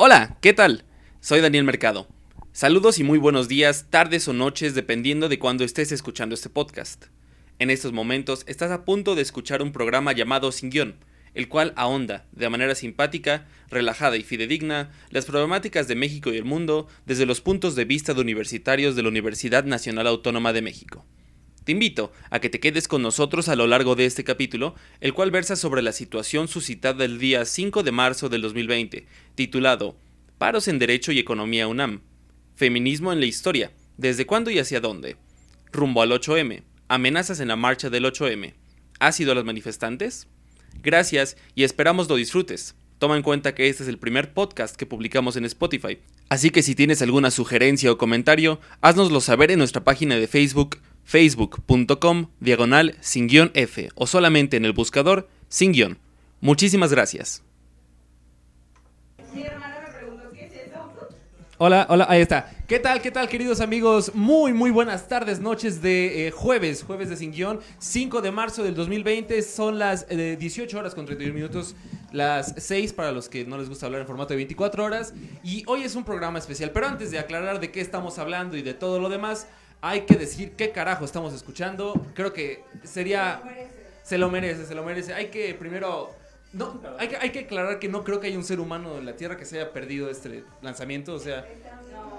Hola, ¿qué tal? Soy Daniel Mercado. Saludos y muy buenos días, tardes o noches, dependiendo de cuándo estés escuchando este podcast. En estos momentos estás a punto de escuchar un programa llamado Sin Guión, el cual ahonda, de manera simpática, relajada y fidedigna, las problemáticas de México y el mundo desde los puntos de vista de universitarios de la Universidad Nacional Autónoma de México. Te invito a que te quedes con nosotros a lo largo de este capítulo, el cual versa sobre la situación suscitada el día 5 de marzo del 2020, titulado Paros en Derecho y Economía UNAM. Feminismo en la historia. ¿Desde cuándo y hacia dónde? Rumbo al 8M. Amenazas en la marcha del 8M. ¿Ha sido los manifestantes? Gracias y esperamos lo disfrutes. Toma en cuenta que este es el primer podcast que publicamos en Spotify, así que si tienes alguna sugerencia o comentario, haznoslo saber en nuestra página de Facebook facebook.com diagonal sin guion F o solamente en el buscador sin guion. Muchísimas gracias. Hola, hola, ahí está. ¿Qué tal, qué tal, queridos amigos? Muy, muy buenas tardes, noches de eh, jueves, jueves de Sin Guión, 5 de marzo del 2020. Son las 18 eh, horas con 31 minutos, las 6 para los que no les gusta hablar en formato de 24 horas. Y hoy es un programa especial, pero antes de aclarar de qué estamos hablando y de todo lo demás, hay que decir qué carajo estamos escuchando. Creo que sería... Se lo merece, se lo merece. Hay que primero... No, hay que, hay que aclarar que no creo que haya un ser humano en la Tierra que se haya perdido este lanzamiento. O sea,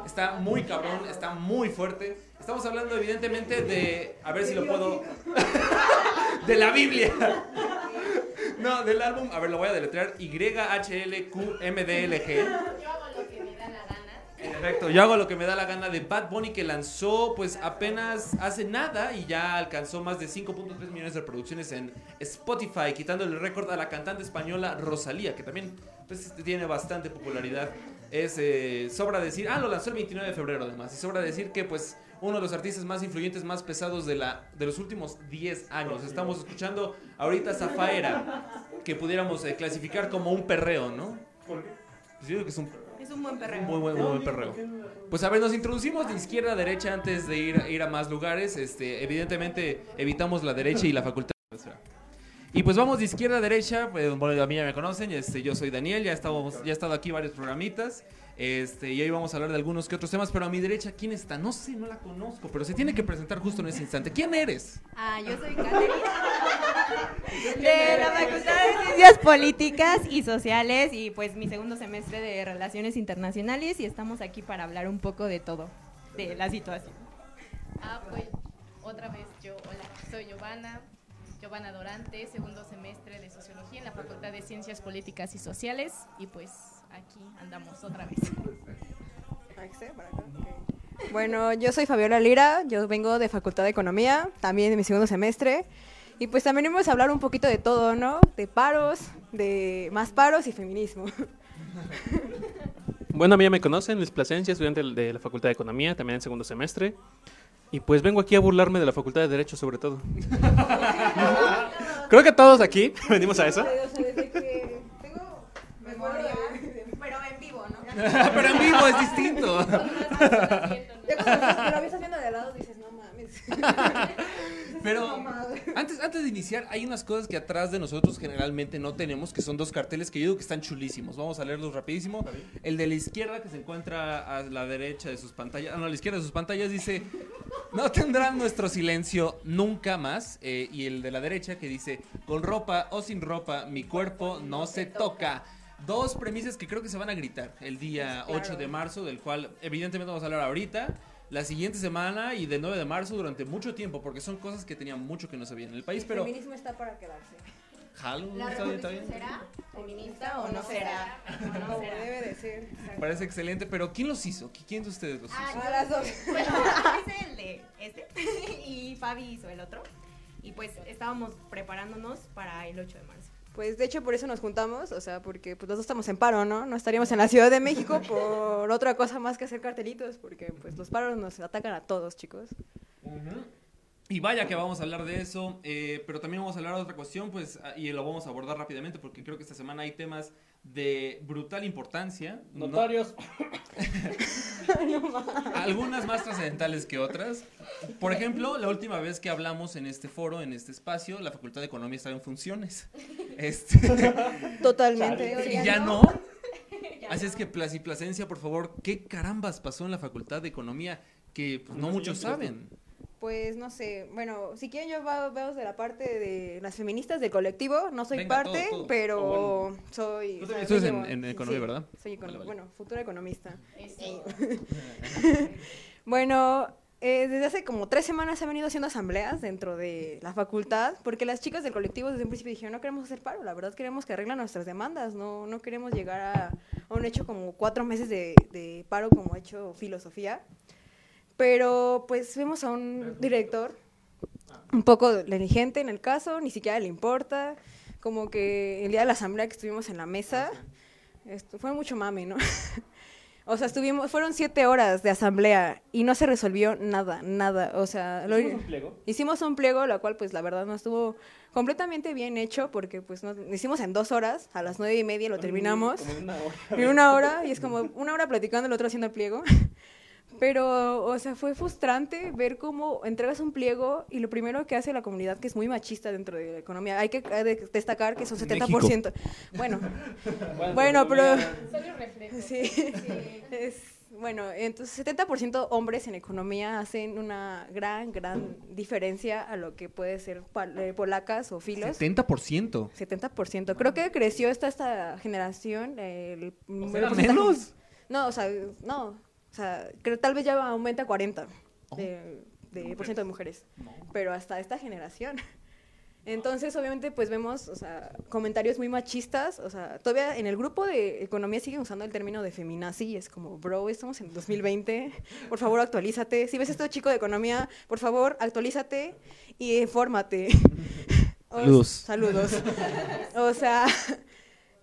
está muy cabrón, está muy fuerte. Estamos hablando evidentemente de... A ver si lo puedo... de la Biblia. No, del álbum, a ver, lo voy a deletrear. Y-H-L-Q-M-D-L-G. Perfecto, yo hago lo que me da la gana de Bad Bunny que lanzó pues apenas hace nada y ya alcanzó más de 5.3 millones de reproducciones en Spotify, quitándole el récord a la cantante española Rosalía, que también pues, tiene bastante popularidad. Es eh, sobra decir, ah, lo lanzó el 29 de febrero además, y sobra decir que pues uno de los artistas más influyentes, más pesados de, la, de los últimos 10 años. Estamos escuchando ahorita Zafaera, que pudiéramos eh, clasificar como un perreo, ¿no? ¿Por qué? Pues yo digo que es un es un buen perreo. Muy buen, muy buen perreo. Pues a ver, nos introducimos de izquierda a derecha antes de ir, ir a más lugares. Este, evidentemente evitamos la derecha y la facultad. Y pues vamos de izquierda a derecha, pues, bueno, a mí ya me conocen, este, yo soy Daniel, ya, estamos, ya he estado aquí varios programitas. Este, y hoy vamos a hablar de algunos que otros temas, pero a mi derecha, ¿quién está? No sé, no la conozco, pero se tiene que presentar justo en ese instante. ¿Quién eres? Ah, yo soy Caterina. de la Facultad de Ciencias Políticas y Sociales y pues mi segundo semestre de Relaciones Internacionales y estamos aquí para hablar un poco de todo, de la situación. Ah, pues otra vez yo, hola, soy Giovanna, Giovanna Dorante, segundo semestre de Sociología en la Facultad de Ciencias Políticas y Sociales y pues aquí andamos otra vez. Bueno, yo soy Fabiola Lira, yo vengo de Facultad de Economía, también de mi segundo semestre. Y pues también vamos a hablar un poquito de todo, ¿no? De paros, de más paros y feminismo. Bueno, a mí ya me conocen, Luis Plasencia, estudiante de la Facultad de Economía, también en segundo semestre. Y pues vengo aquí a burlarme de la Facultad de Derecho sobre todo. Creo que todos aquí venimos a eso. Pero en vivo es distinto. Pero ves viendo de lado dices, no mames. Pero antes, antes de iniciar, hay unas cosas que atrás de nosotros generalmente no tenemos, que son dos carteles que yo digo que están chulísimos. Vamos a leerlos rapidísimo. El de la izquierda que se encuentra a la derecha de sus pantallas, ah, no, a la izquierda de sus pantallas dice, no tendrán nuestro silencio nunca más. Eh, y el de la derecha que dice, con ropa o sin ropa, mi cuerpo no se toca. Dos premisas que creo que se van a gritar el día 8 de marzo, del cual evidentemente vamos a hablar ahorita, la siguiente semana y del 9 de marzo durante mucho tiempo, porque son cosas que tenían mucho que no sabían en el país, pero... El feminismo está para quedarse. Jalo, ¿La está bien, está bien. ¿Será feminista o no será? No, debe de ser. Parece excelente, pero ¿quién los hizo? ¿Quién de ustedes los hizo? Ah, las dos. Bueno, hice el de este y Fabi hizo el otro. Y pues estábamos preparándonos para el 8 de marzo. Pues de hecho por eso nos juntamos, o sea, porque pues los dos estamos en paro, ¿no? No estaríamos en la Ciudad de México por otra cosa más que hacer cartelitos, porque pues los paros nos atacan a todos, chicos. Y vaya que vamos a hablar de eso, eh, pero también vamos a hablar de otra cuestión, pues, y lo vamos a abordar rápidamente porque creo que esta semana hay temas de brutal importancia. Notarios. Algunas más trascendentales que otras. Por ejemplo, la última vez que hablamos en este foro, en este espacio, la Facultad de Economía estaba en funciones. Este, Totalmente. y ya no. Así es que Plasencia, por favor, ¿qué carambas pasó en la Facultad de Economía que pues, no No, muchos saben? Pues no sé, bueno, si quieren yo veo de la parte de las feministas del colectivo, no soy Venga, parte, todo, todo. pero Oh, soy... Tú también estudias en- economía, ¿verdad? Soy econo- Vale, vale. bueno, futura economista. Eso. Bueno, eh, desde hace como tres semanas se han venido haciendo asambleas dentro de la facultad, porque las chicas del colectivo desde un principio dijeron, no queremos hacer paro, la verdad queremos que arreglen nuestras demandas, no, no queremos llegar a, a un hecho como cuatro meses de, de paro como ha hecho filosofía. Pero pues vemos a un director un poco negligente en el caso, ni siquiera le importa, como que el día de la asamblea que estuvimos en la mesa, esto, fue mucho mame, ¿no? O sea, estuvimos, fueron siete horas de asamblea y no se resolvió nada, nada. O sea, lo- ¿Hicimos un pliego? hicimos un pliego, lo cual pues la verdad no estuvo completamente bien hecho porque pues no, lo hicimos en dos horas, a las nueve y media lo terminamos. Como en una hora. En una hora, y es como una hora platicando, el otro haciendo el pliego. Pero, o sea, fue frustrante ver cómo entregas un pliego y lo primero que hace la comunidad, que es muy machista dentro de la economía, hay que de- destacar que son 70%. Bueno, bueno, pero... Solo reflejo. Sí, es, bueno, entonces 70% hombres en economía hacen una gran, gran diferencia a lo que puede ser eh, polacas o filos. 70%. 70%. Creo que creció esta, esta generación. El, número ¿era porcentaje- menos? No, o sea, no. O sea, creo tal vez ya aumenta a 40 de, de por ciento de mujeres. Pero hasta esta generación. Entonces, obviamente, pues vemos, o sea, comentarios muy machistas. O sea, todavía en el grupo de economía siguen usando el término de feminazi. y Es como, bro, estamos en 2020. Por favor, actualízate. Si ves esto, chico de economía, por favor, actualízate y infórmate. Saludos. Saludos. O sea,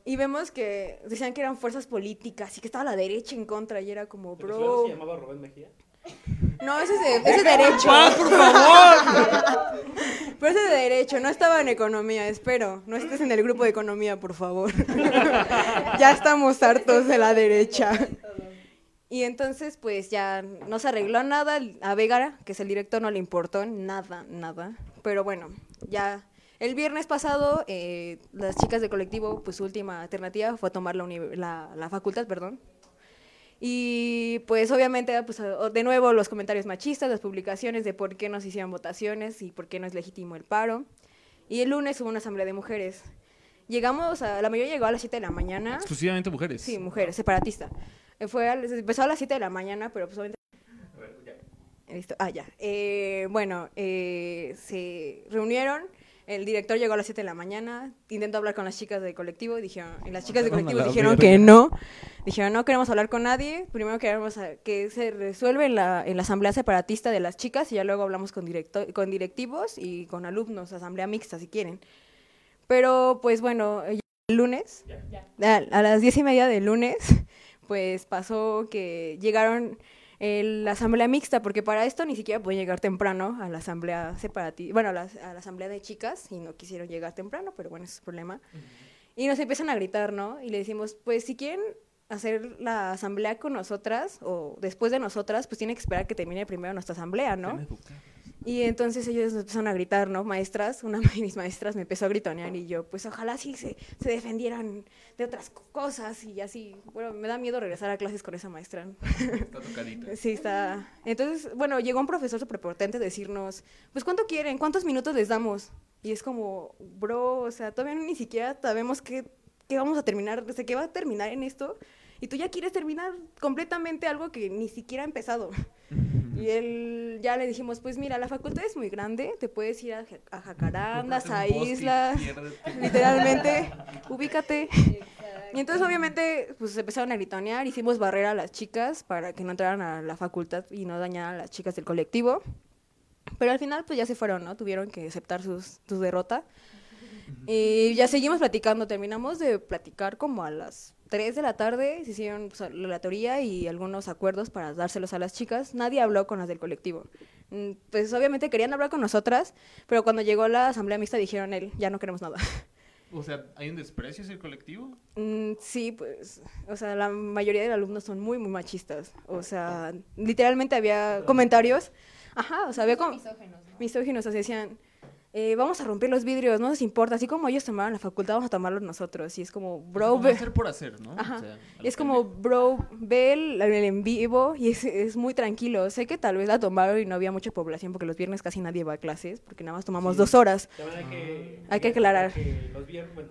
y vemos que decían que eran fuerzas políticas y que estaba la derecha en contra y era como, bro. se llamaba Rubén Mejía? No, ese es de, ese es derecho. por favor! Pero ese es de derecho, no estaba en economía, espero. No estés en el grupo de economía, por favor. ya estamos hartos de la derecha. Y entonces, pues ya no se arregló nada. A Vegara, que es el director, no le importó nada, nada. Pero bueno, ya el viernes pasado, eh, las chicas del colectivo, pues su última alternativa fue tomar la, la, la facultad, perdón. Y pues obviamente, pues de nuevo los comentarios machistas, las publicaciones de por qué no se hicieron votaciones y por qué no es legítimo el paro. Y el lunes hubo una asamblea de mujeres. Llegamos, a, la mayoría llegó a las 7 de la mañana. Exclusivamente mujeres. Sí, mujeres, separatista. Eh, Fue a- empezó a las 7 de la mañana, pero pues obviamente... Listo. Ah, ya. Eh, bueno, eh, se reunieron. El director llegó a las 7 de la mañana, intentó hablar con las chicas del colectivo y dijeron, y las chicas del colectivo la dijeron que no. Dijeron, no queremos hablar con nadie, primero queremos a- que se resuelve en la, en la asamblea separatista de las chicas y ya luego hablamos con, directo, con directivos y con alumnos, asamblea mixta si quieren. Pero pues bueno, el lunes, a, a las diez y media del lunes, pues pasó que llegaron el- la asamblea mixta, porque para esto ni siquiera pueden llegar temprano a la asamblea separatista, bueno, a la, a la asamblea de chicas, y no quisieron llegar temprano, pero bueno, ese es el problema. Y nos empiezan a gritar, ¿no? Y le decimos, pues si quieren hacer la asamblea con nosotras, o después de nosotras, pues tienen que esperar que termine primero nuestra asamblea, ¿no? Y entonces ellos empezaron a gritar, ¿no? Maestras, una de mis maestras me empezó a gritonear y yo, pues ojalá sí se, se defendieran de otras co- cosas y así. Bueno, me da miedo regresar a clases con esa maestra. Está tocadita. Sí, está. Entonces, bueno, llegó un profesor superpotente a decirnos, pues ¿cuánto quieren? ¿Cuántos minutos les damos? Y es como, bro, o sea, todavía ni siquiera sabemos qué, qué vamos a terminar, o sea, qué va a terminar en esto. Y tú ya quieres terminar completamente algo que ni siquiera ha empezado. Y él, ya le dijimos, pues mira, la facultad es muy grande, te puedes ir a, a Jacarandas, a islas, literalmente, ubícate. Y entonces obviamente pues se empezaron a gritonear, hicimos barrera a las chicas para que no entraran a la facultad y no dañaran a las chicas del colectivo. Pero al final pues ya se fueron, ¿no? Tuvieron que aceptar sus, su derrota. Y ya seguimos platicando, terminamos de platicar como a las 3 de la tarde, se hicieron pues, la teoría y algunos acuerdos para dárselos a las chicas. Nadie habló con las del colectivo. Mm, Pues obviamente querían hablar con nosotras, pero cuando llegó la asamblea mixta dijeron él, ya no queremos nada. O sea, ¿hay un desprecio hacia el colectivo? Mm, sí, pues, o sea, la mayoría de los alumnos son muy, muy machistas. O sea, literalmente había comentarios, ajá, o sea, había como Misógenos, ¿no? misóginos, o sea, decían, eh, vamos a romper los vidrios, no nos importa, así como ellos tomaron la facultad, vamos a tomarlo nosotros. Y es como, bro, Como ve- hacer por hacer, ¿no? Ajá. O sea, a lo y es como, bro, ve el, el en vivo y es, es muy tranquilo. Sé que tal vez la tomaron y no había mucha población porque los viernes casi nadie va a clases porque nada más tomamos dos horas. También hay que, Hay que aclarar. que los vier- bueno,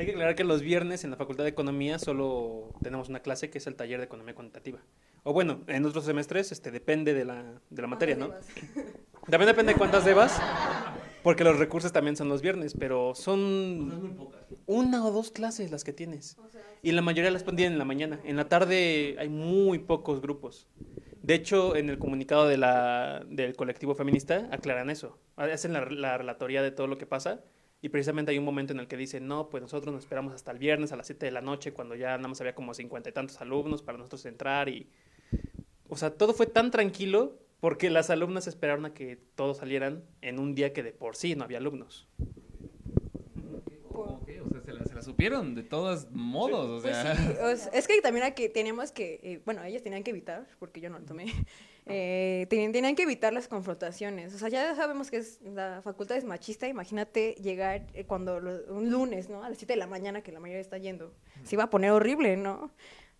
hay que aclarar que los viernes en la Facultad de Economía solo tenemos una clase que es el taller de Economía Cuantitativa. O bueno, en otros semestres este, depende de la, de la materia, ¿no? También depende de cuántas debas, porque los recursos también son los viernes, pero son una o dos clases las que tienes. Y la mayoría las ponen en la mañana. En la tarde hay muy pocos grupos. De hecho, en el comunicado de la, del colectivo feminista aclaran eso. Hacen la, la relatoría de todo lo que pasa. Y precisamente hay un momento en el que dicen, no, pues nosotros nos esperamos hasta el viernes a las 7 de la noche, cuando ya nada más había como cincuenta y tantos alumnos para nosotros entrar. y O sea, todo fue tan tranquilo porque las alumnas esperaron a que todos salieran en un día que de por sí no había alumnos. Ok, o sea, se la, se la supieron de todos modos, o Pues sí, o sea, es que también que, tenemos que, eh, bueno, ellas tenían que evitar, porque yo no lo tomé, eh, tenían, tenían que evitar las confrontaciones. O sea, ya sabemos que es, la facultad es machista, imagínate llegar eh, cuando lo- un lunes, ¿no? A las 7 de la mañana que la mayoría está yendo. Se iba a poner horrible, ¿no?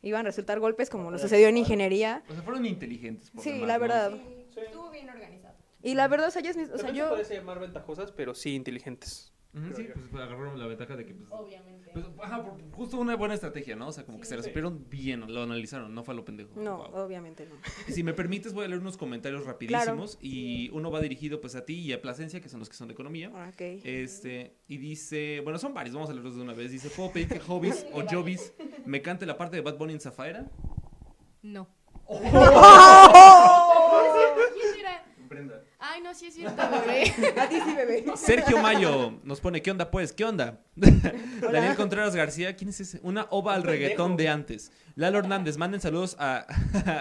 Iban a resultar golpes como nos sucedió en ingeniería. O sea, fueron inteligentes. por Sí, demás, la ¿no? verdad. Estuvo bien organizado. Y la verdad, o sea, ellas o sea, También se yo... puede llamar ventajosas, pero sí inteligentes. Sí, pues agarraron la ventaja de que. Pues, Obviamente. pues, ajá, por- justo una buena estrategia, ¿no? O sea, como que se la supieron bien, lo analizaron, no fue a lo pendejo. No, obviamente no. Y Si me permites, voy a leer unos comentarios rapidísimos. Y uno va dirigido pues a ti y a Plasencia, que son los que son de economía. Ok. Este, y dice, bueno, son varios, vamos a leerlos de una vez. Dice, ¿puedo pedir que Hobbies o Jobbies me cante la parte de Bad Bunny en Zafaira? No. Oh. Ay, no, sí es cierto, bebé. A ti sí, bebé. Sergio Mayo nos pone, ¿qué onda pues? ¿Qué onda? Daniel Contreras García, ¿quién es ese? Una ova al reggaetón de antes. Lalo Hernández, manden saludos a,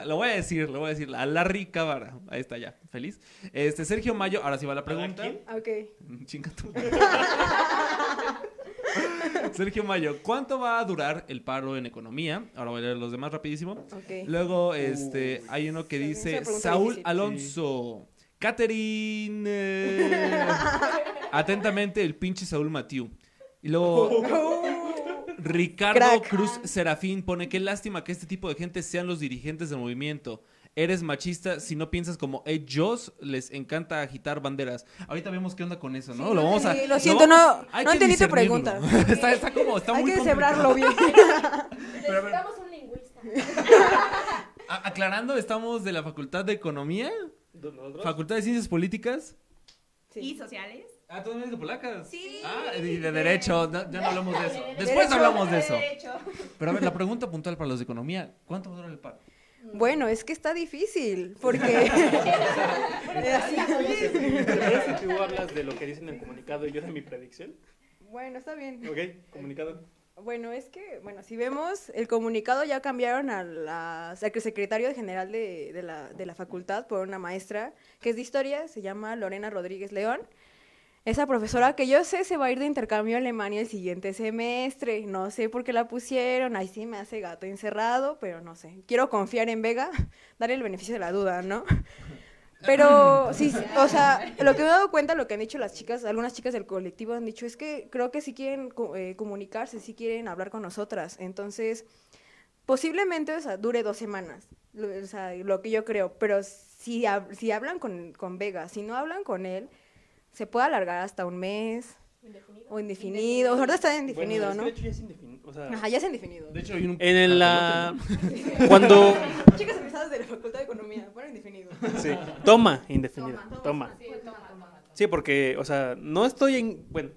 lo voy a decir, lo voy a decir, a Larry Cámara. Ahí está ya, feliz. Este, Sergio Mayo, ahora sí va la pregunta. Ok. Chinga tú. Sergio Mayo, ¿cuánto va a durar el paro en economía? Ahora voy a leer los demás rapidísimo. Luego, este, hay uno que dice Saúl difícil. Alonso. Catherine. eh, atentamente, el pinche Saúl Matiu. Y luego, Ricardo Crack. Cruz Serafín pone: Qué lástima que este tipo de gente sean los dirigentes del movimiento. Eres machista si no piensas como ellos les encanta agitar banderas. Ahorita vemos qué onda con eso, ¿no? lo vamos a. sí, lo siento, no- hay no que entendí tu discernirlo. pregunta. está, está como, está Hay muy que complicado. deshebrarlo bien. Necesitamos un lingüista. A- aclarando, estamos de la Facultad de Economía, Facultad de Ciencias Políticas. ¿Y sociales? Ah, ¿tú vienes de polacas? Sí. Ah, y de Derecho, no, ya no hablamos de eso. Después Derecho. hablamos de eso. Derecho. Pero a ver, la pregunta puntual para los de Economía, ¿cuánto va a durar el paro? Bueno, es que está difícil, porque... ¿Te si tú hablas de lo que dice en el comunicado y yo de mi predicción? bueno, está bien. Ok, comunicado. Bueno, es que, bueno, si vemos, el comunicado ya cambiaron a la sec- secretario general de, de la, de la facultad por una maestra que es de historia, se llama Lorena Rodríguez León. Esa profesora que yo sé se va a ir de intercambio a Alemania el siguiente semestre. No sé por qué la pusieron, ahí sí me hace gato encerrado, pero no sé. Quiero confiar en Vega, darle el beneficio de la duda, ¿no? Pero sí, o sea, lo que me he dado cuenta, lo que han dicho las chicas, algunas chicas del colectivo han dicho es que creo que sí quieren eh, comunicarse, sí quieren hablar con nosotras. Entonces, posiblemente, o sea, dure dos semanas, lo, o sea, lo que yo creo. Pero si, si hablan con, con Vega, si no hablan con él, se puede alargar hasta un mes o indefinido. Ahorita está indefinido, Bueno, ¿no? es de hecho ya es indefinido. O sea, Ajá, ya es indefinido. De hecho, hay un. en el, la... cuando... Chicas egresadas de la Facultad de Economía, bueno, indefinido. Sí, toma, indefinido. Toma. Sí, toma, toma. Sí, porque, o sea, no estoy en... Bueno,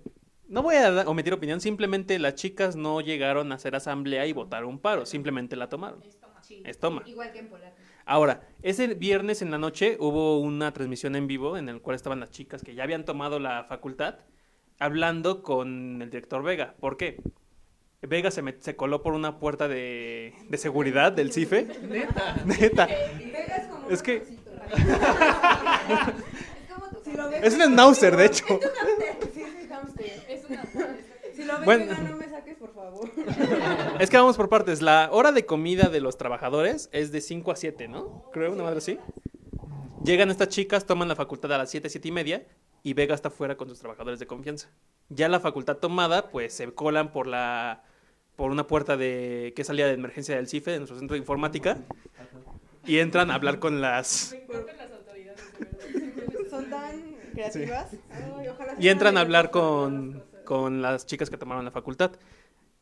no voy a omitir opinión, simplemente las chicas no llegaron a hacer asamblea y votar un paro, simplemente la tomaron. Es toma. Igual que en polaco. Ahora, ese viernes en la noche hubo una transmisión en vivo en el cual estaban las chicas que ya habían tomado la facultad hablando con el director Vega. ¿Por qué? Vega se, met- se coló por una puerta de, de seguridad del CIFE. Neta. Neta. Es que Si lo ves, es un schnauzer, de hecho. es. Es una. Si lo ves, Bueno. Vega, no me saques, por favor. Es que vamos por partes. La hora de comida de los trabajadores es de 5 a 7, ¿no? Creo, una madre así. Llegan estas chicas, toman la facultad a las 7, 7 y media y Vega está fuera con sus trabajadores de confianza. Ya la facultad tomada, pues se colan por la por una puerta de que salía de emergencia del CIFE, de nuestro centro de informática, y entran a hablar con las Son tan creativas. Ay, ojalá y entran a hablar con, con las chicas que tomaron la facultad.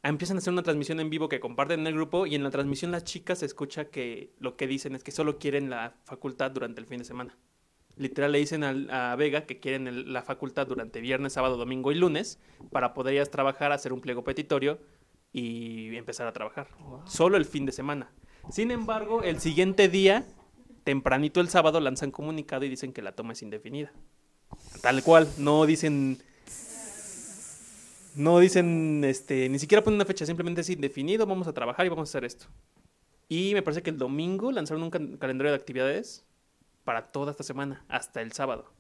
Empiezan a hacer una transmisión en vivo que comparten en el grupo y en la transmisión las chicas se escucha que lo que dicen es que solo quieren la facultad durante el fin de semana. Literal le dicen al- a Vega que quieren el- la facultad durante viernes, sábado, domingo y lunes para poder ellas trabajar, hacer un pliego petitorio y empezar a trabajar. Solo el fin de semana. Sin embargo, el siguiente día, tempranito el sábado, lanzan comunicado y dicen que la toma es indefinida. Tal cual, no dicen. No dicen, este, ni siquiera ponen una fecha, simplemente es indefinido, vamos a trabajar y vamos a hacer esto. Y me parece que el domingo lanzaron un calendario de actividades para toda esta semana, hasta el sábado.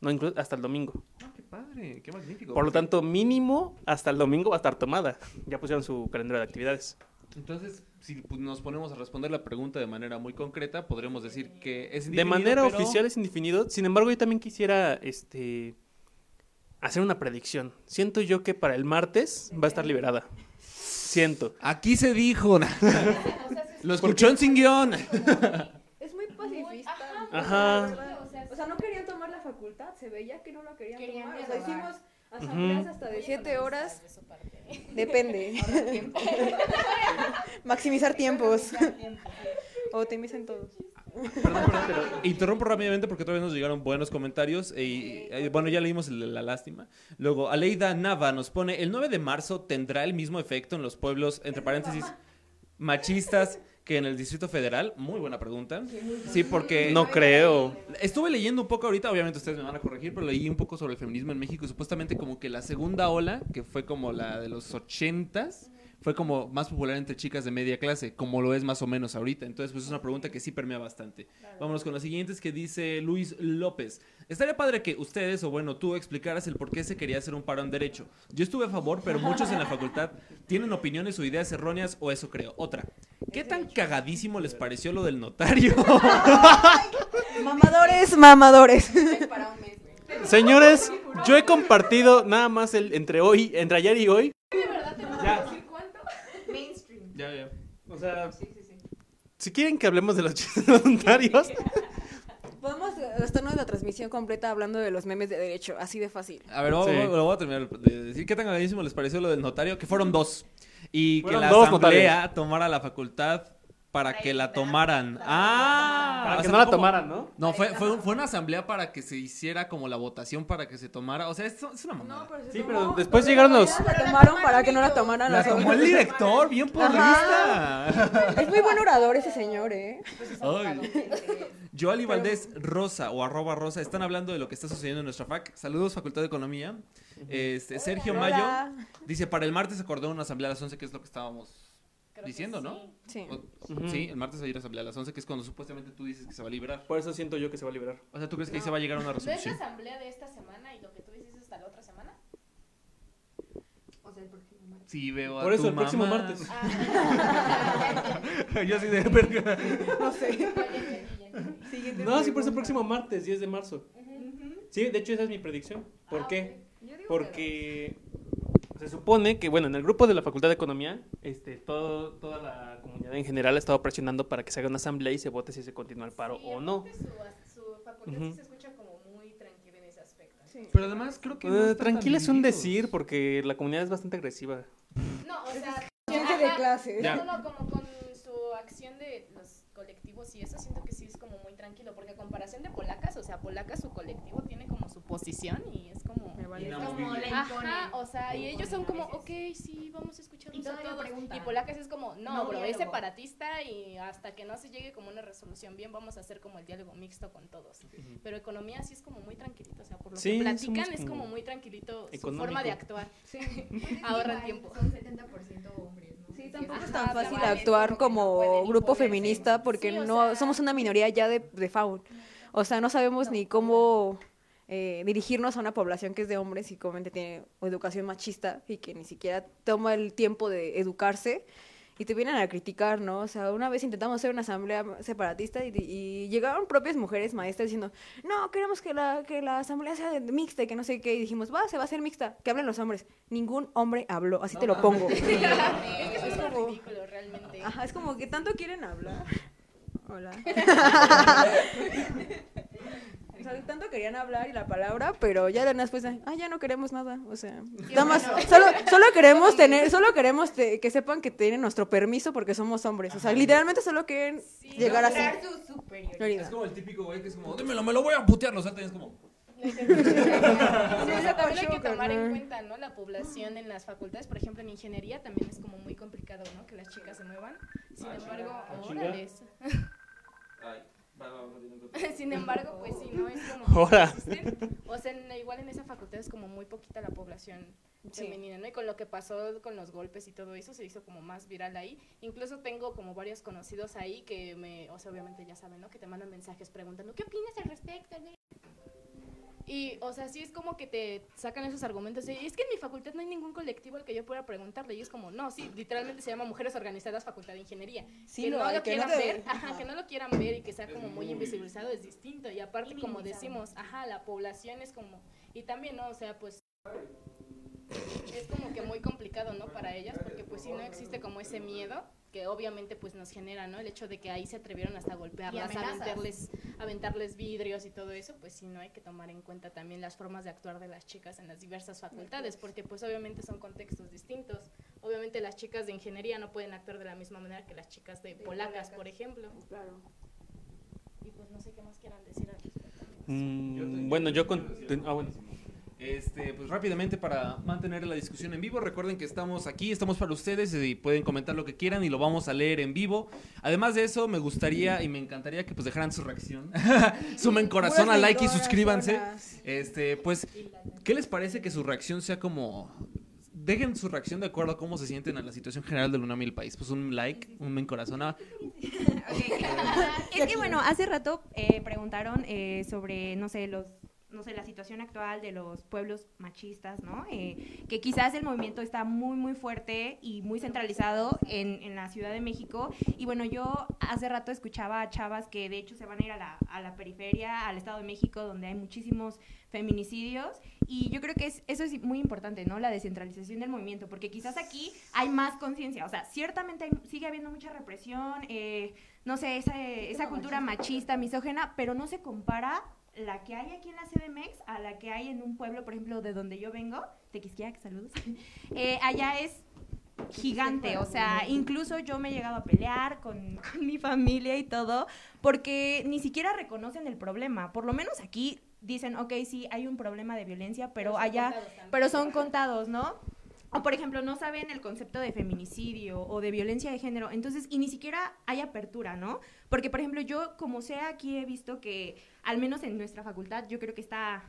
No, inclu- hasta el domingo. Ah, qué padre, qué magnífico. Por lo tanto, mínimo hasta el domingo va a estar tomada. Ya pusieron su calendario de actividades. Entonces, si nos ponemos a responder la pregunta de manera muy concreta, podremos decir que es De indefinido, manera pero- oficial es indefinido. Sin embargo, yo también quisiera este, hacer una predicción. Siento yo que para el martes va a estar liberada. Siento. Aquí se dijo. Lo escuchó en sin guion. Ajá. la. O sea, no querían tomar la facultad, se veía que no la querían, Querían tomar. O sea, hicimos asambleas hasta de 7 horas. Depende. Maximizar tiempos. o optimicen todos. Perdón, perdón, pero interrumpo rápidamente porque todavía nos llegaron buenos comentarios. Y, bueno, ya leímos el de la lástima. Luego, Aleida Nava nos pone: el 9 de marzo tendrá el mismo efecto en los pueblos, entre paréntesis, machistas que en el Distrito Federal. Muy buena pregunta. Sí, porque. No creo. Estuve leyendo un poco ahorita, obviamente ustedes me van a corregir, pero leí un poco sobre el feminismo en México y supuestamente como que la segunda ola, que fue como la de los ochentas, fue como más popular entre chicas de media clase, como lo es más o menos ahorita. Entonces, pues es una pregunta que sí permea bastante. Vámonos con las siguientes que dice Luis López. Estaría padre que ustedes, o bueno, tú explicaras el por qué se quería hacer un paro en derecho. Yo estuve a favor, pero muchos en la facultad tienen opiniones o ideas erróneas, o eso creo. Otra, ¿qué tan cagadísimo les pareció lo del notario? Mamadores, mamadores. Señores, yo he compartido nada más el, entre hoy, entre ayer y hoy. ya, ya. O sea, si quieren que hablemos de los chistes voluntarios, Podemos gastarnos la transmisión completa hablando de los memes de derecho, así de fácil. A ver, lo, Sí. lo voy a terminar de decir. ¿Qué tan cagadísimo les pareció lo del notario? Que fueron dos. Y Fueron que la dos asamblea tomara la facultad para que la tomaran. Ah, para o que sea, no la como- tomaran, ¿no? No, fue, fue, fue una asamblea para que se hiciera como la votación para que se tomara. O sea, es, es una mamada. Sí, pero después llegaron los... La tomaron para que no la tomaran la las tomó el otras. director, bien porrista. Es muy buen orador ese señor, ¿eh? Ay. Joali Valdés Rosa o arroba Rosa están hablando de lo que está sucediendo en nuestra FAC. Saludos, Facultad de Economía. Este, Sergio Mayo dice: Para el martes se acordó una asamblea a las 11, que es lo que estábamos diciendo, ¿no? Sí. O-. Sí, el martes va a ir a asamblea a las 11, que es cuando supuestamente tú dices que se va a liberar. Por eso siento yo que se va a liberar. O sea, ¿tú crees que ahí se va a llegar a una ¿No es la resolución? asamblea de esta semana y lo que tú dices hasta la otra semana? Sí, veo a Por eso, tu el próximo martes. Yo así de verga. No sé. Siguiente No, sí, por eso el próximo martes, 10 de marzo. Sí, de hecho esa es mi predicción. ¿Por Ah, qué? ok. Yo digo Porque se supone que, bueno, en el grupo de la Facultad de Economía, este, todo, toda la comunidad en general ha estado presionando para que se haga una asamblea y se vote si se continúa el paro Sí, o no. Su, su facultad sí se escucha como muy tranquila en ese aspecto. Sí. Pero además creo que. no Eh, tan tranquila es un decir porque la comunidad es bastante agresiva. No, o sea, Ciencia de ajá, clase. No, no, como con su acción de los colectivos y eso siento que sí es como muy tranquilo, porque a comparación de polacas, o sea, polacas su colectivo tiene como su posición y es como... Me vale. Inamovible. Ajá, o sea, y ellos son como, ok, sí, vamos a escucharnos Y a todos. Y polacas es como, no, No bro, es separatista y hasta que no se llegue como una resolución bien, vamos a hacer como el diálogo mixto con todos. Pero economía sí es como muy tranquilito, o sea, por lo Sí, que platican es como como muy tranquilito su forma de actuar. Sí. Ahorran tiempo. Son 70% hombres, ¿no? Sí, tampoco es tan fácil actuar como no grupo feminista porque Sí, no sea- somos una minoría ya de, de faul. O sea, no sabemos ni cómo eh, dirigirnos a una población que es de hombres y comúnmente tiene educación machista y que ni siquiera toma el tiempo de educarse y te vienen a criticar, ¿no? O sea, una vez intentamos hacer una asamblea separatista y, y llegaron propias mujeres maestras diciendo, no, queremos que la, que la asamblea sea mixta y que no sé qué. Y dijimos, va, se va a hacer mixta, que hablen los hombres. Ningún hombre habló, así te lo pongo. es que es como ridículo realmente. Ajá, es como que tanto quieren hablar. Hola. O sea, tanto querían hablar y la palabra, pero ya de después, ah, ya no queremos nada, o sea, nada más, solo, solo queremos tener, solo queremos te- que sepan que tienen nuestro permiso porque somos hombres, o sea, literalmente solo quieren llegar así. Mostrar su superioridad. Es como el típico güey que es como, dímelo, me lo voy a putear, saltan y es como... Sí, o sea, también hay que tomar en ¿no? cuenta, ¿no? La población en las facultades, por ejemplo, en ingeniería también es como muy complicado, ¿no? Que las chicas se muevan. Sin embargo, chinga. Sin embargo, pues sí, ¿no? Es como. O sea, igual en esa facultad es como muy poquita la población Sí. femenina, ¿no? Y con lo que pasó con los golpes y todo eso, se hizo como más viral ahí. Incluso tengo como varios conocidos ahí que me, o sea, obviamente ya saben, ¿no? Que te mandan mensajes preguntando, ¿qué opinas al respecto? Y, o sea, sí es como que te sacan esos argumentos de, es que en mi facultad no hay ningún colectivo al que yo pueda preguntarle. Y es como, no, sí, literalmente se llama Mujeres Organizadas Facultad de Ingeniería. Sí, que no lo que no quieran te- ver, ajá, que no lo quieran ver y que sea como muy invisibilizado es distinto. Y aparte, como decimos, ajá, la población es como, y también, ¿no? O sea, pues es como que muy complicado, ¿no? Para ellas, porque pues si no existe como ese miedo que obviamente pues nos genera, ¿no? El hecho de que ahí se atrevieron hasta a golpearlas, aventarles, a aventarles vidrios y todo eso, pues sí, no hay que tomar en cuenta también las formas de actuar de las chicas en las diversas facultades, porque pues obviamente son contextos distintos. Obviamente las chicas de ingeniería no pueden actuar de la misma manera que las chicas de polacas, por ejemplo. Claro. Y pues no sé qué más quieran decir al respecto. Mm, bueno, yo con... Ah, bueno. Este, pues rápidamente para mantener la discusión en vivo, recuerden que estamos aquí, estamos para ustedes y pueden comentar lo que quieran y lo vamos a leer en vivo. Además de eso, me gustaría y me encantaría que pues dejaran su reacción. Sumen corazón a like y suscríbanse. Este, pues, ¿qué les parece que su reacción sea como Dejen su reacción de acuerdo a cómo se sienten a la situación general del UNAM y el país. Pues un like, un me encorazona. Es que bueno, hace rato eh, preguntaron eh, sobre, no sé, los no sé, la situación actual de los pueblos machistas, ¿no? Eh, que quizás el movimiento está muy, muy fuerte y muy centralizado en, en la Ciudad de México. Y bueno, yo hace rato escuchaba a chavas que de hecho se van a ir a la, a la periferia, al Estado de México, donde hay muchísimos feminicidios. Y yo creo que es, eso es muy importante, ¿no? La descentralización del movimiento, porque quizás aquí hay más conciencia. O sea, ciertamente hay- sigue habiendo mucha represión, eh, no sé, esa, esa cultura machista, misógena, pero no se compara la que hay aquí en la CDMX a la que hay en un pueblo, por ejemplo, de donde yo vengo, Tequisquiac, saludos. Eh, allá es gigante, o sea, incluso yo me he llegado a pelear con, con mi familia y todo, porque ni siquiera reconocen el problema. Por lo menos aquí dicen, ok, sí, hay un problema de violencia, pero allá, pero son contados, ¿no? O por ejemplo, no saben el concepto de feminicidio o de violencia de género, entonces, y ni siquiera hay apertura, ¿no? Porque, por ejemplo, yo, como sea, aquí he visto que, al menos en nuestra facultad, yo creo que está,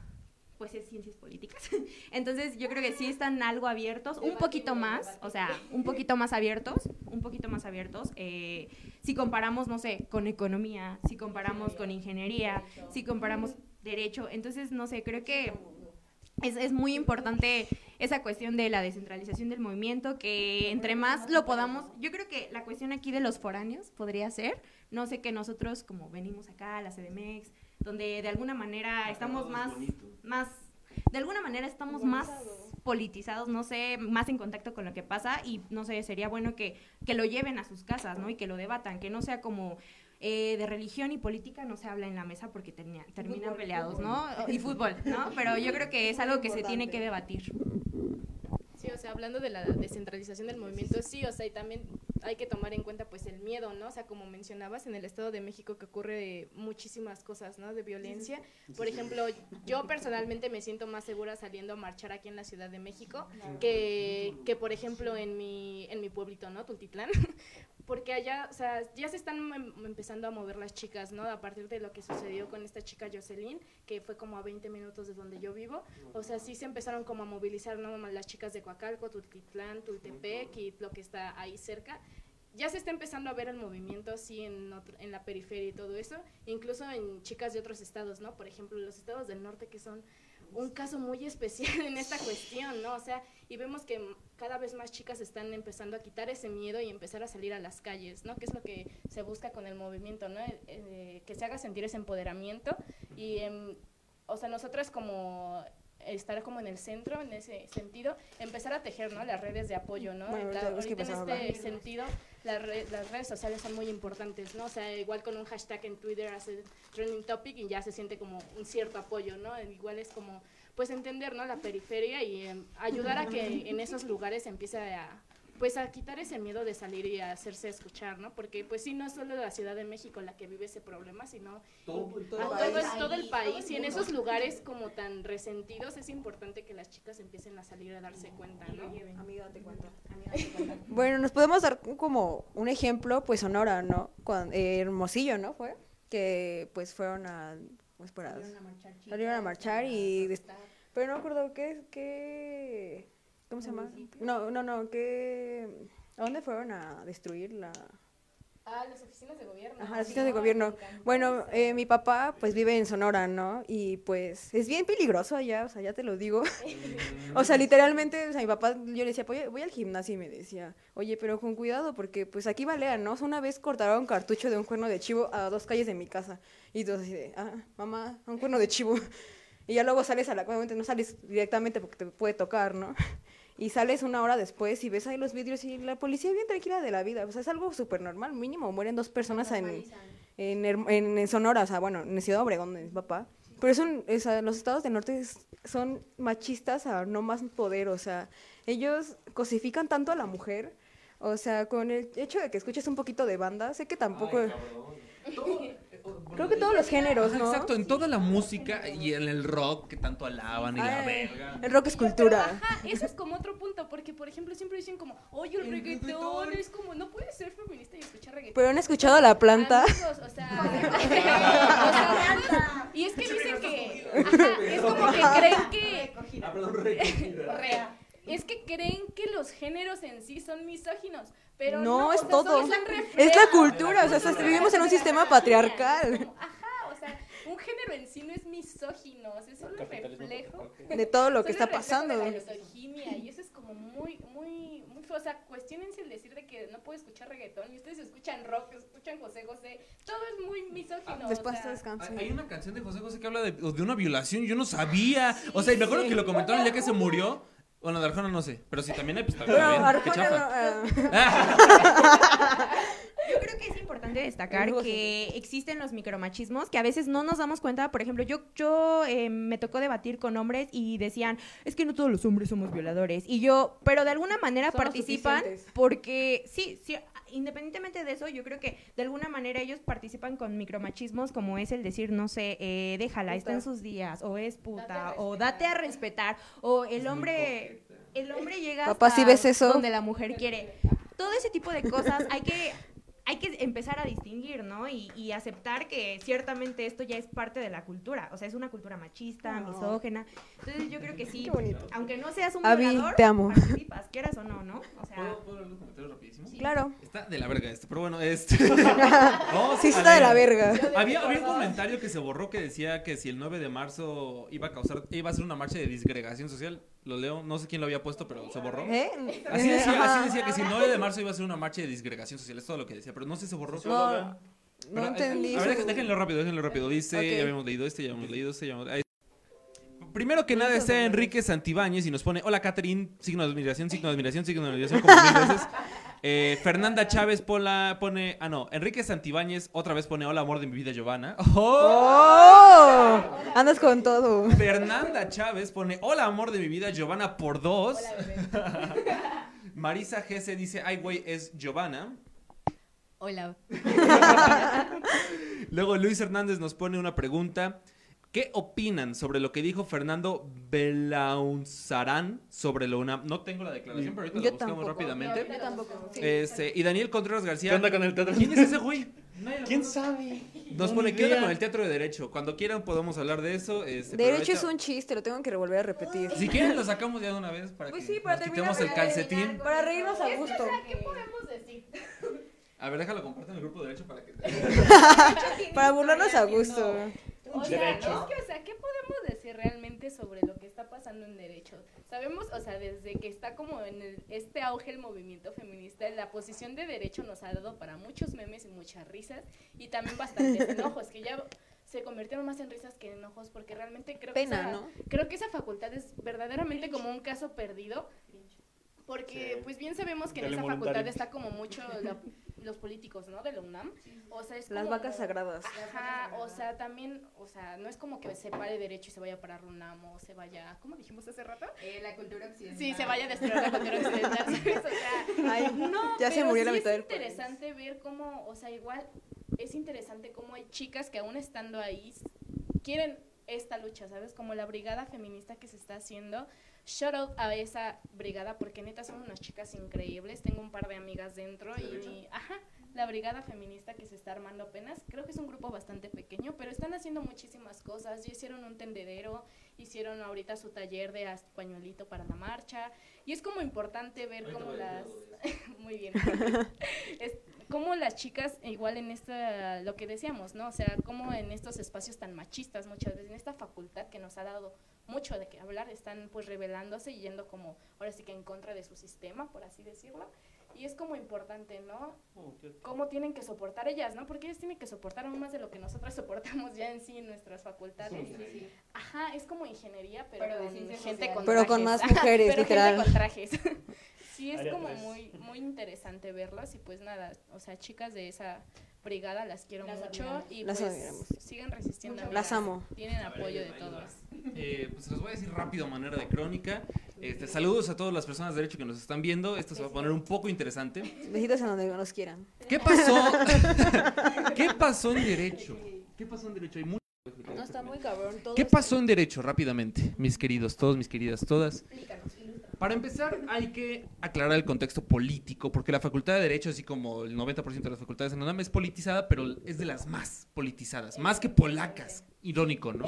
pues es ciencias políticas. Entonces, yo creo que sí están algo abiertos, un poquito más, o sea, un poquito más abiertos, un poquito más abiertos. eh, si comparamos, no sé, con economía, si comparamos con ingeniería, si comparamos derecho, entonces, no sé, creo que es, es muy importante esa cuestión de la descentralización del movimiento, que entre más lo podamos, yo creo que la cuestión aquí de los foráneos podría ser, no sé que nosotros como venimos acá a la CDMX, donde de alguna manera estamos más, más, de alguna manera estamos más politizados, no sé, más en contacto con lo que pasa y no sé, sería bueno que, que lo lleven a sus casas, ¿no? Y que lo debatan, que no sea como eh, de religión y política no se habla en la mesa porque termina- terminan peleados, ¿no? Y fútbol, ¿no? Pero yo creo que es algo que se tiene que debatir. Sí, o sea, hablando de la descentralización del movimiento, sí, o sea, y también hay que tomar en cuenta pues el miedo, ¿no? O sea, como mencionabas, en el Estado de México que ocurre muchísimas cosas, ¿no? De violencia. Por ejemplo, yo personalmente me siento más segura saliendo a marchar aquí en la Ciudad de México que, que por ejemplo, en mi, en mi pueblito, ¿no? Tultitlán. Porque allá, o sea, ya se están em- empezando a mover las chicas, ¿no? A partir de lo que sucedió con esta chica Jocelyn, que fue como a 20 minutos de donde yo vivo. O sea, sí se empezaron como a movilizar, ¿no? Las chicas de Coacalco, Tultitlán, Tultepec y lo que está ahí cerca. Ya se está empezando a ver el movimiento así en, en la periferia y todo eso, incluso en chicas de otros estados, ¿no? Por ejemplo, los estados del norte que son un caso muy especial en esta cuestión, ¿no? O sea, y vemos que cada vez más chicas están empezando a quitar ese miedo y empezar a salir a las calles, ¿no? Que es lo que se busca con el movimiento, ¿no? Eh, eh, que se haga sentir ese empoderamiento y, em, o sea, nosotras como estar como en el centro en ese sentido, empezar a tejer, ¿no? Las redes de apoyo, ¿no? Bueno, ahorita en este sentido, las, re- las redes sociales son muy importantes, ¿no? O sea, igual con un hashtag en Twitter hace trending topic y ya se siente como un cierto apoyo, ¿no? Igual es como, pues entender, ¿no? La periferia y em, ayudar a que en esos lugares empiece a, pues a quitar ese miedo de salir y a hacerse escuchar, ¿no? Porque pues sí, no es solo la Ciudad de México la que vive ese problema, sino todo, todo, es todo el país y en esos lugares como tan resentidos es importante que las chicas empiecen a salir a darse cuenta, ¿no? Amiga, date cuenta. Bueno, nos podemos dar como un ejemplo, pues Sonora, ¿no? Cuando, eh, Hermosillo, ¿no? Fue que pues fueron a pues, para- salieron a marchar y des- pero no me acuerdo qué qué ¿cómo se llama? No, no, no, qué ¿a dónde fueron a destruir la Ah, las oficinas de gobierno. Ajá, las oficinas de gobierno. Bueno, eh, mi papá pues vive en Sonora, ¿no? Y pues es bien peligroso allá, o sea, ya te lo digo. o sea, literalmente, o sea, mi papá, yo le decía, voy, voy al gimnasio y me decía, oye, pero con cuidado porque pues aquí balean, ¿no? O sea, una vez cortaron cartucho de un cuerno de chivo a dos calles de mi casa. Y tú así de, ah, mamá, un cuerno de chivo. Y ya luego sales a la, obviamente no sales directamente porque te puede tocar, ¿no? Y sales una hora después y ves ahí los vidrios y la policía bien tranquila de la vida. O sea, es algo súper normal. Mínimo mueren dos personas en, en, en, en Sonora, o sea, bueno, en Ciudad Obregón, de mi papá. Pero eso, o sea, los estados del norte es- son machistas a no más poder, o sea, ellos cosifican tanto a la mujer. O sea, con el hecho de que escuches un poquito de banda, sé que tampoco... Creo que todos los géneros, ¿no? Exacto, en toda la música y en el rock que tanto alaban y la verga. el rock es Pero, cultura. ajá, eso es como otro punto, porque por ejemplo siempre dicen como, oye, el reggaetón es como, no puedes ser feminista y escuchar reggaetón. Pero han escuchado la planta. Amigos, o sea, o sea, y es que dicen que, ajá, es como que creen que, Rea. Es que creen que los géneros en sí son misóginos, pero no, No, o es sea, todo. Es la cultura, o sea, vivimos en un sistema patriarcal. Ajá, o sea, un género en sí no es misógino, o sea, es solo reflejo. De todo lo que está pasando. De la misoginia, y eso es como muy, muy, muy feo. O sea, cuestionense el decir de que no puedo escuchar reggaetón y ustedes escuchan rock, escuchan José José. Todo es muy misógino. Después o sea. Hay una canción de José José que habla de, de una violación, yo no sabía. O sea, y me acuerdo que lo comentaron el día que se murió. Bueno, de Arjona no sé, pero si también hay, pues también. Qué Arjona chafa. no, ah, Yo creo que es importante destacar Luego que existen los micromachismos que a veces no nos damos cuenta. Por ejemplo, yo, yo eh, me tocó debatir con hombres y decían, es que no todos los hombres somos violadores. Y yo, pero de alguna manera Son los participan porque, sí, sí, independientemente de eso, yo creo que de alguna manera ellos participan con micromachismos como es el decir, no sé, eh, déjala, está en Puta. sus días, o es puta, Date o date a respetar, o el hombre, el hombre llega Papá, hasta ¿sí ves eso? donde la mujer quiere. Todo ese tipo de cosas hay que hay que empezar a distinguir, ¿no? Y, y aceptar que ciertamente esto ya es parte de la cultura. O sea, es una cultura machista, No. misógena. Entonces yo creo que sí, Qué bonito. aunque no seas un Abby, violador, te amo. participas, quieras o no, ¿no? O sea, ¿Puedo, ¿Puedo leer los comentarios rapidísimo? Claro. Está de la verga este, pero bueno, este. No, Sí a está de la ver. verga. Había, había un comentario que se borró que decía que si el 9 de marzo iba a causar, iba a ser una marcha de disgregación social. Lo leo, no sé quién lo había puesto, pero se borró. ¿Eh? Así decía, así decía que si el 9 de marzo iba a ser una marcha de disgregación social, es todo lo que decía, pero no sé si se borró. No, Pero, no eh, entendí. A ver, déjenlo rápido, déjenlo rápido. Dice, Ok. ya habíamos leído este, ya habíamos leído este, ya habíamos- ahí. Primero que nada está Enrique Santibáñez y nos pone, hola Catherine, signo de admiración, signo de admiración, signo de admiración, como mil veces. Eh, Fernanda Chávez pola- pone, ah no, Enrique Santibáñez otra vez pone, hola amor de mi vida Giovanna. ¡Oh! ¡Oh! Andas con todo. Fernanda Chávez pone, hola amor de mi vida Giovanna por dos. Marisa Gese dice, ay güey, es Giovanna. Hola. Luego Luis Hernández nos pone una pregunta. ¿Qué opinan sobre lo que dijo Fernando Belaunzarán sobre la UNAM? No tengo la declaración, pero ahorita Yo la buscamos tampoco. rápidamente. Yo tampoco. sí. Este, y Daniel Contreras García. ¿Qué onda con el teatro? ¿Quién es ese güey? ¿Quién sabe? Nos No, pone, ¿qué onda con el teatro de Derecho? Cuando quieran podemos hablar de eso. este, Derecho es un chiste, lo tengo que volver a repetir. Si quieren lo sacamos ya de una vez para Pues que sí, para nos terminar quitemos el calcetín. Para reírnos a gusto. ¿Qué podemos decir? A ver, déjalo compartir en el grupo de Derecho para que... Para burlarnos a gusto. O sea, Derecho. es que, o sea, ¿qué podemos decir realmente sobre lo pasando en derecho. Sabemos, o sea, desde que está como en el- este auge el movimiento feminista, la posición de derecho nos ha dado para muchos memes y muchas risas y también bastantes enojos, que ya se convirtieron más en risas que en enojos porque realmente creo que Pena, esa, ¿no? creo que esa facultad es verdaderamente como un caso perdido porque Sí. pues bien sabemos que en esa voluntario. facultad está como mucho la- los políticos, ¿no? De la UNAM. O sea, es Las como- vacas sagradas. Ajá, o sea, también, o sea, no es como que se pare derecho y se vaya para UNAM o se vaya, ¿cómo dijimos hace rato? Eh, la cultura occidental. Sí, se vaya a destruir la cultura occidental, ¿sabes? O sea, Ay, no, ya se pero murió la sí mitad es del país. interesante ver cómo, o sea, igual es interesante cómo hay chicas que aún estando ahí quieren esta lucha, ¿sabes? Como la brigada feminista que se está haciendo. Shout out a esa brigada porque neta son unas chicas increíbles. Tengo un par de amigas dentro y, ajá, la brigada feminista que se está armando apenas. Creo que es un grupo bastante pequeño, pero están haciendo muchísimas cosas. Ya hicieron un tendedero, hicieron ahorita su taller de pañuelito para la marcha. Y es como importante ver cómo las... Muy bien. es, cómo las chicas, igual en esta, lo que decíamos, ¿no? O sea, como en estos espacios tan machistas muchas veces, en esta facultad que nos ha dado mucho de qué hablar, están pues rebelándose y yendo como, ahora sí que en contra de su sistema, por así decirlo. Y es como importante, ¿no? Oh, Cómo tienen que soportar ellas, ¿no? Porque ellas tienen que soportar aún más de lo que nosotras soportamos ya en sí en nuestras facultades. Ajá, es como ingeniería, pero, Pero con gente Pero con más mujeres, pero literal. gente con trajes. sí, es Área como muy, muy interesante verlas y pues nada, o sea, chicas de esa brigada las quiero Las mucho admiramos. y Las pues admiramos. sigan resistiendo. Las amo. Tienen apoyo de todos. Eh, pues los voy a decir rápido a manera de crónica. Este, saludos a todas las personas de derecho que nos están viendo. Esto se va a poner un poco interesante. Besitos en donde nos quieran. ¿Qué pasó? ¿Qué pasó en derecho? ¿Qué pasó en derecho? Hay mucho. No, está muy cabrón. Todo ¿Qué pasó en derecho rápidamente, mis queridos, todos, mis queridas, todas? Para empezar, hay que aclarar el contexto político, porque la Facultad de Derecho, así como el 90% de las facultades en es politizada, pero es de las más politizadas, más que polacas. Irónico, ¿no?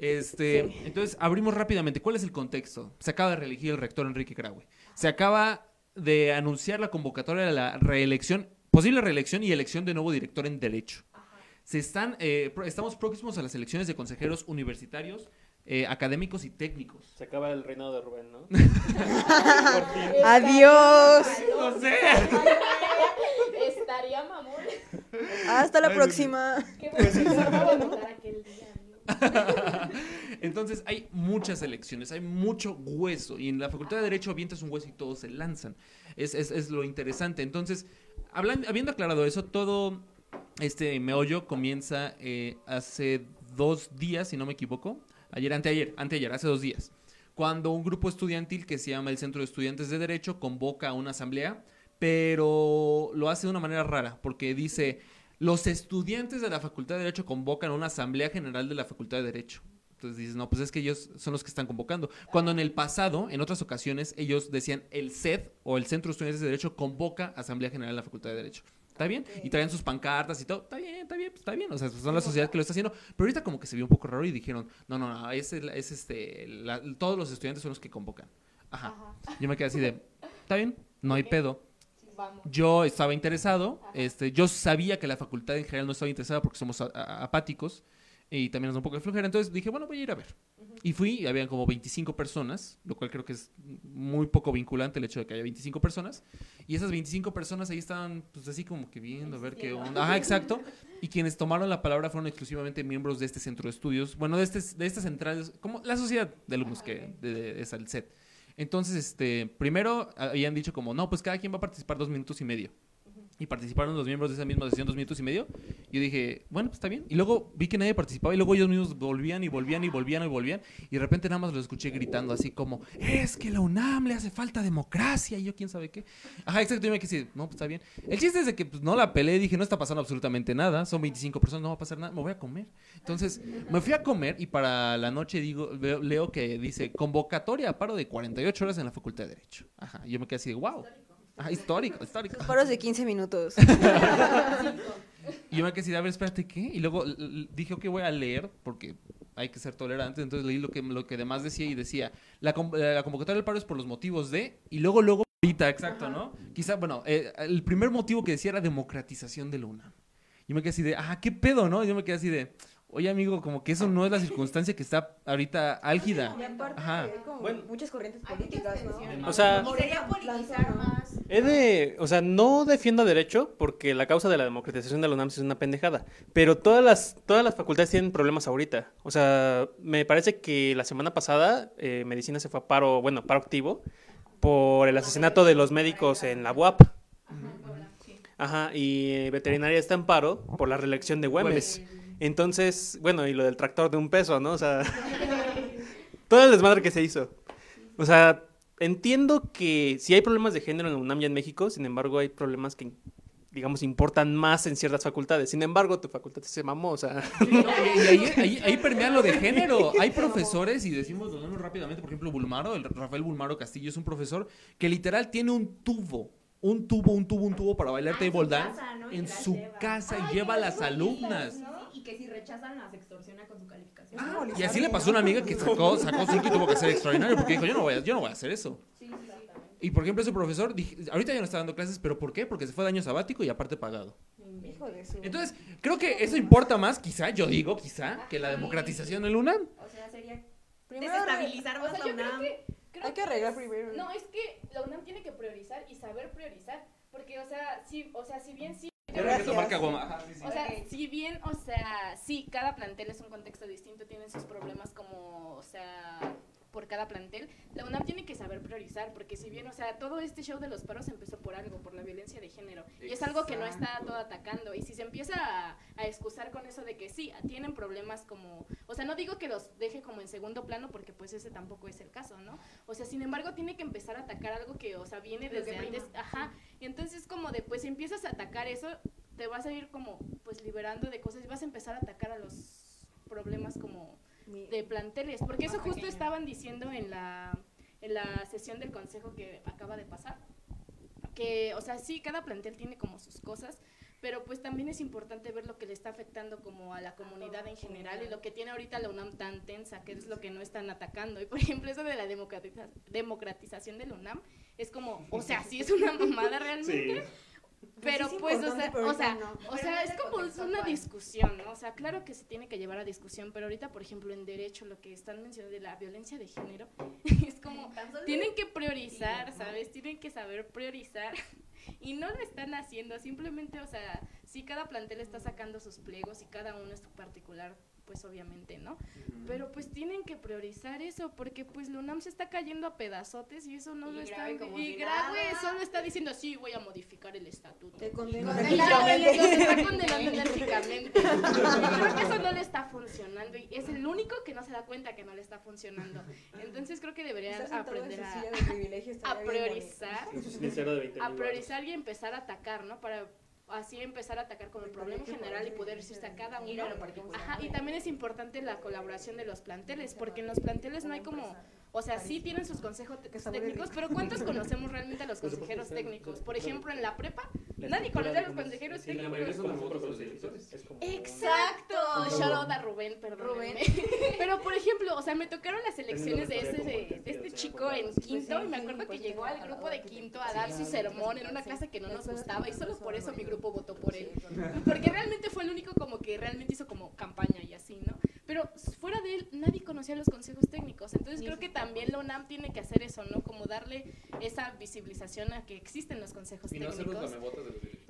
Este, Entonces, abrimos rápidamente. ¿Cuál es el contexto? Se acaba de reelegir el rector Enrique Graue. Se acaba de anunciar la convocatoria de la reelección, posible reelección y elección de nuevo director en Derecho. Se están, eh, estamos próximos a las elecciones de consejeros universitarios, eh, académicos y técnicos. Se acaba el reinado de Rubén, ¿no? Adiós. No sé. Estaría mamón. Hasta la próxima. Qué bueno. Entonces hay muchas elecciones, hay mucho hueso y en la Facultad de Derecho avientas un hueso y todos se lanzan. Es, es, es lo interesante. Entonces, hablan- habiendo aclarado eso, todo este meollo comienza eh, hace dos días, si no me equivoco. Ayer, anteayer, anteayer, hace dos días. Cuando un grupo estudiantil que se llama el Centro de Estudiantes de Derecho convoca a una asamblea, pero lo hace de una manera rara, porque dice, los estudiantes de la Facultad de Derecho convocan a una asamblea general de la Facultad de Derecho. Entonces dices, no, pues es que ellos son los que están convocando. Cuando en el pasado, en otras ocasiones, ellos decían, el CED o el Centro de Estudiantes de Derecho convoca a Asamblea General de la Facultad de Derecho. ¿Está bien? Y traían sus pancartas y todo. Está bien, está bien, está bien. O sea, son la sociedad que lo está haciendo. Pero ahorita como que se vio un poco raro y dijeron, no, no, no, es, es este, la- todos los estudiantes son los que convocan. Ajá. Yo me quedé así de, está bien, no hay pedo. Vamos. Yo estaba interesado, este, yo sabía que la facultad en general no estaba interesada porque somos a- a- apáticos y también nos da un poco de flojera, entonces dije, bueno, voy a ir a ver. Y fui y habían como 25 personas, lo cual creo que es muy poco vinculante el hecho de que haya 25 personas. Y esas 25 personas ahí estaban, pues así como que viendo, a ver qué onda. Ajá, exacto. Y quienes tomaron la palabra fueron exclusivamente miembros de este centro de estudios, bueno, de, este, de estas centrales, como la sociedad de alumnos que de, de- es el CET. Entonces, este, primero habían dicho como, no, pues cada quien va a participar dos minutos y medio. Y participaron los miembros de esa misma sesión dos minutos y medio. Y yo dije, bueno, pues está bien. Y luego vi que nadie participaba y luego ellos mismos volvían y volvían y volvían y volvían. Y de repente nada más los escuché gritando así como, es que la UNAM le hace falta democracia y yo quién sabe qué. Ajá, exacto. Yo me quedé, no, pues está bien. El chiste es de que pues, no la peleé, dije, no está pasando absolutamente nada. Son 25 personas, no va a pasar nada, me voy a comer. Entonces, me fui a comer y para la noche digo, veo- leo que dice convocatoria a paro de 48 horas en la Facultad de Derecho. Ajá, yo me quedé así de, wow. Ajá, histórico, histórico. Paros de 15 minutos. Y yo me quedé así de, a ver, espérate, ¿qué? Y luego dije, ok, voy a leer, porque hay que ser tolerantes. Entonces leí lo que, lo que además decía y decía, la, con- la convocatoria del paro es por los motivos de, y luego, luego, ahorita, exacto, ¿no? Quizá, bueno, eh, el primer motivo que decía era democratización de la UNAM. Y me quedé así de, ah, ¿qué pedo, no? Y yo me quedé así de, Oye, amigo, como que eso no es la circunstancia que está ahorita álgida. Y aparte, Ajá. hay como Bueno. muchas corrientes políticas, ¿no? O sea, más. He de, o sea, no defiendo derecho porque la causa de la democratización de la UNAM es una pendejada, pero todas las, todas las facultades tienen problemas ahorita. O sea, me parece que la semana pasada eh, medicina se fue a paro, bueno, paro activo por el asesinato de los médicos en la UAP. Ajá, y eh, veterinaria está en paro por la reelección de Güemes. Entonces, bueno, y lo del tractor de un peso, ¿no? O sea, todo el desmadre que se hizo. O sea, entiendo que sí hay problemas de género en la UNAM y en México, sin embargo hay problemas que, digamos, importan más en ciertas facultades. Sin embargo, tu facultad se mamó, o sea... No, y, y ahí, ahí, ahí permea lo de género. Hay profesores, y decimos los nombres rápidamente, por ejemplo, Bulmaro, el Rafael Bulmaro Castillo es un profesor que literal tiene un tubo, un tubo, un tubo, un tubo para bailar table dance en su casa y lleva a las alumnas. Y que si rechazan las extorsiona con su calificación. Ah, Y así le pasó a una amiga que sacó, sacó cinco y tuvo que ser extraordinario porque dijo, yo no voy a, yo no voy a hacer eso. Y por ejemplo, ese profesor, dije, ahorita ya no está dando clases, pero ¿por qué? Porque se fue de año sabático y aparte pagado. Hijo de su... Entonces, creo que eso importa más, quizá, yo digo, quizá, que la democratización del UNAM. O sea, sería Primero desestabilizar O más sea, la UNAM. que... creo hay que arreglar primero. No, es que la UNAM tiene que priorizar y saber priorizar. Porque, o sea, si, o sea, si bien sí. O sea, si bien, o sea, sí, cada plantel es un contexto distinto, tienen sus problemas como, o sea, por cada plantel, la UNAM tiene que saber priorizar, porque si bien, o sea, todo este show de los paros empezó por algo, por la violencia de género, y es algo que no está todo atacando, y si se empieza a, a excusar con eso de que sí, tienen problemas como, o sea, no digo que los deje como en segundo plano, porque pues ese tampoco es el caso, ¿no? O sea, sin embargo, tiene que empezar a atacar algo que, o sea, viene desde antes, ajá, y entonces como de, pues si empiezas a atacar eso, te vas a ir como, pues liberando de cosas y vas a empezar a atacar a los problemas como de planteles, porque eso justo estaban diciendo en la, en la sesión del consejo que acaba de pasar, que, o sea, sí, cada plantel tiene como sus cosas, pero pues también es importante ver lo que le está afectando como a la comunidad en general y lo que tiene ahorita la UNAM tan tensa, que es lo que no están atacando. Y por ejemplo, eso de la democratiza- democratización de la UNAM es como, o sea, sí es una mamada realmente. Pero sí pues, o sea, o sea, no. o sea, es como una discusión, ¿no? O sea, claro que se tiene que llevar a discusión, pero ahorita, por ejemplo, en derecho, lo que están mencionando de la violencia de género, es como, tienen que priorizar, ¿sabes? Tienen que saber priorizar. Y no lo están haciendo, simplemente, o sea, sí cada plantel está sacando sus pliegos y cada uno es su particular, pues obviamente, ¿no? Pero pues tienen que priorizar eso, porque pues la UNAM se está cayendo a pedazotes y eso no Y lo está... Como Y si Graue nada. solo está diciendo, sí, voy a modificar el estatuto. Te condeno los está condenando enérgicamente. Y creo que eso no le está funcionando y es el único que no se da cuenta que no le está funcionando. Entonces creo que deberían aprender a, a priorizar, a priorizar y empezar a atacar, ¿no? Para así empezar a atacar con el problema general y poder irse a cada uno. Ajá, y también es importante la colaboración de los planteles, porque en los planteles no hay como, o sea, sí tienen sus consejos técnicos, pero ¿cuántos conocemos realmente a los consejeros técnicos? Por ejemplo, en la prepa, nadie conoce a los consejeros técnicos. Exacto, shout out a Rubén, perdón. Rubén. Pero por ejemplo, o sea, me tocaron las elecciones de ese de, de este chico en quinto y me acuerdo que llegó al grupo de quinto a dar su sermón en una clase que no nos gustaba y solo por eso mi grupo votó por él. Porque realmente fue el único como que realmente hizo como campaña y así, ¿no? Pero fuera de él, nadie conocía los consejos técnicos. Entonces creo que también la UNAM tiene que hacer eso, ¿no? Como darle esa visibilización a que existen los consejos técnicos.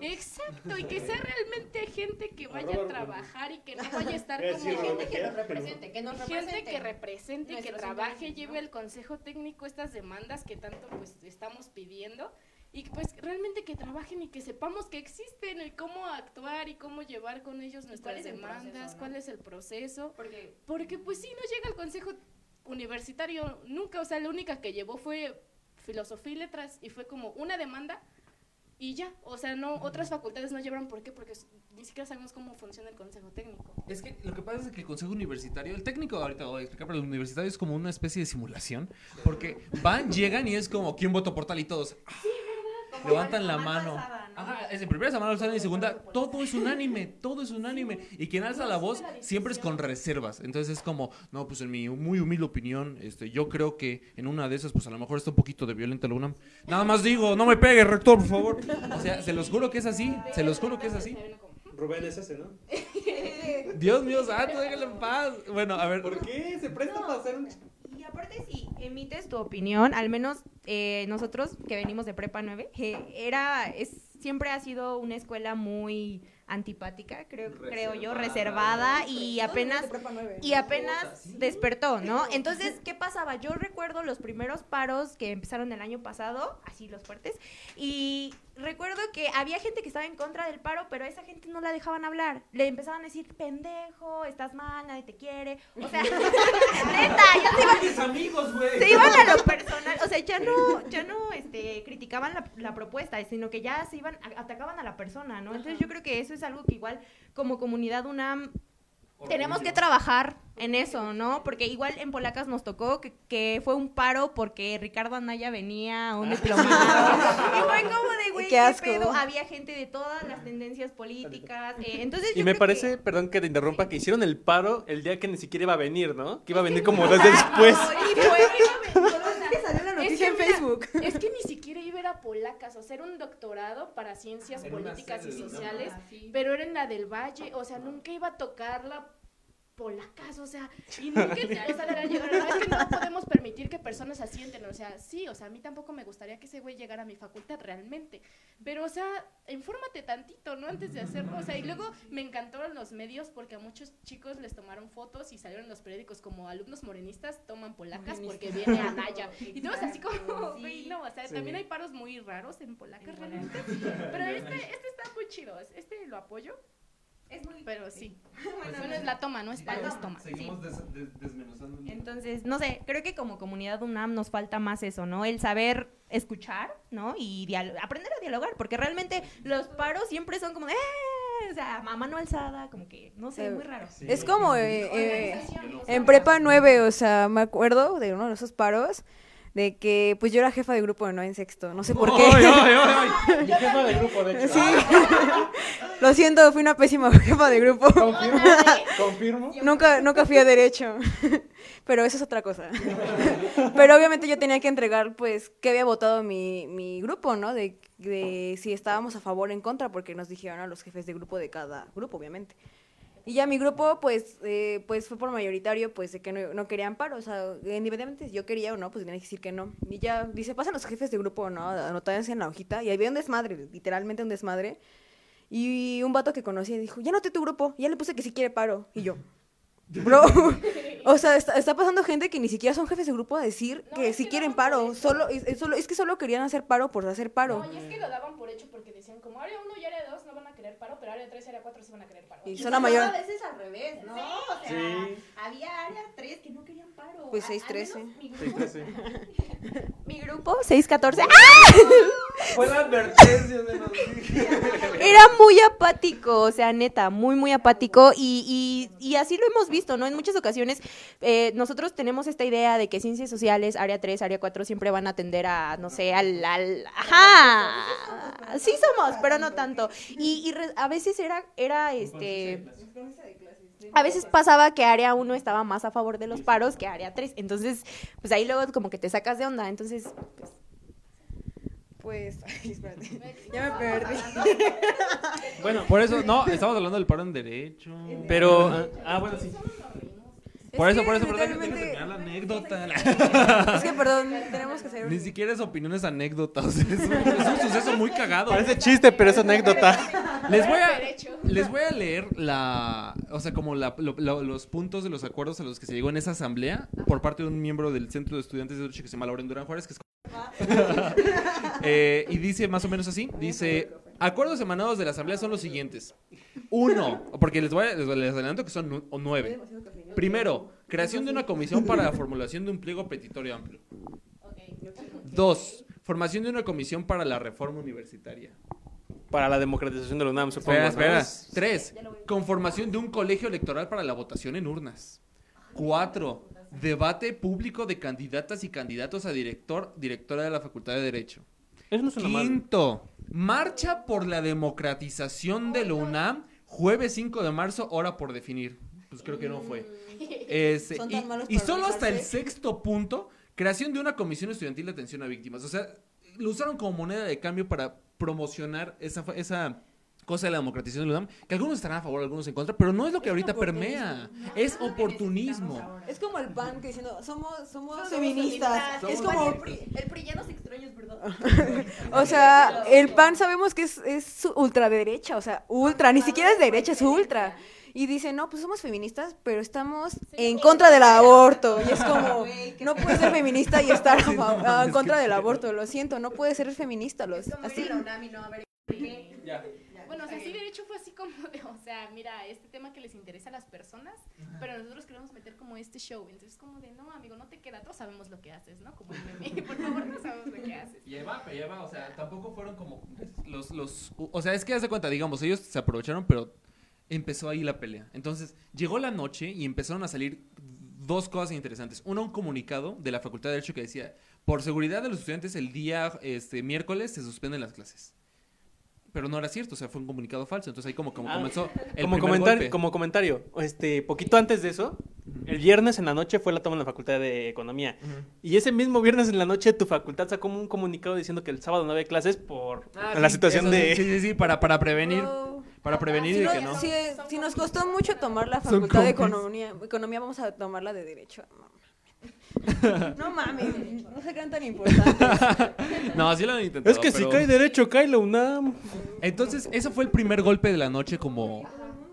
Exacto, y que sea realmente gente que vaya a trabajar y que no vaya a estar como Gente que nos represente, que nos gente represente. que represente, que nuestros trabaje, lleve ¿no? al consejo técnico estas demandas que tanto pues estamos pidiendo y pues realmente que trabajen y que sepamos que existen y cómo actuar y cómo llevar con ellos nuestras es el demandas, proceso, no? cuál es el proceso, Porque porque pues sí no llega al consejo universitario nunca, o sea, la única que llevó fue filosofía y letras y fue como una demanda y ya, o sea, no otras facultades no llevaron ¿por qué? Porque ni siquiera sabemos cómo funciona el consejo técnico. Es que lo que pasa es que el consejo universitario, el técnico ahorita voy a explicar, pero el universitario es como una especie de simulación. Porque van, llegan y es como, ¿quién votó por tal? Y todos ah, levantan la mano. Ajá, es en primera semana lo salen y segunda, todo es unánime, todo es unánime. Y quien alza la voz siempre es con reservas. Entonces es como, no, pues en mi muy humilde opinión, este, yo creo que en una de esas, pues a lo mejor está un poquito de violenta la UNAM. Nada más digo, no me pegue, rector, por favor. O sea, se los juro que es así, se los juro que es así. Rubén es ese, ¿no? Dios mío, santo, déjalo en paz. Bueno, a ver. ¿Por qué? Se presta para hacer un... Emites tu opinión, al menos eh, nosotros que venimos de Prepa 9, eh, era, es, siempre ha sido una escuela muy antipática, creo, creo yo, reservada y apenas y apenas despertó, ¿no? Entonces, ¿qué pasaba? Yo recuerdo los primeros paros que empezaron el año pasado, así los fuertes, y recuerdo que había gente que estaba en contra del paro, pero a esa gente no la dejaban hablar. Le empezaban a decir, pendejo, estás mal, nadie te quiere. O sea, neta, ya se iban, Mis amigos, güey. se iban a lo personal. O sea, ya no, ya no este, criticaban la, la propuesta, sino que ya se iban, atacaban a la persona, ¿no? Entonces yo creo que eso es algo que igual como comunidad UNAM tenemos que trabajar en eso, ¿no? Porque igual en Polacas nos tocó que, que fue un paro porque Ricardo Anaya venía a un diplomado. y fue como de, güey, Qué qué, asco. pedo. Había gente de todas las tendencias políticas. eh, entonces Y yo me creo parece, que- perdón que te interrumpa, que hicieron el paro el día que ni siquiera iba a venir, ¿no? Que iba a venir como desde después. Y fue, o sea, que salió la es noticia que en mira, Facebook. Es que ni siquiera iba polacas, o hacer un doctorado para ciencias En una políticas y sociales, Ah, sí. pero era en la del Valle, o sea, nunca iba a tocar la polacas, o sea, y nunca, o sea, la verdad es que no podemos permitir que personas así entren, o sea, sí, o sea, a mí tampoco me gustaría que ese güey llegara a mi facultad realmente, pero, o sea, infórmate tantito, ¿no? Antes de hacerlo, o sea, y luego me encantaron los medios porque a muchos chicos les tomaron fotos y salieron en los periódicos como alumnos morenistas toman polacas porque viene Anaya, y todos así como, güey, no, o sea, también hay paros muy raros en polacas realmente, pero este, este está muy chido, este lo apoyo, Es muy pero sí, no es la toma, no es toma. Seguimos des- des- desmenuzando. Entonces, no sé, creo que como comunidad UNAM nos falta más eso, ¿no? El saber escuchar, ¿no? Y aprender a dialogar, porque realmente los paros siempre son como de, "Eh", o sea, a mano alzada, como que, no sé, muy raro. Es como eh, eh, en prepa 9, o sea, me acuerdo de uno de esos paros de que pues yo era jefa de grupo no en sexto, no sé por qué. ¡Ay, ay, ay, ay! Mi jefa de grupo, de hecho. Sí. Lo siento, fui una pésima jefa de grupo. Confirmo. Confirmo. Nunca, nunca fui a derecho. Pero eso es otra cosa. Pero obviamente yo tenía que entregar, pues, qué había votado mi, mi grupo, ¿no? De, de si estábamos a favor o en contra, porque nos dijeron a los jefes de grupo de cada grupo, obviamente. Y ya mi grupo, pues, eh, pues fue por mayoritario, pues, de que no, no querían paro. O sea, independientemente si yo quería o no, pues tenía que decir que no. Y ya, dice, pasan los jefes de grupo, ¿no? Anotadas en la hojita. Y había un desmadre, literalmente un desmadre. Y un vato que conocí dijo, ya noté tu grupo. Ya le puse que sí quiere paro. Y yo, bro, o sea, está, está pasando gente que ni siquiera son jefes de grupo a decir No, que sí que quieren paro. Solo, es, es solo, es que solo querían hacer paro por hacer paro. No, y es que lo daban por hecho porque decían como área 1 y área 2 no van a querer paro, pero área 3 y área 4 sí van a querer paro. Y son la mayor. A veces al revés, ¿no? O sea, Sí. había área 3 que no querían paro. Pues A- al 6-13. menos Mi grupo, sí, sí. mi grupo 614. Fue la advertencia de los Era muy apático, o sea, neta, muy, muy apático. Y, y, y así lo hemos visto, ¿no? En muchas ocasiones eh, nosotros tenemos esta idea de que ciencias sociales, área 3, área 4, siempre van a atender a, no sé, al... al ajá, sí somos, pero no tanto. Y, y re- a veces era, era este... A veces pasaba que área 1 estaba más a favor de los paros que área 3. Entonces, pues ahí luego como que te sacas de onda. Entonces, pues, Pues, ay, espérate. Ya me perdí. Bueno, Por eso, no, estamos hablando del paro en derecho. pero. ah, Ah, bueno, sí. Por Es eso, por eso, que literalmente- terminar la anécdota. Es que, perdón, tenemos que hacer un... Ni siquiera es opiniones anécdotas. Es un, es un suceso muy cagado. Parece chiste, pero es anécdota. Les voy a, Derecho. les voy a leer la, o sea, como la- lo- lo- los puntos de los acuerdos a los que se llegó en esa asamblea por parte de un miembro del Centro de Estudiantes de Derecho que se llama Lauren Durán Juárez, que es... Eh, y dice más o menos así, dice, acuerdos emanados de la asamblea son los siguientes. Uno, porque les voy a, les, les adelanto que son nu- nueve. Primero, creación de una comisión para la formulación de un pliego petitorio amplio. Dos, formación de una comisión para la reforma universitaria. Para la democratización de la UNAM, supongo. Espera. Tres, conformación de un colegio electoral para la votación en urnas. Cuatro, debate público de candidatas y candidatos a director, directora de la Facultad de Derecho. Eso no suena mal. Quinto, marcha por la democratización de la UNAM, jueves 5 de marzo, hora por definir. Pues creo que no fue. Ese, Son y, tan malos y para solo hasta el sexto punto, creación de una comisión estudiantil de atención a víctimas. O sea, lo usaron como moneda de cambio para promocionar esa, esa cosa de la democratización de la UNAM, que algunos estarán a favor, algunos en contra, pero no es lo que ahorita permea. Es oportunismo. Es como el PAN que diciendo, somos, somos, Somos feministas. feministas. Es El como, PRI- El PRI, el PRI ya nos extraña, verdad. o sea, el PAN sabemos que es, es ultraderecha, o sea, ultra, ni siquiera es derecha, es ultra. Y dice, no, pues somos feministas, pero estamos en contra del aborto. Y es como, no puedes ser feminista y estar a- en contra del aborto. Lo siento, no puedes ser feminista. Los, Es como ir así. a la UNAM y no, a ver, ¿qué? Bueno, o sea, sí, de hecho fue así como de, o sea, mira, este tema que les interesa a las personas, pero nosotros queremos meter como este show. Entonces, como de, no, amigo, no te queda, todos sabemos lo que haces, ¿no? Como el meme, por favor, todos sabemos lo que haces. Y ahí va, pero ahí va, o sea, tampoco fueron como los, los, o sea, es que haz de cuenta, digamos, ellos se aprovecharon, pero empezó ahí la pelea. Entonces, llegó la noche y empezaron a salir dos cosas interesantes. Una, un comunicado de la Facultad de Derecho que decía, por seguridad de los estudiantes, el día este, miércoles se suspenden las clases. Pero no era cierto, o sea, fue un comunicado falso. Entonces ahí como, como Ah, comenzó el como, comentario, golpe. como comentario, este, poquito antes de eso, el viernes en la noche fue la toma en la Facultad de Economía. Y ese mismo viernes en la noche tu facultad sacó un comunicado diciendo que el sábado no había clases por Ah, la sí, situación eso de... Sí, sí, sí, para, para prevenir. Para prevenir Si, de no- que no. si- si nos costó mucho tomar la facultad de economía, economía, vamos a tomarla de derecho. No mames, no se crean tan importantes. No, sí lo han intentado. Es que si cae derecho, cae la UNAM. Entonces, ese fue el primer golpe de la noche como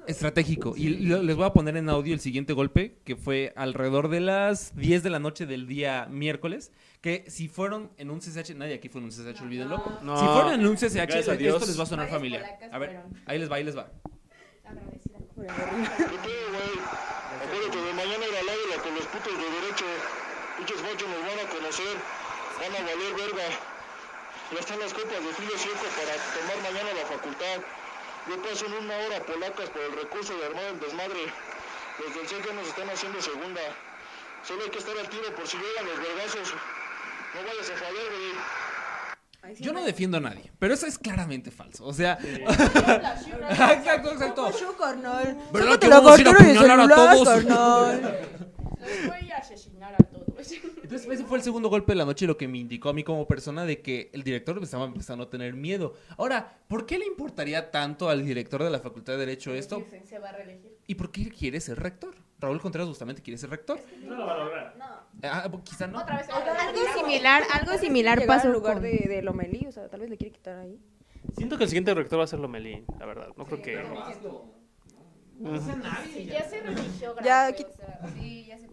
estratégico. Y les voy a poner en audio el siguiente golpe, que fue alrededor de las 10 de la noche del día miércoles. Que si fueron en un CCH, nadie aquí fue en un CCH, olvídenlo. No. Si fueron en un CCH, esto les va a sonar familiar. A ver, ahí les va, ahí les va. Agradecida. Acuérdate de mañana ir al águila con los putos de derecho. Pinches machos nos van a conocer. Van a valer verga. Ya están las copas de frío seco para tomar mañana la facultad. Yo paso en una hora polacas por el recurso de armar el desmadre. Los del CEC nos están haciendo segunda. Solo hay que estar al tiro por si llegan los vergazos. No vayas a fallar, güey. Yo no defiendo a nadie, pero eso es claramente falso. O sea, exacto, exacto. Yo, carnal. ¿Verdad que vamos a ir a apuñalar a todos? voy a asesinar a todos. Entonces, ese fue el segundo golpe de la noche, lo que me indicó a mí como persona de que el director estaba empezando a tener miedo. Ahora, ¿por qué le importaría tanto al director de la Facultad de Derecho esto? Se va a reelegir. ¿Y por qué quiere ser rector? Raúl Contreras justamente quiere ser rector. No lo va a lograr. Ah, quizá no. Otra vez. Algo similar, algo similar pasó al lugar con- de, de Lomelí, o sea, tal vez le quiere quitar ahí. Siento que el siguiente rector va a ser Lomelín, la verdad. No creo que... Sí, ya se religió grande. Ya, o qui- sea, sí, ya se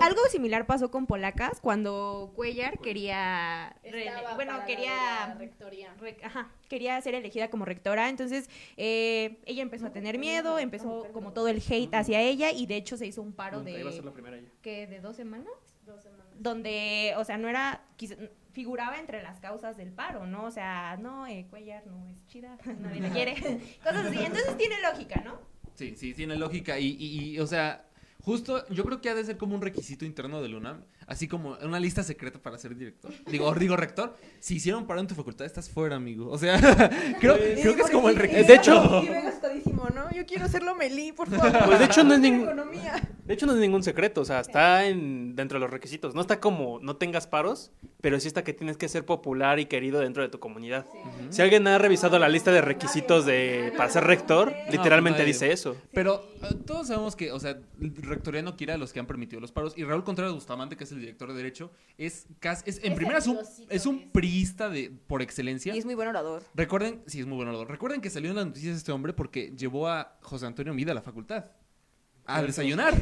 Algo similar pasó con Polacas cuando Cuellar quería, re- bueno, quería, rectoría. re- ajá, quería ser elegida como rectora, entonces eh, ella empezó a tener miedo, empezó como todo el hate hacia ella y de hecho se hizo un paro Ahí va a ser de, la primera ya. ¿qué? ¿De dos semanas? Dos semanas. Donde, o sea, no era, quizá- figuraba entre las causas del paro, ¿no? O sea, no, eh, Cuellar no es chida, nadie la quiere, cosas así, entonces tiene lógica, ¿no? Sí, sí, tiene lógica. Y, y- y, o sea, justo yo creo que ha de ser como un requisito interno del UNAM, así como una lista secreta para ser director. Digo, digo rector, si hicieron paro en tu facultad, estás fuera, amigo. O sea, creo, creo que es como el requisito. De hecho- Y ¿no? Yo quiero ser Lomelí, por favor. Pues de hecho no es ningún... Economía. De hecho, no es ningún secreto, o sea, está en, dentro de los requisitos. No está como no tengas paros, pero sí está que tienes que ser popular y querido dentro de tu comunidad. Si alguien ha revisado la lista de requisitos de para ser rector, literalmente nadie. dice eso. Pero eh, todos sabemos que, o sea, rectoría no quiere a los que han permitido los paros. Y Raúl Contreras Bustamante, que es el director de Derecho, es, casi, es en Es primera es un, es un priista de, por excelencia. Y es muy buen orador. Recuerden, sí, es muy buen orador. Recuerden que salió en las noticias este hombre porque llevó a José Antonio Mida a la facultad. A desayunar.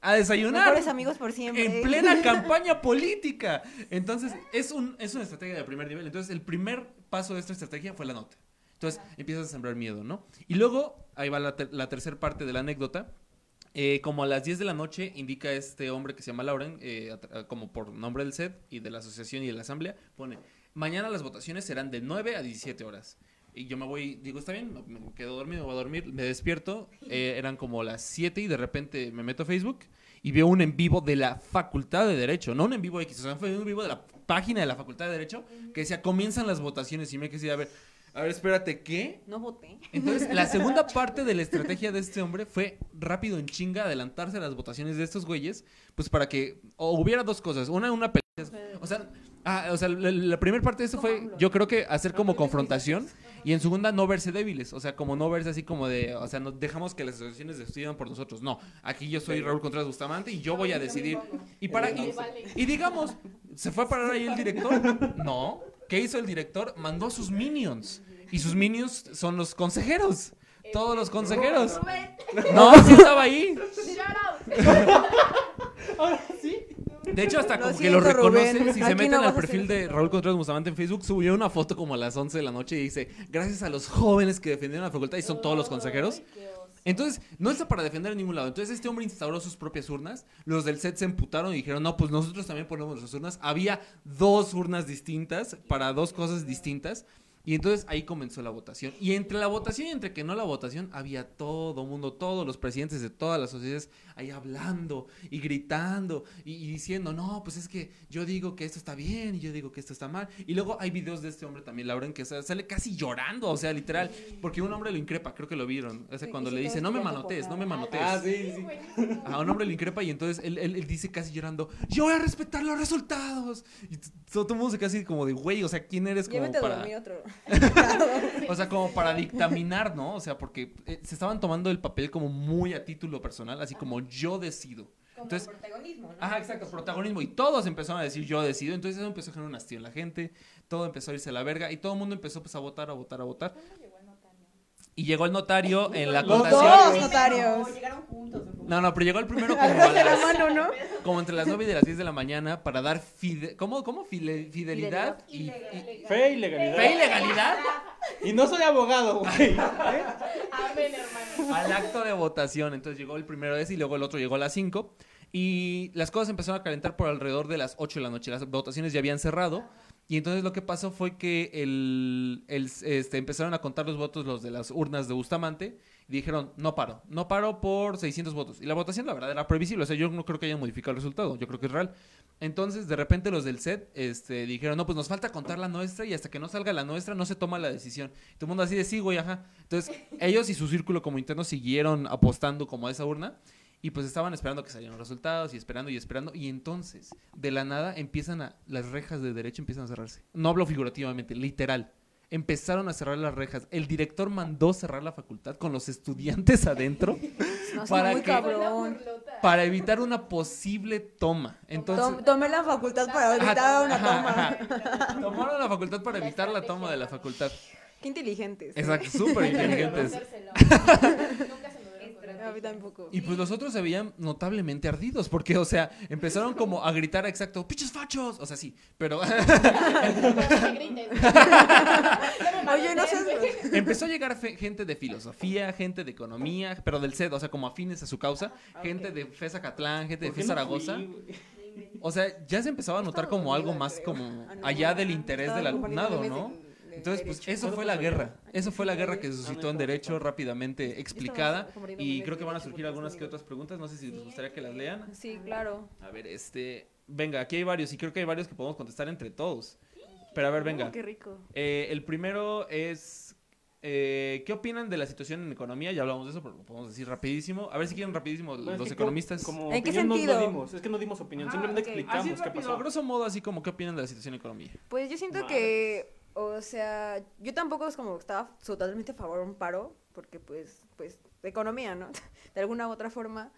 A desayunar. Mejores amigos por siempre. En plena campaña política. Entonces, es, un, es una estrategia de primer nivel. Entonces, el primer paso de esta estrategia fue la nota. Entonces, empiezas a sembrar miedo, ¿no? Y luego, ahí va la, ter- la tercera parte de la anécdota. Eh, como a las 10 de la noche indica este hombre que se llama Lauren, eh, como por nombre del SED y de la asociación y de la asamblea, pone, mañana las votaciones serán de 9 a 17 horas. Y yo me voy, digo, está bien, me quedo dormido, voy a dormir, me despierto, eh, eran como las 7 y de repente me meto a Facebook y veo un en vivo de la Facultad de Derecho, no un en vivo X, o un en vivo de la página de la Facultad de Derecho que decía, comienzan las votaciones y me quedé a ver, a ver, espérate, ¿qué? No voté. Entonces, la segunda parte de la estrategia de este hombre fue rápido en chinga adelantarse a las votaciones de estos güeyes, pues para que o hubiera dos cosas, una una pelea, o sea, Ah, o sea, la, la primera parte de eso fue, yo creo que hacer como confrontación y en segunda no verse débiles, o sea, como no verse así como de, o sea, no dejamos que las asociaciones decidan por nosotros, no, aquí yo soy Raúl Contreras Bustamante y yo voy a decidir. Y para y, y digamos, ¿se fue a parar ahí el director? No. ¿Qué hizo el director? Mandó a sus minions. Y sus minions son los consejeros. Todos los consejeros. No, sí estaba ahí. De hecho, hasta Lo como que lo reconoce. Rubén. Si se meten no al a perfil de Raúl Contreras Bustamante en Facebook, subió una foto como a las 11 de la noche y dice: Gracias a los jóvenes que defendieron la facultad y son todos los consejeros. Entonces, no está para defender en ningún lado. Entonces, este hombre instauró sus propias urnas. Los del set se emputaron y dijeron: No, pues nosotros también ponemos nuestras urnas. Había dos urnas distintas para dos cosas distintas. Y entonces ahí comenzó la votación. Y entre la votación y entre que no la votación, había todo mundo, todos los presidentes de todas las sociedades ahí hablando y gritando y, y diciendo, no, pues es que yo digo que esto está bien y yo digo que esto está mal. Y luego hay videos de este hombre también, Lauren, que sa- sale casi llorando, o sea, literal, porque un hombre lo increpa, creo que lo vieron. O sea, cuando le dice, no me manotees, no me manotees. Ah, sí, sí. A un hombre lo increpa y entonces él, él- él dice casi llorando, yo voy a respetar los resultados. Y todo, el mundo se así como de, güey, o sea, ¿quién eres como Llévate a para... dormir otro. O sea, como para dictaminar, ¿no? O sea, porque eh, se estaban tomando el papel como muy a título personal, así como yo decido. Entonces, protagonismo, ¿no? Ajá, exacto, protagonismo. Y todos empezaron a decir yo decido. Entonces eso empezó a generar un hastío en la gente. Todo empezó a irse a la verga. Y todo el mundo empezó pues a votar, a votar, a votar. Y llegó el notario en la Los contación. Dos notarios. No, no, pero llegó el primero como, a las- mano, ¿no? como entre las 9 y de las 10 de la mañana para dar fide ¿cómo, cómo? File- fidelidad y, y- Fe y legalidad. fe y legalidad Y no soy abogado, güey. Amén, hermano. al acto de votación. Entonces llegó el primero ese y luego el otro llegó a las 5. Y las cosas empezaron a calentar por alrededor de las 8 de la noche. Las votaciones ya habían cerrado. Y entonces lo que pasó fue que el, este, empezaron a contar los votos los de las urnas de Bustamante. Y dijeron, no paro. No paro por 600 votos. Y la votación, la verdad, era previsible. O sea, yo no creo que hayan modificado el resultado. Yo creo que es real. Entonces, de repente los del set este, dijeron, no, pues nos falta contar la nuestra y hasta que no salga la nuestra no se toma la decisión. Y todo el mundo así de sí, güey, ajá. Entonces, ellos y su círculo como interno siguieron apostando como a esa urna y pues estaban esperando que salieran los resultados y esperando y esperando. Y entonces, de la nada, empiezan a, las rejas de derecho empiezan a cerrarse. No hablo figurativamente, literal. Empezaron a cerrar las rejas. El director mandó cerrar la facultad con los estudiantes adentro No, ¿Para muy cabrón. para evitar una posible toma. Entonces, Tom- Tomé la facultad para Ajá, evitar una toma. ajá. Tomaron la facultad para evitar la toma de la facultad. Qué inteligentes. Exacto, súper inteligentes. Nunca se lo dieron por A mí tampoco. Y pues los otros se veían notablemente ardidos, porque, o sea, empezaron como a gritar exacto, ¡pichos fachos! O sea, sí, pero Oye, no seas... empezó a llegar fe- gente de filosofía, gente de economía, pero del CED, o sea, como afines a su causa, gente de FE Zacatlán, gente de ¿Por qué FE no Zaragoza. O sea, ya se empezaba a notar como algo más como allá del interés del alumnado, ¿no? Entonces, pues eso fue la guerra. Eso fue la guerra que se suscitó en derecho rápidamente explicada. Y creo que van a surgir algunas que otras preguntas. No sé si les gustaría que las lean. Sí, claro. A ver, este. Venga, aquí hay varios y creo que hay varios que podemos contestar entre todos. Pero a ver, venga. Oh, qué rico. Eh, el primero es. eh, ¿Qué opinan de la situación en economía? Ya hablamos de eso, pero lo podemos decir rapidísimo. A ver si quieren rapidísimo es los que economistas. Como, como ¿En qué no- sentido? No, dimos, es que no dimos opinión, Ajá, simplemente explicamos Así qué pasó. a grosso modo, así como qué opinan de la situación en economía. Pues yo siento que, o sea, yo tampoco es como estaba totalmente a favor de un paro, porque pues, pues, economía, ¿no? De alguna u otra forma.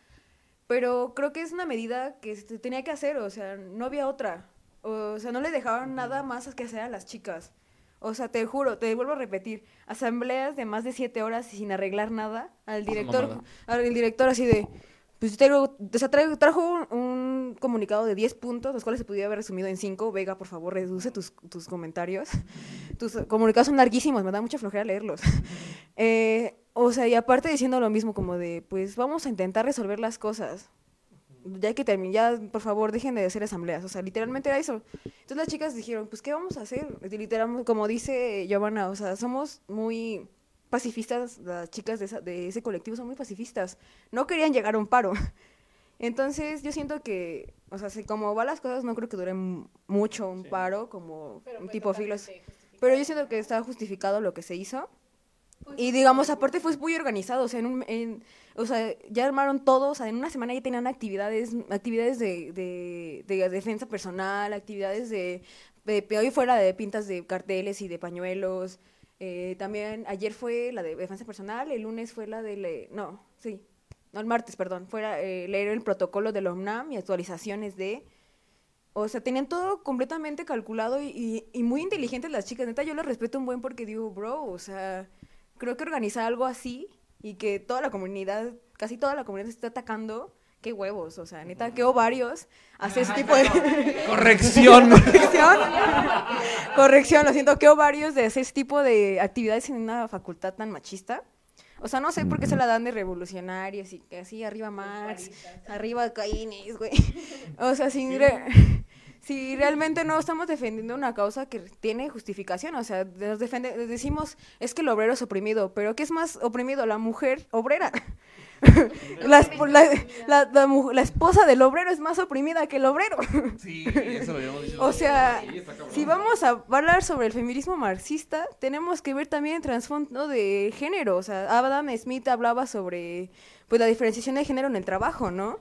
Pero creo que es una medida que se tenía que hacer, o sea, no había otra. O sea, no le dejaron nada más que hacer a las chicas. O sea, te juro, te vuelvo a repetir, asambleas de más de siete horas y sin arreglar nada, al director, al director así de, pues traigo, o sea, traigo- trajo un, un comunicado de 10 puntos, los cuales se podía haber resumido en 5. Vega, por favor, reduce tus, tus comentarios. Tus comunicados son larguísimos, me da mucha flojera leerlos. Eh, o sea, y aparte diciendo lo mismo, como de, pues vamos a intentar resolver las cosas. Ya hay que terminar, ya, por favor, dejen de hacer asambleas. O sea, literalmente era eso. Entonces las chicas dijeron, pues, ¿qué vamos a hacer? Literalmente, como dice Giovanna, o sea, somos muy pacifistas, las chicas de, esa- de ese colectivo son muy pacifistas. No querían llegar a un paro. Entonces, yo siento que, o sea, si como van las cosas, no creo que dure mucho un Sí. paro, como un tipo filos. Pero yo siento que está justificado lo que se hizo. Y digamos, aparte fue muy organizado, o sea, en un- en- o sea, ya armaron todo, o sea, en una semana ya tenían actividades, actividades de, de, de defensa personal, actividades de eh, hoy fue la de pintas de carteles y de pañuelos. eh, también ayer fue la de defensa personal, el lunes fue la de... le- no, sí. No, el martes, perdón. Fue la, eh, leer el protocolo de la UNAM y actualizaciones de... O sea, tenían todo completamente calculado y, y- y muy inteligentes las chicas. Neta, yo las respeto un buen porque digo, bro, o sea, creo que organizar algo así y que toda la comunidad, casi toda la comunidad se esté atacando, qué huevos, o sea, neta, qué ovarios hacer ese tipo de... Corrección. Corrección. Corrección, lo siento, qué ovarios de hacer ese tipo de actividades en una facultad tan machista. O sea, no sé por qué se la dan de revolucionarios y que así arriba Marx, arriba Caínes, güey. O sea, si, re- si realmente no estamos defendiendo una causa que tiene justificación, o sea, nos defende, decimos es que el obrero es oprimido, pero ¿qué es más oprimido? La mujer obrera. La, esp- la- la- la mu- la esposa del obrero es más oprimida que el obrro. Sí, eso lo habíamos dicho. O sea, Sí, si vamos a hablar sobre el feminismo marxista, tenemos que ver también el trasfondo de género. O sea, Adam Smith hablaba sobre pues la diferenciación de género en el trabajo, ¿no?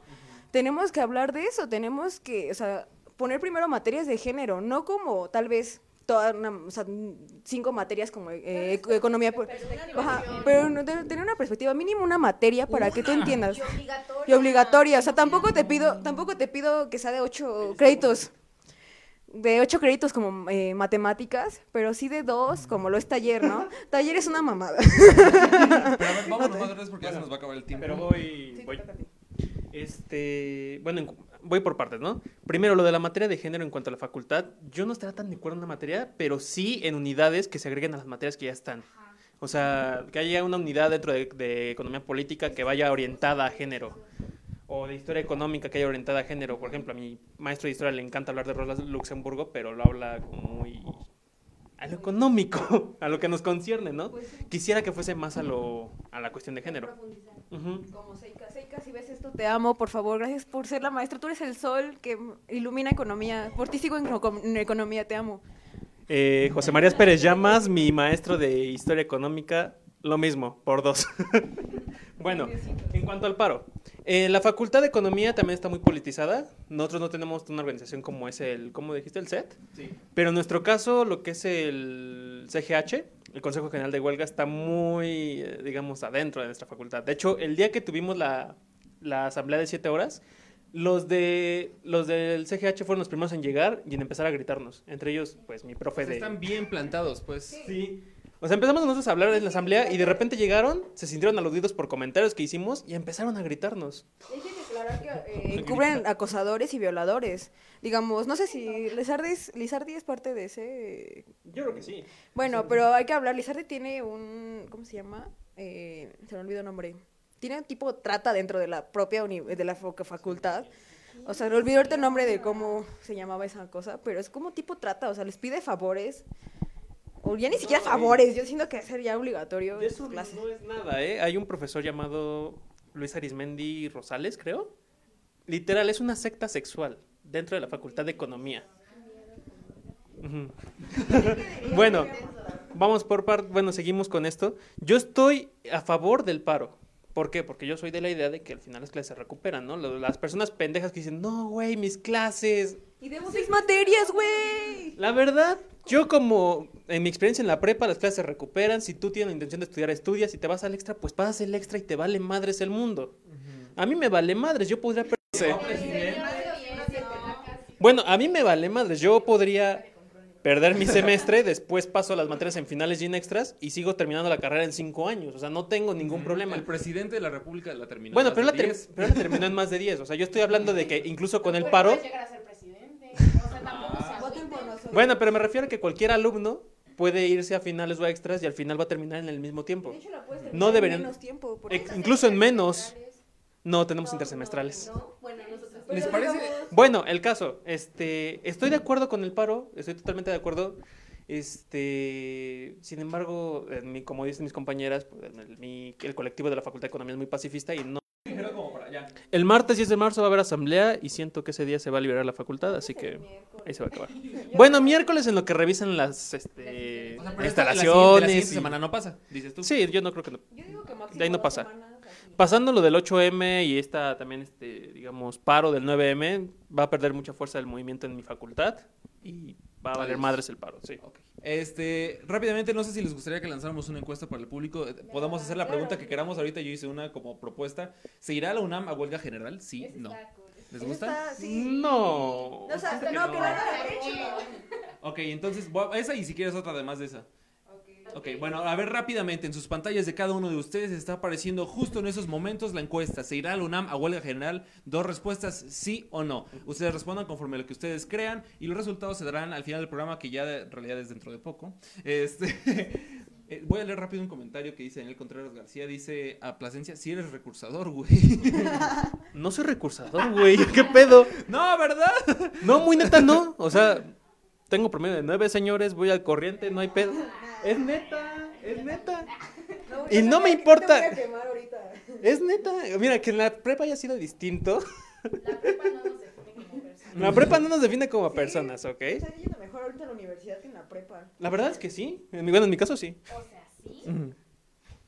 Tenemos que hablar de eso, tenemos que, o sea, poner primero materias de género, no como tal vez toda una, o sea, cinco materias como eh, eco- economía, Ajá, pero tener una perspectiva mínimo una materia para que tú entiendas y obligatoria, o sea, tampoco te pido, tampoco te pido que sea de ocho créditos, de ocho créditos como eh, matemáticas, pero sí de dos, como lo es taller, ¿no? Taller es una mamada. Pero a ver, vámonos más porque ya se nos va a acabar el tiempo. Pero voy, voy. Este, bueno, en- voy por partes, ¿no? Primero, lo de la materia de género en cuanto a la facultad. Yo no estaría tan de acuerdo en una materia, pero sí en unidades que se agreguen a las materias que ya están. O sea, que haya una unidad dentro de, de economía política que vaya orientada a género. O de historia económica que haya orientada a género. Por ejemplo, a mi maestro de historia le encanta hablar de Rosa Luxemburgo, pero lo habla como muy a lo económico, a lo que nos concierne, ¿no? Quisiera que fuese más a lo a la cuestión de género. Como Seika, Seika, si ves esto, te amo, por favor, gracias por ser la maestra. Tú eres el sol que ilumina economía. Por ti sigo en economía, te amo. Eh, José María Pérez Llamas, mi maestro de historia económica, lo mismo, por dos. bueno, en cuanto al paro, eh, la Facultad de Economía también está muy politizada. Nosotros no tenemos una organización como es el, ¿cómo dijiste? El SET. Sí. Pero en nuestro caso, lo que es el CGH, el Consejo General de Huelga, está muy, eh, digamos, adentro de nuestra facultad. De hecho, el día que tuvimos la, la asamblea de siete horas, los, de, los del CGH fueron los primeros en llegar y en empezar a gritarnos. Entre ellos, pues, mi profe de... Están bien plantados, pues. Sí. O sea, empezamos nosotros a hablar en la asamblea y de repente llegaron, se sintieron aludidos por comentarios que hicimos y empezaron a gritarnos. Hay que declarar que eh, encubren acosadores y violadores. Digamos, no sé si Lizardi es, Lizardi es parte de ese... Yo creo que sí. Bueno, pero hay que hablar. Lizardi tiene un... ¿Cómo se llama? Eh, se me olvidó el nombre. Tiene un tipo de trata dentro de la propia uni- de la fac- facultad. O sea, me olvidó ahorita el nombre de cómo se llamaba esa cosa, pero es como tipo trata, o sea, les pide favores. O ya ni siquiera favores, yo siento que va a ser ya obligatorio. De eso clases. no es nada, ¿eh? Hay un profesor llamado Luis Arismendi Rosales, creo. Literal, es una secta sexual dentro de la Facultad de Economía. Bueno, vamos por parte, bueno, seguimos con esto. Yo estoy a favor del paro. ¿Por qué? Porque yo soy de la idea de que al final las clases se recuperan, ¿no? Las personas pendejas que dicen, no, güey, mis clases. Y debo seis materias, güey. La verdad, yo como en mi experiencia en la prepa, las clases se recuperan. Si tú tienes la intención de estudiar, estudias. Si te vas al extra, pues pasas el extra y te vale madres el mundo. A mí me vale madres, yo podría... perder- Bueno, a mí me vale madres, yo podría perder mi semestre, después paso las materias en finales y en extras y sigo terminando la carrera en cinco años. O sea, no tengo ningún problema. El presidente de la República la terminó. Bueno, en pero la, ter- 10. pero la terminó en más de 10. O sea, yo estoy hablando de que incluso con el paro... puedes llegar a ser Bueno, pero me refiero a que cualquier alumno puede irse a finales o a extras y al final va a terminar en el mismo tiempo. De hecho, la puedes No en deberían- menos tiempo. incluso en menos. No, tenemos intersemestrales. Bueno, nosotros- ¿Les parece? Bueno, el caso, este, estoy de acuerdo con el paro, estoy totalmente de acuerdo. Este, sin embargo, en mi- como dicen mis compañeras, pues, el, mi- el colectivo de la Facultad de Economía es muy pacifista y no. El martes 10 de marzo va a haber asamblea y siento que ese día se va a liberar la facultad, así que ahí se va a acabar. Bueno, miércoles en lo que revisan las este, O sea, pero instalaciones. La siguiente y- semana no pasa, dices tú. Sí, yo no creo que no. Yo digo que máximo De ahí no dos pasa. semanas, así. Pasando lo del 8M y esta también, este, digamos, paro del 9M, va a perder mucha fuerza el movimiento en mi facultad y va a valer Adiós. madres el paro, sí. Ok. Este, rápidamente, no sé si les gustaría que lanzáramos una encuesta para el público. Eh, Podamos hacer la pregunta que queramos. Ahorita yo hice una como propuesta. ¿Se irá la UNAM a huelga general? Sí, no. ¿Les gusta? Está- sí. No. O sea, no, que derecha. Ok, entonces, a- esa y si quieres otra además de esa. Ok, bueno, a ver rápidamente, en sus pantallas de cada uno de ustedes está apareciendo justo en esos momentos la encuesta. ¿Se irá la UNAM a huelga general? Dos respuestas, sí o no. Ustedes respondan conforme a lo que ustedes crean y los resultados se darán al final del programa, que ya en realidad es dentro de poco. Este, eh, voy a leer rápido un comentario que dice Daniel Contreras García. Dice, a Plasencia, si eres recursador, güey. No soy recursador, güey. ¿Qué pedo? no, ¿verdad? No, muy neta, no. O sea, tengo promedio de nueve señores, voy al corriente, no hay pedo. Es neta, es neta. Y no me importa. Te voy a quemar ahorita. Es neta. Mira, que en la prepa haya sido distinto. La prepa no nos define como personas. La prepa no nos define como personas, ¿ok? Está yendo mejor ahorita en la universidad que en la prepa. La verdad es que sí. En mi, bueno, en mi caso sí. O sea, sí, Ujú.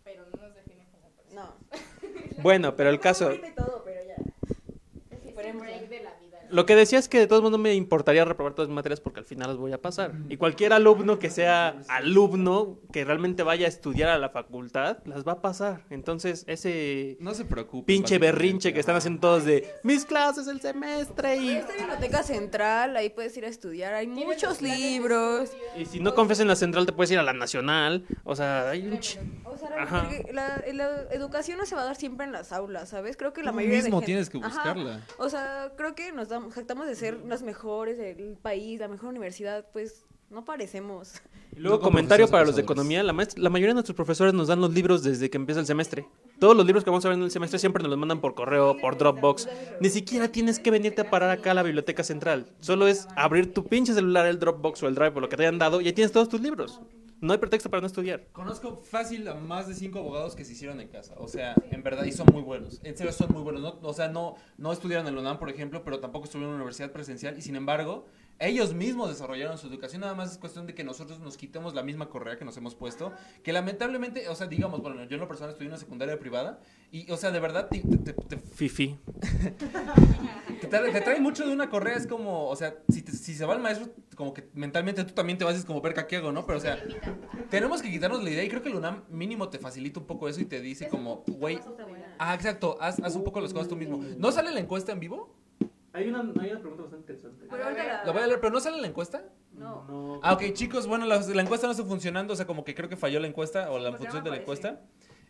pero no nos define como personas. No. Bueno, pero el caso. Todo, pero ya. Es el break de. Lo que decía es que de todos modos no me importaría reprobar todas mis materias porque al final las voy a pasar. Y cualquier alumno que sea alumno, que realmente vaya a estudiar a la facultad, las va a pasar. Entonces, ese No se preocupe. pinche berrinche que están haciendo todos de mis clases el semestre y... Esta biblioteca central, ahí puedes ir a estudiar, hay muchos libros. Y si no confías en la central, te puedes ir a la nacional. O sea, hay un... ch- O sea, la, la educación no se va a dar siempre en las aulas, ¿sabes? Creo que la Tú mayoría mismo de gente- tienes que Ajá. buscarla. O sea, creo que nos damos, jactamos de ser las mejores del país, la mejor universidad, pues no parecemos. Y luego, No comentario para los de economía. La, la mayoría de nuestros profesores nos dan los libros desde que empieza el semestre. Todos los libros que vamos a ver en el semestre siempre nos los mandan por correo, por Dropbox. Ni siquiera tienes que venirte a parar acá a la biblioteca central. Solo es abrir tu pinche celular, el Dropbox o el Drive o lo que te hayan dado y ahí tienes todos tus libros. No hay pretexto para no estudiar. Conozco fácil a más de cinco abogados que se hicieron en casa. O sea, en verdad, y son muy buenos. En serio, son muy buenos. No, o sea, no, no estudiaron en la UNAM, por ejemplo, pero tampoco estuvieron en una universidad presencial. Y sin embargo, ellos mismos desarrollaron su educación. Nada más es cuestión de que nosotros nos quitemos la misma correa que nos hemos puesto. Que lamentablemente, o sea, digamos, bueno, yo en lo personal estudié en una secundaria privada. Y, o sea, de verdad, te, te- te- Fifi. te trae, te trae mucho de una correa. Es como, o sea, si, te- si se va el maestro, como que mentalmente tú también te vas es como ver ¿qué hago, no? Pero, o sea, tenemos que quitarnos la idea y creo que el UNAM mínimo te facilita un poco eso y te dice como, güey, ah, exacto, haz, haz un poco las cosas tú mismo. ¿No sale la encuesta en vivo? Hay una, hay una pregunta bastante interesante. Pero la- voy a leer, pero ¿no sale la encuesta? No. Ah, ok, chicos, bueno, la, la encuesta no está funcionando, o sea, como que creo que falló la encuesta o la función de la encuesta.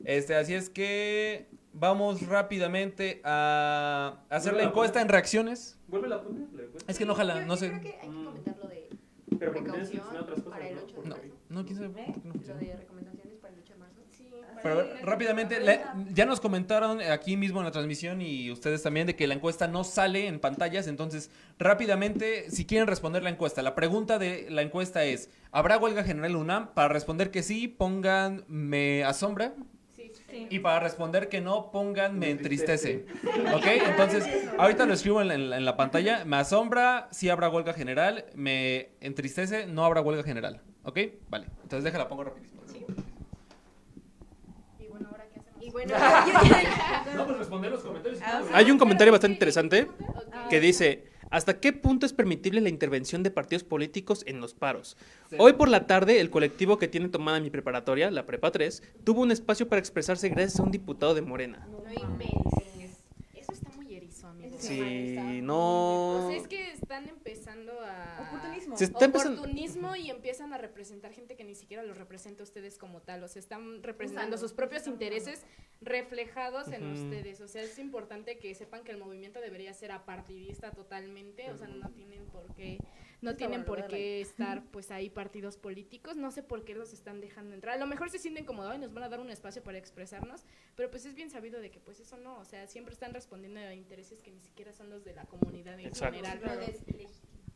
Este, así es que vamos rápidamente a hacer la encuesta en reacciones. Vuelve poner la encuesta. Es que no jala, no sé. Creo que hay que comentar lo de precaución mencionar otras cosas, para el ¿no? 8 de No, quién sabe no Lo funciona. de recomendaciones para el 8 de marzo. Sí, Pero a ver, rápidamente, la- ya nos comentaron aquí mismo en la transmisión y ustedes también de que la encuesta no sale en pantallas, entonces rápidamente, si quieren responder la encuesta, la pregunta de la encuesta es, ¿habrá huelga general UNAM? Para responder que sí, pongan me asombra sí, sí. y para responder que no, pongan me entristece. ¿Ok? Entonces, ahorita lo escribo en la, en la- en la pantalla, me asombra, sí habrá huelga general, me entristece, no habrá huelga general. ¿Ok? Vale, entonces déjala, pongo rapidísimo. Y bueno, ahora qué hacemos. Y bueno, No, pues responder los comentarios. Hay un comentario bastante interesante que dice, ¿hasta qué punto es permitible la intervención de partidos políticos en los paros? Hoy por la tarde, el colectivo que tiene tomada mi preparatoria, la Prepa 3, tuvo un espacio para expresarse gracias a un diputado de Morena. No inventes. Eso está muy Sí, no... O sea, es que están empezando a... Oportunismo. Se está empezando... Oportunismo y empiezan a representar gente que ni siquiera los representa a ustedes como tal. O sea, están representando sus propios intereses reflejados en ustedes. O sea, es importante que sepan que el movimiento debería ser apartidista totalmente. O sea, no tienen por qué, no tienen por qué estar pues ahí partidos políticos. No sé por qué los están dejando entrar. A lo mejor se sienten cómodos y nos van a dar un espacio para expresarnos. Pero pues es bien sabido de que pues eso no. O sea, siempre están respondiendo a intereses que ni siquiera son los de la comunidad en Exacto. general.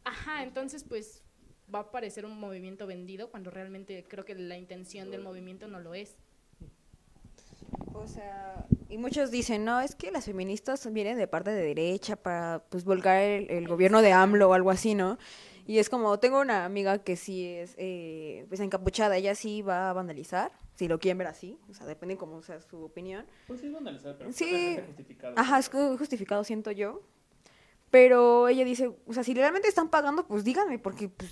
Ajá, entonces pues va a parecer un movimiento vendido cuando realmente creo que la intención del movimiento no lo es. O sea, y muchos dicen, no, es que las feministas vienen de parte de derecha para pues volcar el, el gobierno de AMLO o algo así, ¿no? Y es como, tengo una amiga que sí es eh, pues encapuchada, ella sí va a vandalizar, si lo quieren ver así, o sea, depende como sea su opinión. Pues sí, vandalizar, pero Sí. totalmente justificado. Ajá, es ju- justificado, siento yo. Pero ella dice, o sea, si realmente están pagando, pues díganme, porque pues,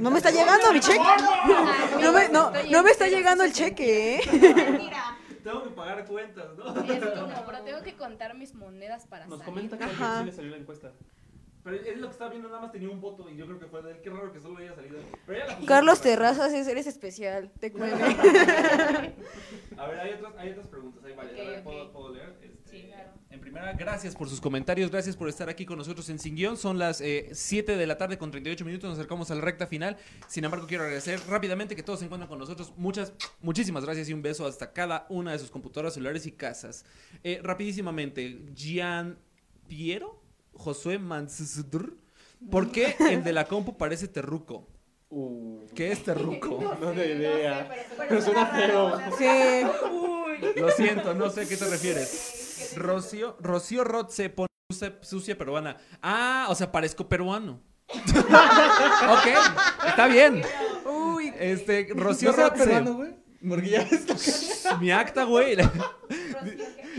no me está llegando mi cheque. No me, no, no me está llegando el cheque, ¿eh? Tengo que pagar cuentas, ¿no? Es como, pero tengo que contar mis monedas para Nos salir. comenta que sí le salió la encuesta. Pero es lo que estaba viendo, nada más tenía un voto y yo creo que fue de él. Qué raro que solo haya salido. Pero ya la Carlos Terrazas, es- eres especial, te cuento. A ver, hay otras, hay otras preguntas, hay varias. Ok, A ver, ok. ¿puedo, puedo leer? Este, Sí, claro. En primera, gracias por sus comentarios, gracias por estar aquí con nosotros en Sin Guión. Son las eh, 7 de la tarde con 38 minutos, nos acercamos a la recta final. Sin embargo, quiero agradecer rápidamente que todos se encuentran con nosotros. Muchas, muchísimas gracias y un beso hasta cada una de sus computadoras, celulares y casas. Eh, rapidísimamente, Gian Piero, Josué Mansur. ¿Por qué el de la compu parece terruco? Uh, ¿Qué es terruco? no de idea. Pero suena feo. Sí. Lo siento, no sé a qué te refieres. Rocío, Rocío Roth se pone sucia, sucia peruana. Ah, o sea, parezco peruano. ok, está bien. Uy, Este, Rocío ¿No se- peruano, güey? Porque ya está Mi acta, güey.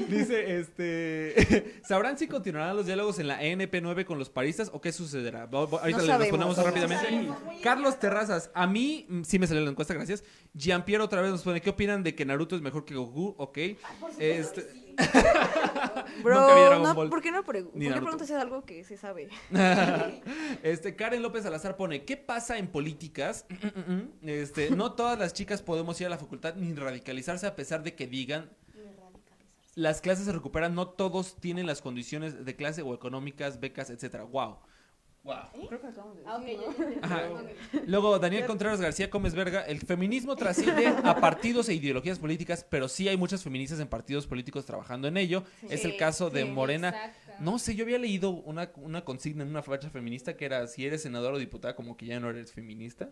Dice, este. ¿Sabrán si continuarán los diálogos en la NP9 con los paristas o qué sucederá? Ahorita No le sabemos. respondemos rápidamente. Carlos Terrazas, a mí mm, sí me salió la encuesta, gracias. Jean-Pierre otra vez nos pone: ¿Qué opinan de que Naruto es mejor que Goku? Ok. Este. Bro, no, Ball. ¿por qué no pregu- ¿por qué preguntas algo que se sabe? este, Karen López Salazar pone, ¿qué pasa en políticas? Este, no todas las chicas podemos ir a la facultad ni radicalizarse a pesar de que digan las clases se recuperan, no todos tienen las condiciones de clase o económicas, becas, etcétera. Wow. Wow. Ah, ok, ya, ya, ya. Ajá. Luego, Daniel Contreras García Gómez Verga, el feminismo trasciende a partidos e ideologías políticas, pero sí hay muchas feministas en partidos políticos trabajando en ello. Es el Sí, caso de sí, Morena. exacto. No sé, yo había leído una, una consigna en una facha feminista que era si eres senador o diputada, como que ya no eres feminista.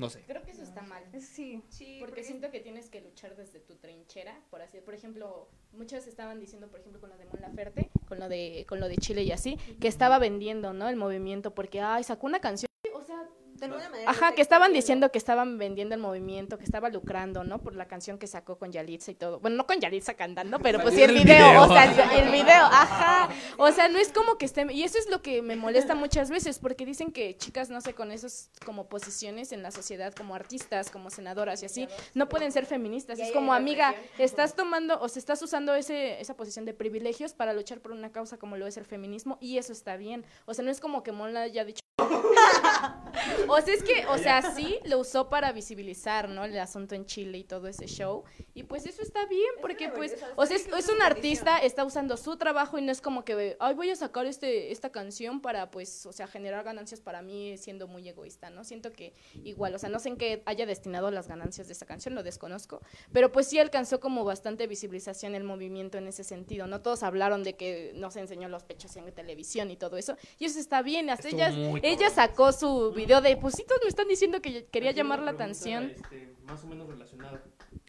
No sé. Creo que eso está mal. Sí. porque, siento que tienes que luchar desde tu trinchera, por así, por ejemplo, muchas estaban diciendo, por ejemplo, con lo de Mon Laferte, con lo de con lo de Chile y así, que estaba vendiendo, ¿no? El movimiento porque ay, sacó una canción, o sea, De alguna manera Ajá, que estaban diciendo que estaban vendiendo el movimiento, que estaba lucrando, ¿no? Por la canción que sacó con Yalitza y todo. Bueno, no con Yalitza cantando, pero pues sí el El video, video. o sea, el, el video, ajá. O sea, no es como que estén... Y eso es lo que me molesta muchas veces, porque dicen que chicas, no sé, con esas como posiciones en la sociedad, como artistas, como senadoras y así, no pueden ser feministas. Es como, amiga, estás tomando, o sea, estás usando ese, esa posición de privilegios para luchar por una causa como lo es el feminismo, y eso está bien. O sea, no es como que Mola haya dicho o sea, es que, o sea, sí lo usó para visibilizar, ¿no? El asunto en Chile y todo ese show. Y pues eso está bien, porque pues, o sea, es, es un artista, está usando su trabajo y no es como que, ay, voy a sacar este, esta canción para, pues, o sea, generar ganancias para mí siendo muy egoísta, ¿no? Siento que igual, o sea, no sé en qué haya destinado las ganancias de esta canción, lo desconozco, pero pues sí alcanzó como bastante visibilización el movimiento en ese sentido, ¿no? Todos hablaron de que no se enseñó los pechos en televisión y todo eso, y eso está bien, hasta Estuvo ella, ella sacó su video de, pues sí, todos me están diciendo que quería llamar la atención. este, más o menos relacionada.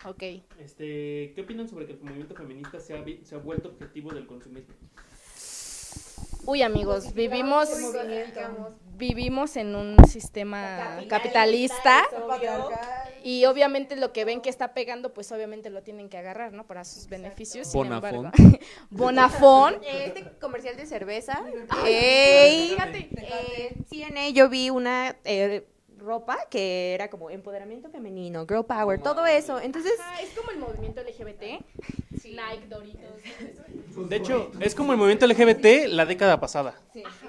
Ok. Este, ¿Qué opinan sobre que el movimiento feminista se ha, se ha vuelto objetivo del consumismo? Uy, amigos, vivimos, vivimos en un sistema capitalista y obviamente lo que ven que está pegando, pues obviamente lo tienen que agarrar, ¿no? Para sus beneficios. Sin Bonafón. embargo, Bonafón. Este comercial de cerveza. Ey, Ey, fíjate. eh, CNA yo vi una eh, ropa que era como empoderamiento femenino, girl power, todo eso. Entonces, Ajá, es como el movimiento LGBT. Nike, Doritos. De hecho, es como el movimiento LGBT la década pasada.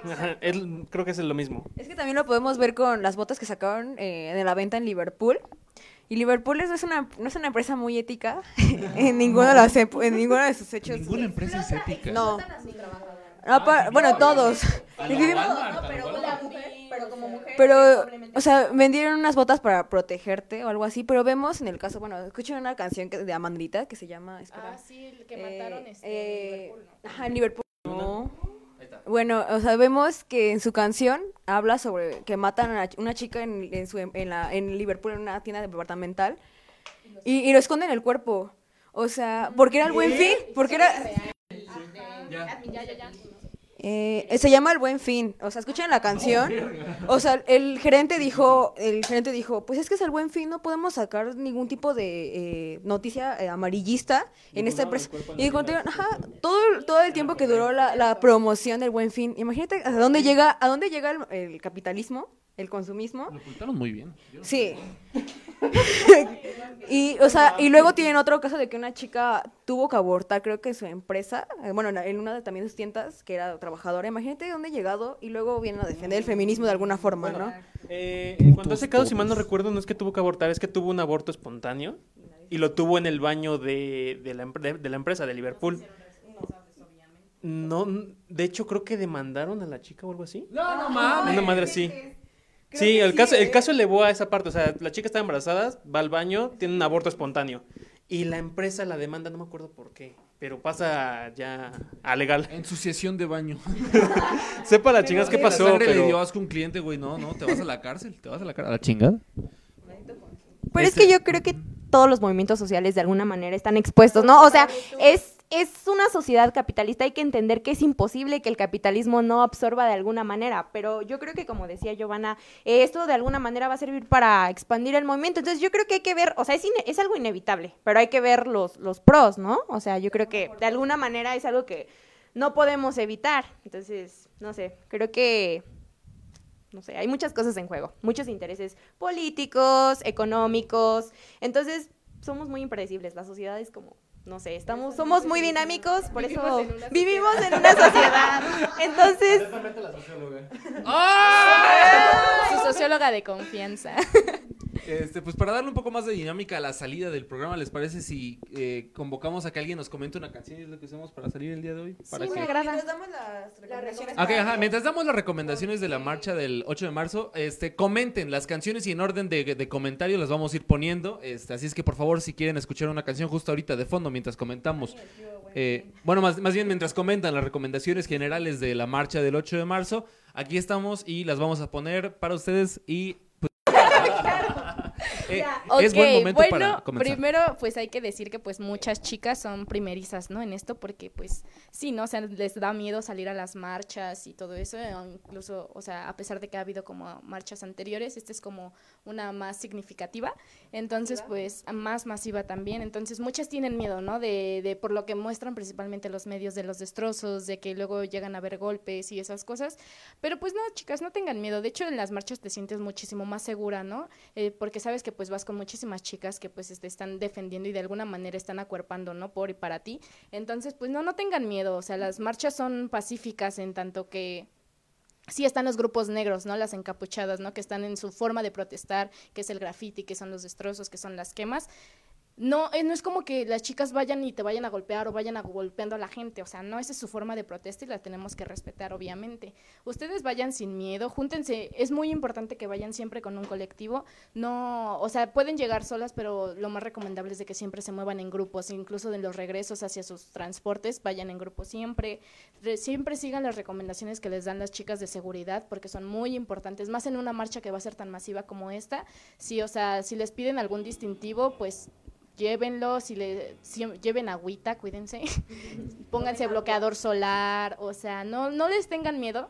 Ajá, es- creo que es lo mismo. Es que también lo podemos ver con las botas que sacaron eh, de la venta en Liverpool. Y Liverpool es es una, no es una empresa muy ética en, ninguno de los en ninguno de sus hechos. Ninguna empresa es ética. No. No, pa- bueno, todos. A Y la Walmart. Pero como mujer. Pero, o sea, vendieron unas botas para protegerte o algo así, pero vemos en el caso, bueno, escuchen una canción que, de Amandrita que se llama, espera, Ah, sí, el que eh, mataron este, eh, en Liverpool, ¿no? ajá, en Liverpool. No. Ahí está. Bueno, o sea, vemos que en su canción habla sobre que matan a una chica en, en, su, en, la, en Liverpool en una tienda departamental y, y lo esconden el cuerpo. O sea, porque era el buen fin, porque era... Ya, ya, ya. Eh, se llama El Buen Fin. O sea, escuchan la canción. O sea, el gerente dijo, el gerente dijo, pues es que es el Buen Fin, no podemos sacar ningún tipo de eh, noticia eh, amarillista en esta empresa. Y continuaron, ajá, todo, todo el tiempo que duró la, la promoción del Buen Fin. Imagínate a dónde llega, a dónde llega el, el capitalismo, el consumismo. Lo ocultaron muy bien. Sí. y, o sea, y luego tienen otro caso de que una chica tuvo que abortar, creo que su empresa, eh, bueno, en- una de también sus tiendas, que era trabajadora. Imagínate dónde ha llegado y luego vienen a defender el feminismo de alguna forma, ¿no? Eh, en cuanto a ese caso, si mal no recuerdo, no es que tuvo que abortar, es que tuvo un aborto espontáneo y lo tuvo en el baño de, de la, de- de la empresa de Liverpool. No, de hecho creo que demandaron a la chica o algo así. No, no mames. Una madre así. Sí, el caso, el caso elevó a esa parte, o sea, la chica está embarazada, va al baño, tiene un aborto espontáneo. Y la empresa la demanda, no me acuerdo por qué, pero pasa ya a legal. Ensuciación de baño. Sepa la chingas qué La pasó, sangre le dio pero... asco a un cliente, güey. No, no, te vas a la cárcel. Te vas a la cárcel. ¿A la chingada? Pero es Este- que yo creo que todos los movimientos sociales de alguna manera están expuestos, ¿no? O sea, es, es una sociedad capitalista, hay que entender que es imposible que el capitalismo no absorba de alguna manera, pero yo creo que como decía Giovanna, eh, esto de alguna manera va a servir para expandir el movimiento, entonces yo creo que hay que ver, o sea, es, algo inevitable, pero hay que ver los, los pros, ¿no? O sea, yo creo que de alguna manera es algo que no podemos evitar, entonces, no sé, creo que no sé, hay muchas cosas en juego, muchos intereses políticos, económicos, entonces somos muy impredecibles, la sociedad es como, no sé, estamos, somos muy dinámicos, por Vivimos eso en vivimos en una sociedad, entonces, Su socióloga de confianza. Este, pues para darle un poco más de dinámica a la salida del programa, ¿les parece si eh, convocamos a que alguien nos comente una canción? ¿Es lo que hacemos para salir el día de hoy? Para Sí, que- me agrada. Nos damos las recomendaciones. Ok, ajá, mientras damos las recomendaciones de la marcha del 8 de marzo, este, comenten las canciones y en orden de, de comentario las vamos a ir poniendo. Este, así es que por favor, si quieren escuchar una canción justo ahorita de fondo mientras comentamos. eh, bueno, más, más bien mientras comentan las recomendaciones generales de la marcha del 8 de marzo, aquí estamos y las vamos a poner para ustedes y... eh, es buen momento bueno, para comenzar. primero pues hay que decir que pues muchas chicas son primerizas, ¿no? En esto porque pues sí, ¿no? O sea, les da miedo salir a las marchas y todo eso, eh, incluso, o sea, a pesar de que ha habido como marchas anteriores, esta es como una más significativa, entonces pues más masiva también, entonces muchas tienen miedo, ¿no? De, de por lo que muestran principalmente los medios de los destrozos, de que luego llegan a haber golpes y esas cosas, pero pues no, chicas, no tengan miedo, de hecho en las marchas te sientes muchísimo más segura, ¿no? Eh, porque sabes que pues vas con muchísimas chicas que pues te están defendiendo y de alguna manera están acuerpando, ¿no? Por y para ti. Entonces, pues no, no tengan miedo, o sea, las marchas son pacíficas en tanto que sí están los grupos negros, ¿no? Las encapuchadas, ¿no? Que están en su forma de protestar, que es el graffiti, que son los destrozos, que son las quemas. No, eh, no es como que las chicas vayan y te vayan a golpear o vayan a golpeando a la gente, o sea, no, esa es su forma de protesta y la tenemos que respetar, obviamente. Ustedes vayan sin miedo, júntense, es muy importante que vayan siempre con un colectivo, no, o sea, pueden llegar solas, pero lo más recomendable es de que siempre se muevan en grupos, incluso de los regresos hacia sus transportes, vayan en grupo siempre, Re- siempre sigan las recomendaciones que les dan las chicas de seguridad, porque son muy importantes, más en una marcha que va a ser tan masiva como esta, sí, o sea, si les piden algún distintivo, pues llévenlo, si le si- lleven agüita, cuídense, pónganse bloqueador solar, o sea, no, no les tengan miedo.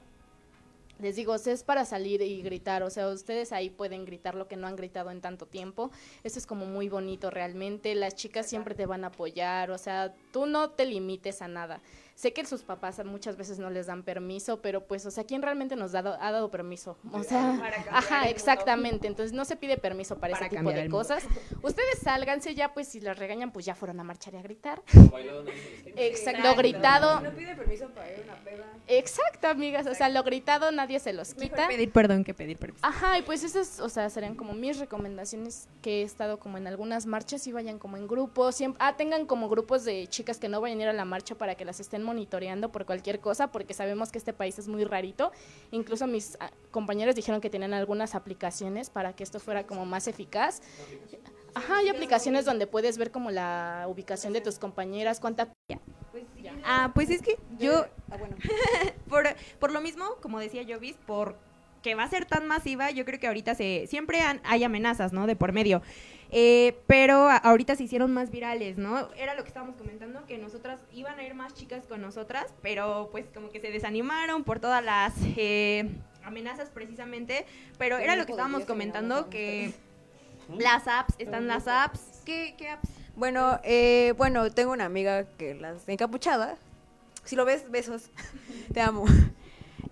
Les digo, es para salir y gritar, o sea, ustedes ahí pueden gritar lo que no han gritado en tanto tiempo. Eso es como muy bonito realmente, las chicas siempre te van a apoyar, o sea, tú no te limites a nada. Sé que sus papás muchas veces no les dan permiso, pero pues, o sea, ¿quién realmente nos da- ha dado permiso? O sea, ajá, exactamente. Entonces no se pide permiso para, Para ese tipo de cosas. Ustedes sálganse ya, pues si las regañan, pues ya fueron a marchar y a gritar. Exacto, lo gritado. No pide permiso para ir a una peda. Exacto, amigas. O sea, lo gritado nadie se los mejor quita. pedir perdón que pedir permiso. Ajá, y pues esas, o sea, serían como mis recomendaciones que he estado como en algunas marchas y vayan como en grupos, siempre, ah, tengan como grupos de chicas que no vayan a ir a la marcha para que las estén monitoreando por cualquier cosa, porque sabemos que este país es muy rarito. Incluso mis ah, compañeros dijeron que tenían algunas aplicaciones para que esto fuera como más eficaz. Ajá, hay aplicaciones donde puedes ver como la ubicación de tus compañeras, cuánta Ah, pues es que yo, Ah, bueno. por, por lo mismo, como decía Jovis, por que va a ser tan masiva, yo creo que ahorita se siempre han- hay amenazas, ¿no? De por medio. Eh, pero ahorita se hicieron más virales, ¿no? Era lo que estábamos comentando, que nosotras iban a ir más chicas con nosotras, pero pues como que se desanimaron por todas las eh, amenazas precisamente, pero era lo que estábamos comentando, que las apps, están las apps. ¿Qué, qué apps? Bueno, eh, bueno, tengo una amiga que las encapuchada. Si lo ves, besos. Te amo.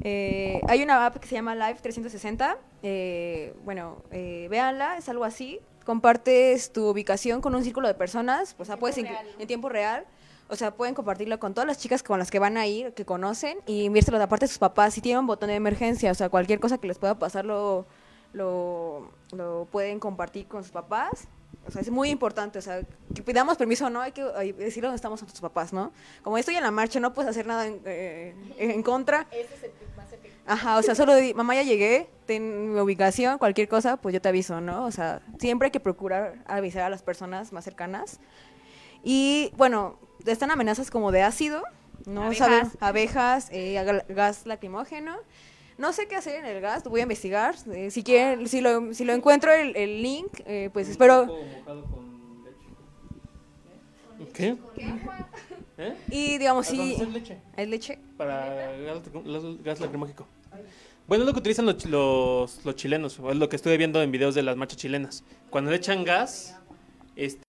Eh, hay una app que se llama Live 360. Eh, bueno, eh, véanla, es algo así. Compartes tu ubicación con un círculo de personas, o sea, puedes en tiempo real. O sea, pueden compartirlo con todas las chicas con las que van a ir, que conocen, y enviárselo de aparte de sus papás. Si tienen un botón de emergencia, o sea, cualquier cosa que les pueda pasar lo, lo, lo pueden compartir con sus papás. O sea, es muy importante, o sea, que pidamos permiso o no, hay que hay- decir dónde estamos nuestros papás, ¿no? Como estoy en la marcha, no puedes hacer nada en, eh, en contra. Ese es el tip más. Ajá, o sea, solo di, mamá ya llegué, ten mi ubicación, cualquier cosa, pues yo te aviso, ¿no? O sea, siempre hay que procurar avisar a las personas más cercanas. Y bueno, están amenazas como de ácido, ¿no? Abejas. Abejas, eh, gas lacrimógeno. No sé qué hacer en el gas, lo voy a investigar. eh, si quieren, si lo, si lo encuentro el, el link, eh, pues espero. ¿Qué? ¿Eh? Y digamos, ¿Para sí. hacer leche? ¿Es leche? Para gas, gas- lacrimógico. Bueno, es lo que utilizan los, los, los chilenos, o es lo que estuve viendo en videos de las marchas chilenas. Cuando le echan gas, este,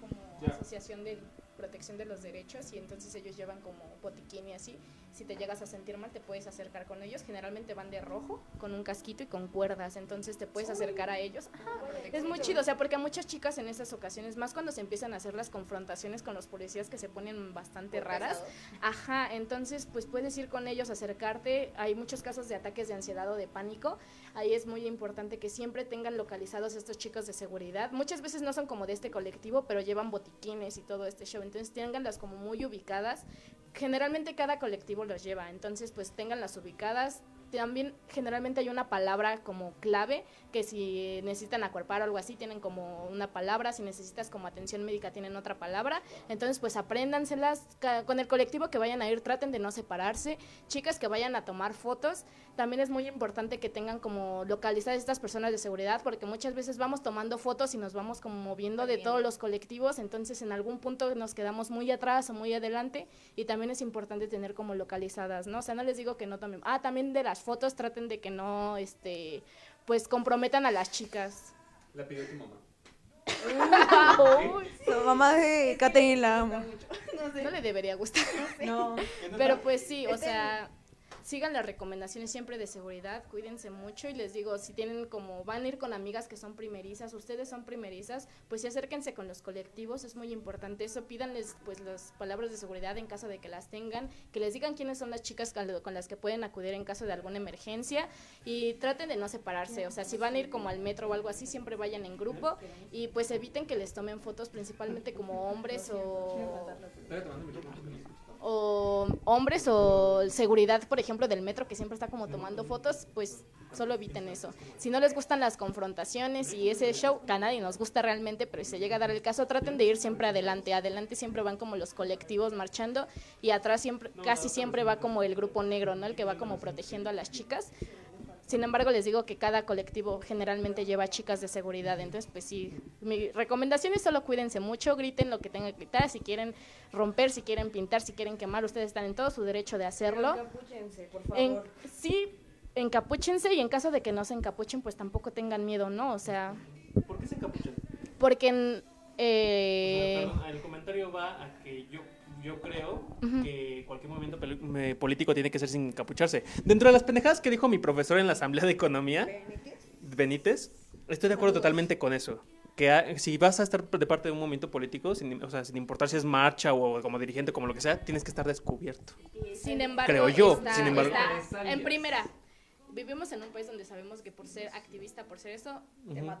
como asociación de protección de los derechos y entonces ellos llevan como botiquín y así. Si te llegas a sentir mal, te puedes acercar con ellos. Generalmente van de rojo, con un casquito y con cuerdas. Entonces te puedes acercar a ellos. Ajá, es muy chido, o sea, porque a muchas chicas en esas ocasiones, más cuando se empiezan a hacer las confrontaciones con los policías que se ponen bastante raras. Ajá, entonces pues puedes ir con ellos, acercarte. Hay muchos casos de ataques de ansiedad o de pánico. Ahí es muy importante que siempre tengan localizados estos chicos de seguridad. Muchas veces no son como de este colectivo, pero llevan botiquines y todo este show. Entonces tenganlas como muy ubicadas. Generalmente cada colectivo los lleva, entonces pues tenganlas ubicadas. También generalmente hay una palabra como clave que si necesitan acuerpar o algo así tienen como una palabra, si necesitas como atención médica tienen otra palabra. Entonces pues apréndanselas con el colectivo que vayan a ir, traten de no separarse. Chicas que vayan a tomar fotos, también es muy importante que tengan como localizadas estas personas de seguridad porque muchas veces vamos tomando fotos y nos vamos como moviendo de todos los colectivos, entonces en algún punto nos quedamos muy atrás o muy adelante y también es importante tener como localizadas, ¿no? O sea, no les digo que no tomen. Ah, también de las fotos traten de que no este pues comprometan a las chicas. La pidió tu mamá. La mamá de Catherine la amo. No le debería gustar. No. Pero pues sí, o sea, sigan las recomendaciones siempre de seguridad, cuídense mucho y les digo, si tienen como van a ir con amigas que son primerizas, ustedes son primerizas, pues sí acérquense con los colectivos, es muy importante eso, pídanles pues las palabras de seguridad en caso de que las tengan, que les digan quiénes son las chicas con las que pueden acudir en caso de alguna emergencia y traten de no separarse, o sea, si van a ir como al metro o algo así, siempre vayan en grupo y pues eviten que les tomen fotos principalmente como hombres o o hombres o seguridad, por ejemplo, del metro que siempre está como tomando fotos, pues solo eviten eso. Si no les gustan las confrontaciones y ese show, que a nadie nos gusta realmente, pero si se llega a dar el caso, traten de ir siempre adelante. Adelante siempre van como los colectivos marchando y atrás siempre, casi siempre va como el grupo negro, ¿no? El que va como protegiendo a las chicas. Sin embargo, les digo que cada colectivo generalmente lleva chicas de seguridad. Entonces, pues sí, mi recomendación es solo cuídense mucho, griten lo que tengan que gritar. Si quieren romper, si quieren pintar, si quieren quemar, ustedes están en todo su derecho de hacerlo. En- sí, encapúchense y en caso de que no se encapuchen, pues tampoco tengan miedo, ¿no? O sea, ¿por qué se encapuchan? porque en, eh, Perdón, el comentario va a que yo, yo creo que cualquier movimiento político tiene que ser sin encapucharse. Dentro de las pendejadas que dijo mi profesor en la Asamblea de Economía, Benítez, estoy de acuerdo totalmente con eso. Que ha- si vas a estar de parte de un movimiento político, sin, o sea, sin importar si es marcha o como dirigente, como lo que sea, tienes que estar descubierto. Sin embargo, Creo yo, está- sin embargo. está- en primera, vivimos en un país donde sabemos que por ser activista, por ser eso,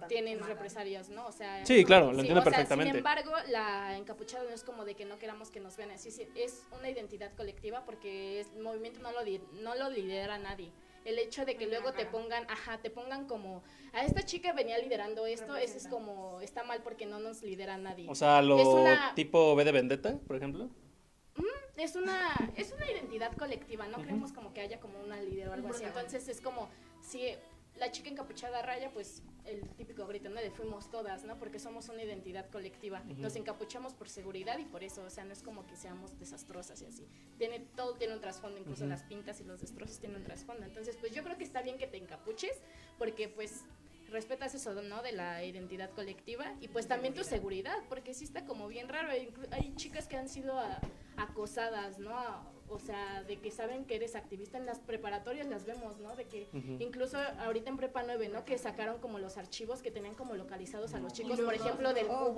tienen represalias, ¿no? O sea, Sí, claro, lo entiendo o sea, perfectamente. sin embargo, la encapuchada no es como de que no queramos que nos vean así, sí, es una identidad colectiva porque es- el movimiento no lo, no lo lidera nadie. El hecho de que luego te pongan, ajá, te pongan como, a esta chica venía liderando esto, eso es como, está mal porque no nos lidera nadie. O sea, lo una- tipo B de Vendetta, por ejemplo. Es una es una identidad colectiva no creemos como que haya como una líder o algo así entonces es como si la chica encapuchada raya, pues el típico grito, ¿no? De fuimos todas, ¿no? Porque somos una identidad colectiva. Nos encapuchamos por seguridad y por eso, o sea, no es como que seamos desastrosas y así. Tiene, todo tiene un trasfondo, incluso las pintas y los destrozos tienen un trasfondo. Entonces, pues yo creo que está bien que te encapuches, porque pues respetas eso, ¿no? De la identidad colectiva y pues también tu seguridad, porque sí está como bien raro. Hay, hay chicas que han sido a- acosadas, ¿no? O sea, de que saben que eres activista en las preparatorias, las vemos, ¿no? De que incluso ahorita en Prepa 9, ¿no? Que sacaron como los archivos que tenían como localizados a los chicos, por ejemplo, del Oh, cubo,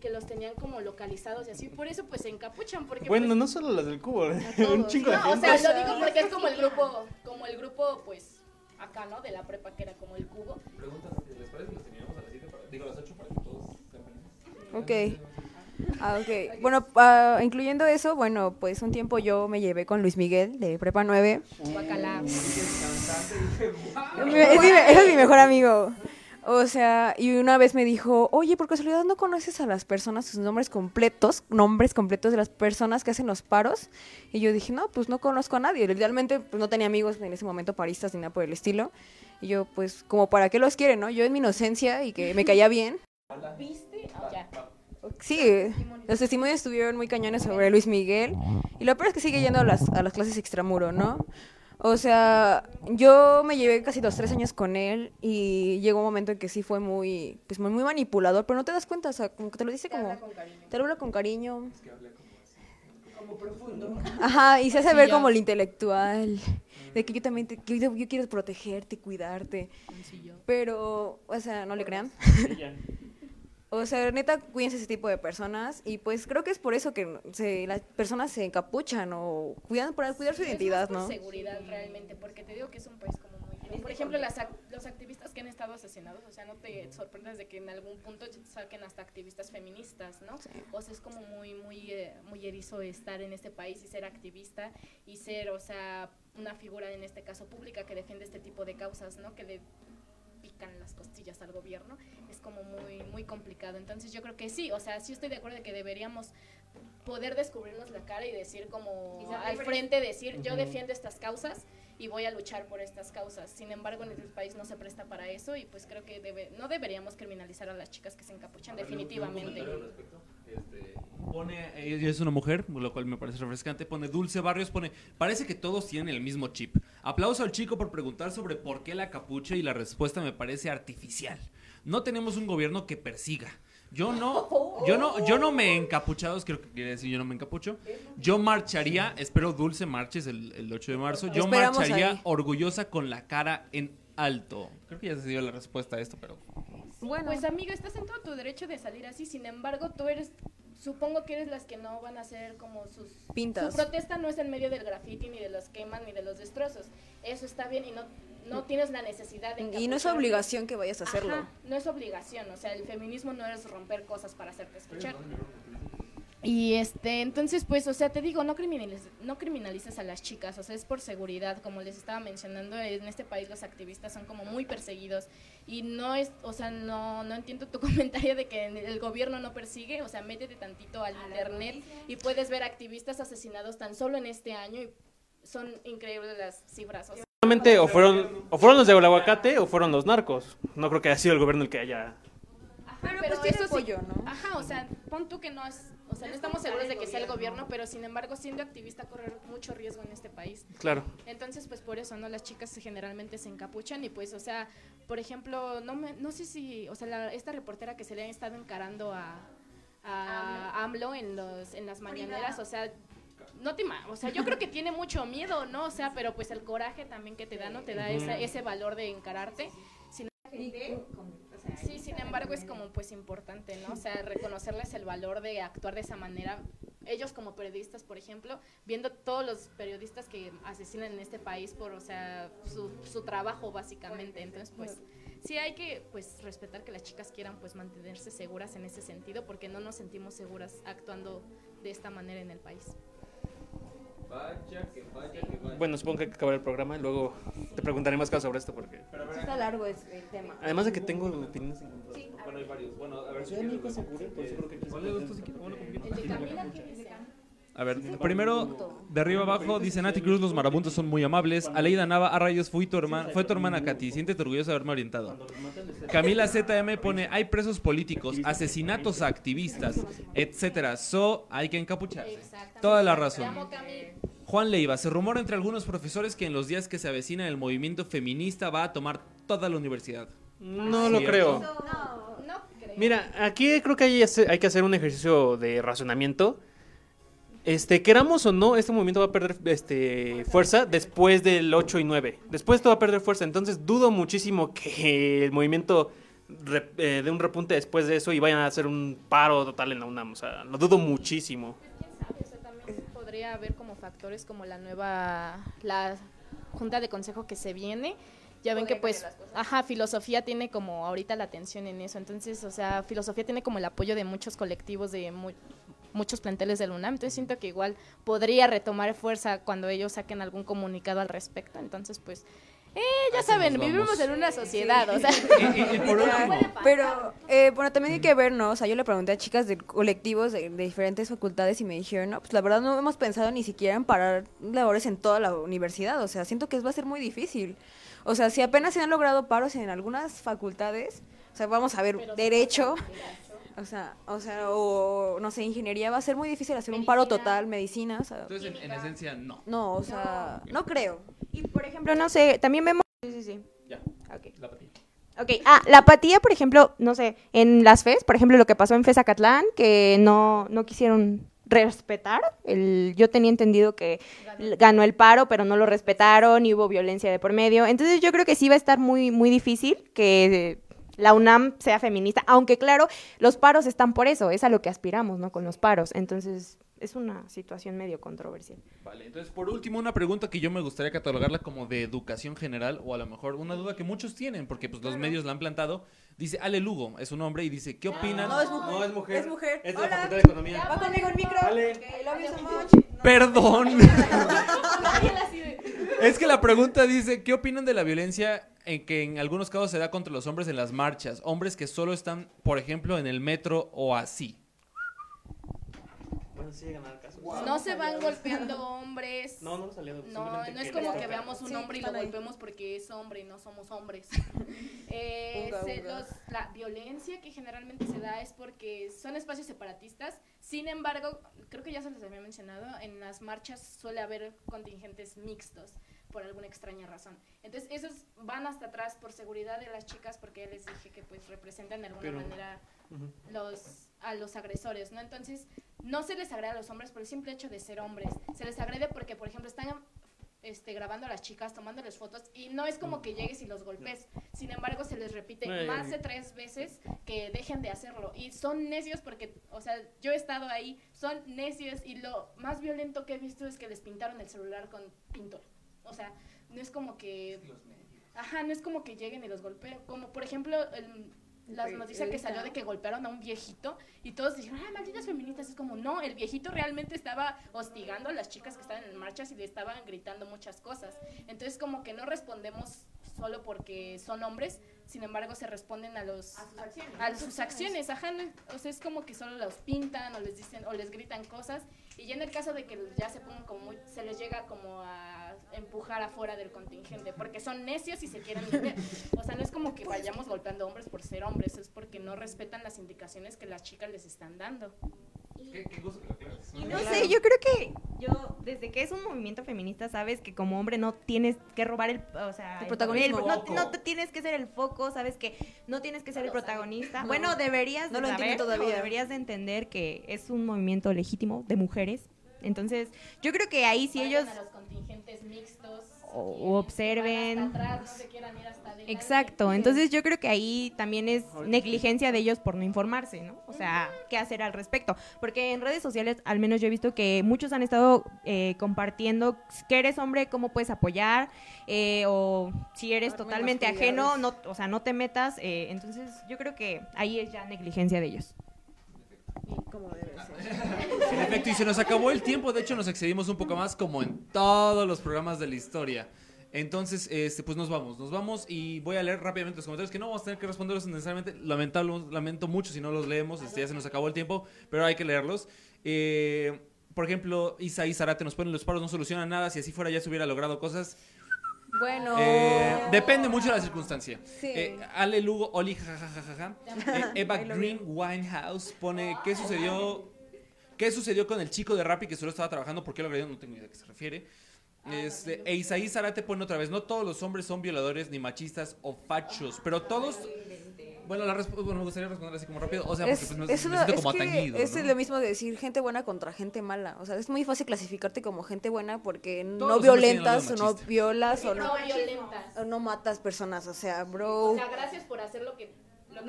que los tenían como localizados y así. Por eso pues se encapuchan, porque Bueno, pues, no solo las del cubo, un chingo de no, o gente. sea, lo digo porque es como el grupo, como el grupo, pues, acá, ¿no? De la prepa que era como el cubo. Preguntas, ¿les parece que los terminamos a las 7? Digo, a las 8 para que todos sean Ok. Ah, ok. Bueno, ah, incluyendo eso, bueno, pues un tiempo yo me llevé con Luis Miguel de Prepa 9. Guacala. Es mi, es mi- mejor amigo. O sea, y una vez me dijo, oye, por casualidad no conoces a las personas, sus nombres completos, nombres completos de las personas que hacen los paros. Y yo dije, no, pues no conozco a nadie. Realmente pues, no tenía amigos en ese momento paristas ni nada por el estilo. Y yo, pues, como para qué los quieren, ¿no? Yo en mi inocencia y que me caía bien. ¿Viste? Ah, ya. Sí, los testimonios estuvieron muy cañones sobre Luis Miguel. Y lo peor es que sigue yendo a las, a las clases extramuro, ¿no? O sea, yo me llevé casi los tres años con él y llegó un momento en que sí fue muy, pues muy, muy manipulador, pero no te das cuenta, o sea, como que te lo dice Te como... habla con cariño. Te lo habla con cariño. Ajá, y se hace ver como el intelectual. De que yo también te, que yo, yo quiero protegerte, cuidarte. Pero, o sea, no le crean. Sí, ya. O sea, neta, cuídense ese tipo de personas. Y pues creo que es por eso que se, las personas se encapuchan o cuidan para cuidar su Es más identidad, por ¿no? seguridad realmente, porque te digo que es un país como muy... Por ejemplo, las, ac- los activistas que han estado asesinados, o sea, no te sorprendas de que en algún punto saquen hasta activistas feministas, ¿no? O sea, es como muy, muy, eh, muy erizo estar en este país y ser activista y ser, o sea, una figura en este caso pública que defiende este tipo de causas, ¿no? Que le pican las costillas al gobierno, es como muy, muy complicado. Entonces yo creo que sí, o sea, sí estoy de acuerdo de que deberíamos poder descubrirnos la cara y decir como al frente, decir yo defiendo estas causas y voy a luchar por estas causas. Sin embargo, en el país no se presta para eso y pues creo que debe, no deberíamos criminalizar a las chicas que se encapuchan definitivamente. Este, pone, ella es una mujer, lo cual me parece refrescante. Pone Dulce Barrios, pone, parece que todos tienen el mismo chip. Aplauso al chico por preguntar sobre por qué la capucha y la respuesta me parece artificial. No tenemos un gobierno que persiga. Yo no, yo no, yo no me he encapuchado, creo que quiere decir yo no me encapucho. Yo marcharía, espero Dulce marches el, el 8 de marzo. Yo Esperamos marcharía ahí. orgullosa con la cara en alto. Creo que ya se dio la respuesta a esto, pero Bueno, Pues amigo, estás en todo tu derecho de salir así, sin embargo, tú eres, supongo que eres las que no van a hacer como sus... Pintas. Su protesta no es en medio del graffiti, ni de los queman, ni de los destrozos. Eso está bien y no, no tienes la necesidad de... y no es obligación que vayas a hacerlo. Ajá, no es obligación, o sea, el feminismo no es romper cosas para hacerte escuchar. Y este, entonces pues, o sea, te digo, no criminalices, no criminalices a las chicas, o sea, es por seguridad, como les estaba mencionando, en este país los activistas son como muy perseguidos y no es, o sea, no, no entiendo tu comentario de que el gobierno no persigue, o sea, métete tantito al internet y puedes ver activistas asesinados tan solo en este año y son increíbles las cifras, o sea, o fueron, o fueron los de aguacate o fueron los narcos. No creo que haya sido el gobierno el que haya... Pero, pues tiene eso sí- apoyo, ¿no? Ajá, o sea, pon tú que no es, o sea, no estamos seguros de que sea el gobierno, pero sin embargo, siendo activista correr mucho riesgo en este país. Claro. Entonces, pues por eso, ¿no? Las chicas generalmente se encapuchan y pues, o sea, por ejemplo, no me, no sé si, o sea, la- esta reportera que se le ha estado encarando a, a AMLO en los, en las mañaneras, o sea, no te o sea, yo creo que tiene mucho miedo, ¿no? O sea, pero pues el coraje también que te da, ¿no? Te da esa- ese valor de encararte. Sin Sí, sin embargo es como pues importante, ¿no? O sea, reconocerles el valor de actuar de esa manera. Ellos como periodistas, por ejemplo, viendo todos los periodistas que asesinan en este país por, o sea, su, su trabajo básicamente. Entonces, pues sí hay que pues respetar que las chicas quieran pues mantenerse seguras en ese sentido porque no nos sentimos seguras actuando de esta manera en el país. Bueno, supongo que hay que acabar el programa y luego te preguntaré más cosas sobre esto porque... Está largo es el tema. Además de que tengo opiniones encontradas. bueno, hay varios. Bueno, a ver, Ciudad de México se cubre, pero yo creo que ¿Cuál de si como quieras. El de Camila, ¿quién? A ver, primero, de arriba abajo, dice Nati Cruz, los marabuntos son muy amables. Aleida Nava, a rayos, fui tu hermana, fue tu hermana Katy, siéntete orgullosa de haberme orientado. Camila ZM pone, hay presos políticos, asesinatos a activistas, etcétera. So, hay que encapucharse. Toda la razón. Juan Leiva, se rumora entre algunos profesores que en los días que se avecina el movimiento feminista va a tomar toda la universidad. No lo creo. No, no creo. Mira, aquí creo que hay, hay que hacer un ejercicio de razonamiento. Este, queramos o no, este movimiento va a perder este, fuerza después del 8 y 9. Después esto va a perder fuerza. Entonces dudo muchísimo que el movimiento re- eh, dé un repunte después de eso y vayan a hacer un paro total en la UNAM. O sea, lo dudo muchísimo. quién sabe, o sea, también podría haber como factores como la nueva, la junta de consejo que se viene. Ya ven que pues, ajá, filosofía tiene como ahorita la atención en eso. Entonces, o sea, filosofía tiene como el apoyo de muchos colectivos, de muchos planteles del UNAM. Entonces siento que igual podría retomar fuerza cuando ellos saquen algún comunicado al respecto. Entonces, pues, eh, ya Así saben, vivimos en una sociedad, o sea. Y, y- y por último, Pero, eh, bueno, también hay que ver, ¿no? O sea, yo le pregunté a chicas de colectivos de, de diferentes facultades y me dijeron, no, pues la verdad no hemos pensado ni siquiera en parar labores en toda la universidad. O sea, siento que va a ser muy difícil. O sea, si apenas se han logrado paros en algunas facultades, o sea, vamos a ver, derecho, o sea, o sea, o no sé, ingeniería, va a ser muy difícil hacer un paro total, medicina, o sea, entonces en, en esencia no. no, o sea, no creo. Y por ejemplo, no sé, también vemos... Sí, sí, sí. Ya, Ok. la patilla. Ok, ah, la apatía, por ejemplo, no sé, en las FES, por ejemplo, lo que pasó en FES Acatlán, que no, no quisieron respetar, el, yo tenía entendido que l- ganó el paro, pero no lo respetaron y hubo violencia de por medio, entonces yo creo que sí va a estar muy, muy difícil que eh, la UNAM sea feminista, aunque claro, los paros están por eso, es a lo que aspiramos, ¿no? Con los paros, entonces es una situación medio controversial. Vale, entonces por último una pregunta que yo me gustaría catalogarla como de educación general o a lo mejor una duda que muchos tienen porque pues los medios la han plantado. Dice Ale Lugo, es un hombre y dice, ¿qué opinan? No, es mujer. No, es mujer. Es mujer. Es de la. Facultad de Economía. Va conmigo el micro. Ale. I love you so much. Perdón. es que la pregunta dice, ¿qué opinan de la violencia en que en algunos casos se da contra los hombres en las marchas? Hombres que solo están, por ejemplo, en el metro o así. Bueno, sí, ganar caso. No se van golpeando hombres. No, no salió. No, no es como que veamos un Sí, hombre y lo golpemos porque es hombre y no somos hombres. Eh, Uga, se- uga. los- la violencia que generalmente se da es porque son espacios separatistas. Sin embargo, creo que ya se les había mencionado, en las marchas suele haber contingentes mixtos por alguna extraña razón. Entonces, esos van hasta atrás por seguridad de las chicas porque les dije que pues representan de alguna Pero- manera Ujú. los a los agresores, ¿no? Entonces, no se les agrede a los hombres por el simple hecho de ser hombres. Se les agrede porque, por ejemplo, están este, grabando a las chicas, tomándoles fotos, y no es como que llegues y los golpes. Sin embargo, se les repite No, más de tres veces que dejen de hacerlo. Y son necios porque, o sea, yo he estado ahí, son necios, y lo más violento que he visto es que les pintaron el celular con pintura. O sea, no es como que... Ajá, no es como que lleguen y los golpeen. Como, por ejemplo, el- las noticias que salió de que golpearon a un viejito y todos dijeron, ah, malditas feministas. Es como, no, el viejito realmente estaba hostigando a las chicas que estaban en marchas y le estaban gritando muchas cosas. Entonces, como que no respondemos solo porque son hombres, sin embargo, se responden a los a sus acciones, ajá, no- o sea, es como que solo los pintan o les dicen o les gritan cosas y ya en el caso de que ya se pongan como muy, se les llega como a empujar afuera del contingente porque son necios y se quieren meter. O sea, no es como que vayamos golpeando hombres por ser hombres, es porque no respetan las indicaciones que las chicas les están dando. ¿Qué, qué gusto que lo no sé, yo creo que yo, desde que es un movimiento feminista, sabes que como hombre no tienes que robar el, o sea, El protagonismo. no, Foco. no te tienes que ser el foco, sabes que no tienes que ser el protagonista. No. Bueno, deberías No de lo saber, entiendo todavía. deberías de entender que es un movimiento legítimo de mujeres. Entonces, yo creo que ahí si Vayan ellos mixtos O- observen. van hasta atrás, no se quieran ir hasta adelante. Exacto, entonces yo creo que ahí también es negligencia de ellos por no informarse, ¿no? O sea, ¿qué hacer al respecto? Porque en redes sociales, al menos yo he visto que muchos han estado eh, compartiendo que eres hombre, cómo puedes apoyar, eh, o si eres totalmente ajeno, no, o sea, no te metas. eh, entonces yo creo que ahí es ya negligencia de ellos. Como debe ser. En efecto, y se nos acabó el tiempo, de hecho nos excedimos un poco más como en todos los programas de la historia. Entonces, este, pues nos vamos, nos vamos y voy a leer rápidamente los comentarios que no vamos a tener que responderlos necesariamente. Lamentable, lamento mucho si no los leemos, este, ya se nos acabó el tiempo, pero hay que leerlos. Eh, por ejemplo, Isaí Zarate nos pone los paros no solucionan nada, si así fuera ya se hubiera logrado cosas. Bueno. Eh, depende mucho de la circunstancia. Sí. Eh, Ale Lugo, Oli, jajajaja. Eh, Eva Green Winehouse pone, ¿qué sucedió? ¿Qué sucedió con el chico de Rappi que solo estaba trabajando? ¿Por qué lo agredió? No tengo idea a qué se refiere. Este, e Isaí Zarate pone otra vez, no todos los hombres son violadores ni machistas o fachos, pero todos... Bueno, la bueno, me gustaría responder así como rápido, o sea, porque Es, pues, me, es me una- siento es como que atañido, es ¿no? lo mismo de decir gente buena contra gente mala. O sea, es muy fácil clasificarte como gente buena porque Todos no violentas o no violas o no, violentas. o no matas personas. O sea, bro. O sea, gracias por hacer lo que,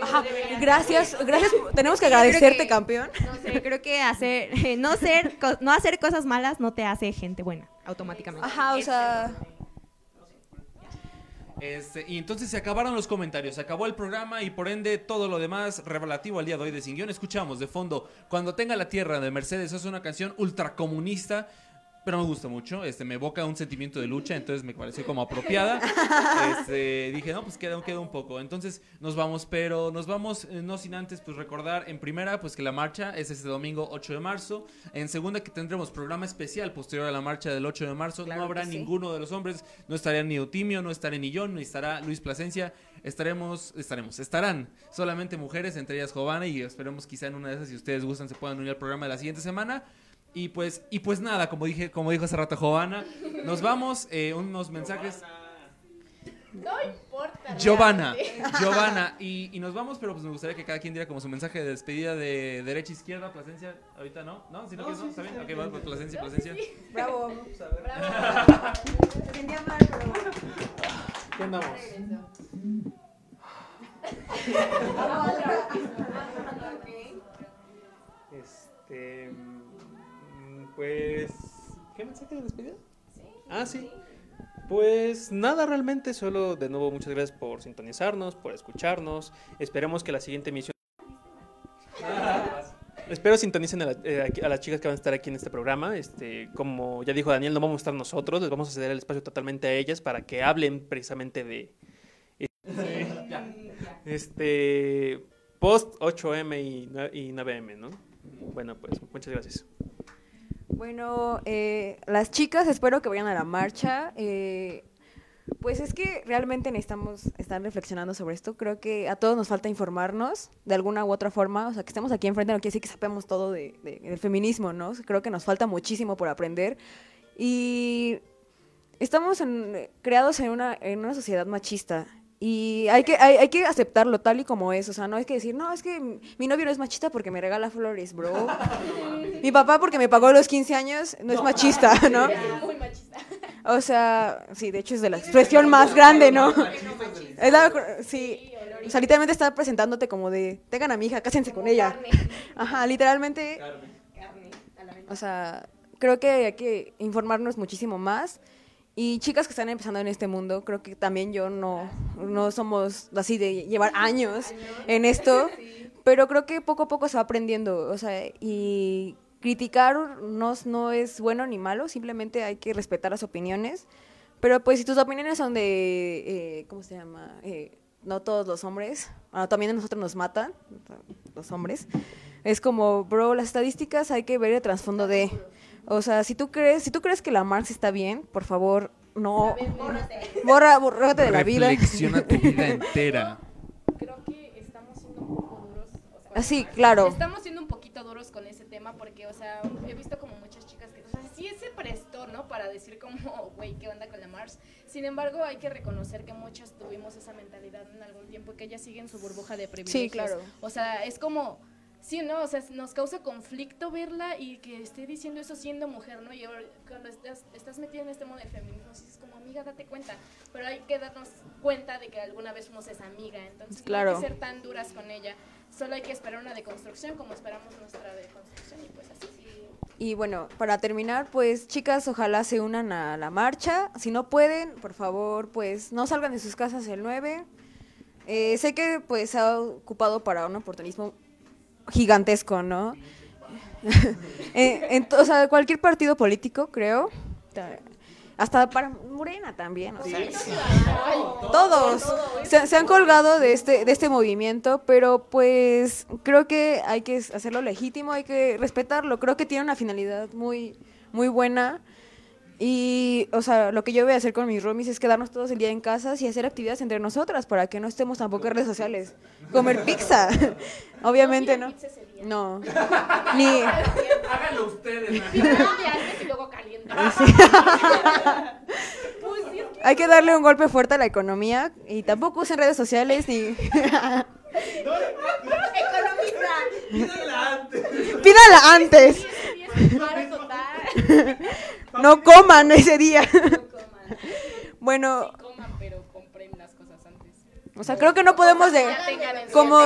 Ajá, gracias, gracias. Tenemos que agradecerte, que- campeón. No sé, creo que hacer, no, ser, co- no hacer cosas malas no te hace gente buena, automáticamente. Ajá, o sea, Este, y entonces se acabaron los comentarios, se acabó el programa y por ende todo lo demás relativo al día de hoy de Sin Guión. Escuchamos de fondo Cuando tenga la tierra de Mercedes, es una canción ultracomunista, pero me gusta mucho, este, me evoca un sentimiento de lucha, entonces me pareció como apropiada. Este, dije, no, pues queda, queda un poco. Entonces nos vamos, pero nos vamos eh, no sin antes pues recordar en primera pues que la marcha es este domingo 8 de marzo, en segunda que tendremos programa especial posterior a la marcha del 8 de marzo, Claro no habrá que sí. ningún uno de los hombres, no estará ni Eutimio, no estaré ni yo, ni estará Luis Plasencia, estaremos, estaremos, estarán solamente mujeres, entre ellas Jovana, y esperemos quizá en una de esas, si ustedes gustan, se puedan unir al programa de la siguiente semana. Y pues, y pues nada, como dije, como dijo hace rato Jovana, nos vamos, eh, unos mensajes. No importa. Giovanna. Giovanna, y, y nos vamos, pero pues me gustaría que cada quien diera como su mensaje de despedida de derecha izquierda, Plasencia, ahorita no, ¿no? ¿Sí no, quieres, no? ¿Está bien? Ok, va, pues, Plasencia, Plasencia. bravo. Bravo. ¿Qué andamos? Este. Pues. ¿Qué mensaje de despedida? Ah, sí. Pues nada, realmente, solo de nuevo muchas gracias por sintonizarnos, por escucharnos. Esperemos que la siguiente emisión. Espero sintonicen a, la- eh, a las chicas que van a estar aquí en este programa. Este, como ya dijo Daniel, no vamos a estar nosotros, les vamos a ceder el espacio totalmente a ellas para que hablen precisamente de este post 8M y, nue- y 9M, ¿no? Bueno, pues muchas gracias. Bueno, eh, las chicas espero que vayan a la marcha. eh, pues es que realmente necesitamos estar reflexionando sobre esto. Creo que a todos nos falta informarnos de alguna u otra forma. O sea, que estemos aquí enfrente no quiere decir que sepamos todo de, de- del feminismo, ¿no? Creo que nos falta muchísimo por aprender. Y estamos en- creados en una, en una sociedad machista. Y hay que, hay, hay que aceptarlo tal y como es. O sea, no hay que decir, no, es que mi- novio no es machista porque me regala flores, bro. mi papá porque me pagó los 15 años no es machista, ¿no? Muy machista. O sea, sí, de hecho es de la expresión más grande, ¿no? Es la- sí. O sea, literalmente está presentándote como de, tengan a mi hija, cásense con ella. Ajá, literalmente. O sea, creo que hay que informarnos muchísimo más. Y chicas que están empezando en este mundo, creo que también yo no, no somos así de llevar años en esto, pero creo que poco a poco se va aprendiendo, o sea, y criticar no, no es bueno ni malo, simplemente hay que respetar las opiniones, pero pues si tus opiniones son de, eh, ¿cómo se llama? Eh, no todos los hombres, ah, también a nosotros nos matan, los hombres, es como, bro, las estadísticas hay que ver el trasfondo de... O sea, si tú crees, si tú crees que la Marx está bien, por favor, no borra, bórrate de la vida. Reflexiona tu vida entera. Creo que estamos siendo un poco duros. o sea, Así, claro. Estamos siendo un poquito duros con ese tema porque, o sea, he visto como muchas chicas que, o sea, sí se prestó, ¿no? Para decir como, güey, ¿qué onda con la Mars? Sin embargo, hay que reconocer que muchas tuvimos esa mentalidad en algún tiempo y que ellas siguen su burbuja de privilegios. claro. O sea, es como, sí, ¿no? O sea, nos causa conflicto verla y que esté diciendo eso siendo mujer, ¿no? Y ahora, cuando estás, estás metida en este modo del feminismo, sí es como, amiga, date cuenta. Pero hay que darnos cuenta de que alguna vez fuimos esa amiga. Entonces, Claro. no hay que ser tan duras con ella. Solo hay que esperar una deconstrucción como esperamos nuestra deconstrucción y pues así. Y bueno, para terminar, pues chicas, ojalá se unan a la marcha. Si no pueden, por favor, pues no salgan de sus casas el 9. Eh, sé que pues se ha ocupado para un oportunismo gigantesco, ¿no? Eh, en- o sea, cualquier partido político, creo. ta- hasta para Morena también, o sea, todos se, se han colgado de este, de este movimiento, pero pues creo que hay que hacerlo legítimo, hay que respetarlo, creo que tiene una finalidad muy, muy buena. Y, o sea, lo que yo voy a hacer con mis roomies es quedarnos todos el día en casas y hacer actividades entre nosotras para que no estemos tampoco en redes sociales. Comer pizza. Obviamente no. No. Ni. Háganlo ustedes. y luego calienta. Hay que darle un golpe fuerte a la economía y tampoco usen redes sociales ni. Economiza. Pídala antes. Pídala antes. No coman ese día. Bueno, Sí, coman, pero compren las cosas antes. o sea, creo que no podemos de. Como,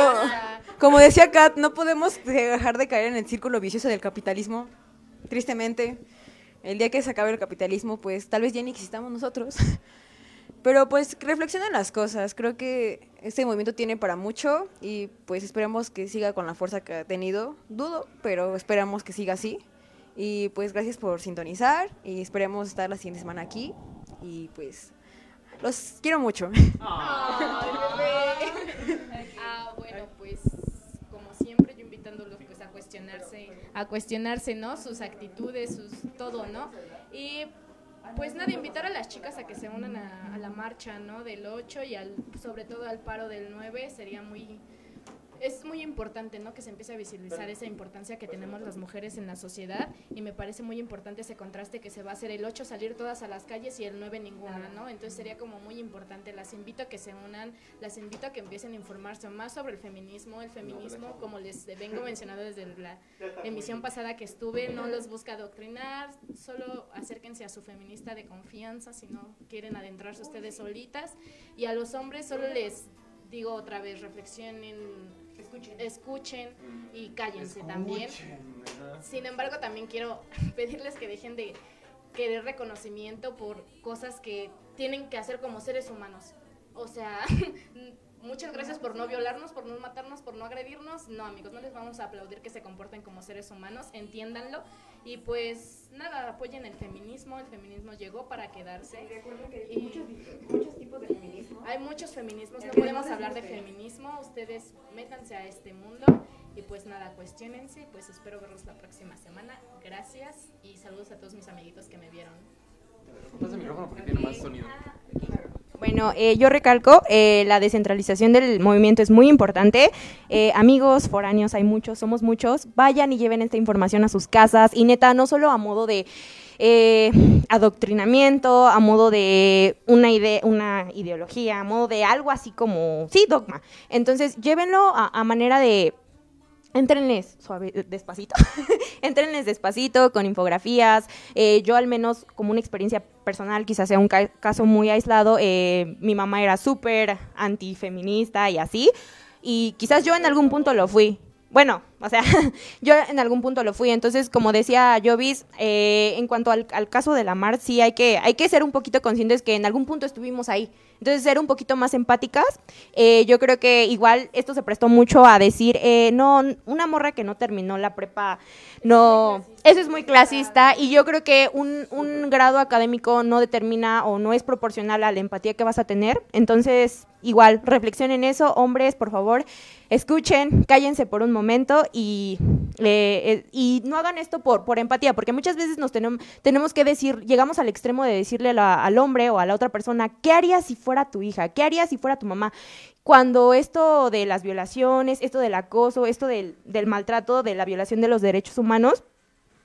como decía Kat, no podemos dejar de caer en el círculo vicioso del capitalismo. Tristemente, el día que se acabe el capitalismo, pues tal vez ya ni existamos nosotros. Pero pues reflexionen las cosas. Creo que este movimiento tiene para mucho y pues esperemos que siga con la fuerza que ha tenido. Dudo, pero esperamos que siga así. Y pues gracias por sintonizar y esperemos estar la siguiente semana aquí. Y pues los quiero mucho. Ah, bueno, pues como siempre yo invitándolos pues a cuestionarse, a cuestionarse, ¿no? Sus actitudes, sus todo, ¿no? Y pues nada, invitar a las chicas a que se unan a, a la marcha, ¿no? Del 8 y al, sobre todo al paro del 9 sería muy es muy importante, ¿no? Que se empiece a visibilizar esa importancia que tenemos las mujeres en la sociedad y me parece muy importante ese contraste que se va a hacer el 8 salir todas a las calles y el 9 ninguna, ¿no? Entonces sería como muy importante. Las invito a que se unan, las invito a que empiecen a informarse más sobre el feminismo. El feminismo, como les vengo mencionando desde la emisión pasada que estuve, no los busca adoctrinar, solo acérquense a su feminista de confianza si no quieren adentrarse ustedes solitas. Y a los hombres solo les digo otra vez, reflexionen, escuchen, y cállense también. Sin embargo, también quiero pedirles que dejen de querer reconocimiento por cosas que tienen que hacer como seres humanos. O sea, muchas gracias por no violarnos, por no matarnos, por no agredirnos. No, amigos, no les vamos a aplaudir que se comporten como seres humanos, entiéndanlo. Y pues nada, apoyen el feminismo, el feminismo llegó para quedarse. Y- muchos tipos de feminismo. hay muchos feminismos, no podemos hablar de feminismo, ustedes métanse a este mundo y pues nada, cuestionense, pues espero verlos la próxima semana, gracias y saludos a todos mis amiguitos que me vieron. Pasa el micrófono porque tiene más sonido. Bueno, eh, yo recalco, eh, la descentralización del movimiento es muy importante. Eh, amigos foráneos, hay muchos, somos muchos. Vayan y lleven esta información a sus casas. Y neta, no solo a modo de eh, adoctrinamiento, a modo de una, ide- una ideología, a modo de algo así como, sí, dogma. Entonces, llévenlo a, a manera de... Entrenles suave, despacito. Entrenles despacito, con infografías. Eh, yo al menos, como una experiencia personal, quizás sea un ca- caso muy aislado, eh, mi mamá era súper antifeminista y así. Y quizás yo en algún punto lo fui. Bueno, o sea, yo en algún punto lo fui. Entonces, como decía Jovis, eh, en cuanto al, al caso de la Mar, sí hay que, hay que ser un poquito conscientes que en algún punto estuvimos ahí. Entonces, ser un poquito más empáticas. Eh, yo creo que igual esto se prestó mucho a decir, eh, no, una morra que no terminó la prepa, no, eso es muy clasista y yo creo que un, un grado académico no determina o no es proporcional a la empatía que vas a tener. Entonces, igual, reflexionen eso, hombres, por favor, escuchen, cállense por un momento y, eh, eh, y no hagan esto por, por empatía, porque muchas veces nos tenemos, tenemos que decir, llegamos al extremo de decirle al hombre o a la otra persona, ¿qué harías si fuera tu hija? ¿Qué harías si fuera tu mamá? Cuando esto de las violaciones, esto del acoso, esto del, del maltrato, de la violación de los derechos humanos,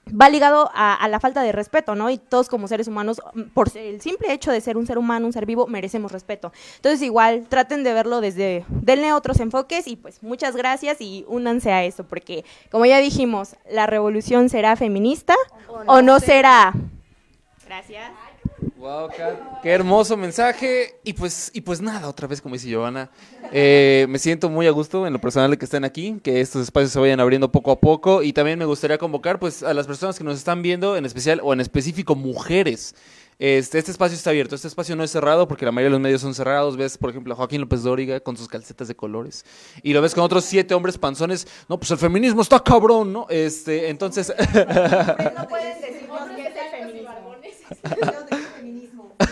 va ligado a, a la falta de respeto, ¿no? Y todos como seres humanos, mm, por el simple hecho de ser un ser humano, un ser vivo, merecemos respeto. Entonces igual, traten de verlo desde, denle otros enfoques y pues muchas gracias y únanse a eso, porque como ya dijimos, la revolución será feminista o no, será. Gracias. Wow, Kat, qué hermoso mensaje. Y pues, y pues nada, otra vez, como dice Giovanna, eh, me siento muy a gusto en lo personal de que estén aquí, que estos espacios se vayan abriendo poco a poco. Y también me gustaría convocar pues, a las personas que nos están viendo, en especial o en específico mujeres. Este, este espacio está abierto, este espacio no es cerrado porque la mayoría de los medios son cerrados. Ves, por ejemplo, a Joaquín López Dóriga con sus calcetas de colores y lo ves con otros siete hombres panzones. No, pues el feminismo está cabrón, ¿no? Este, entonces. No pueden decirnos que es el feminismo.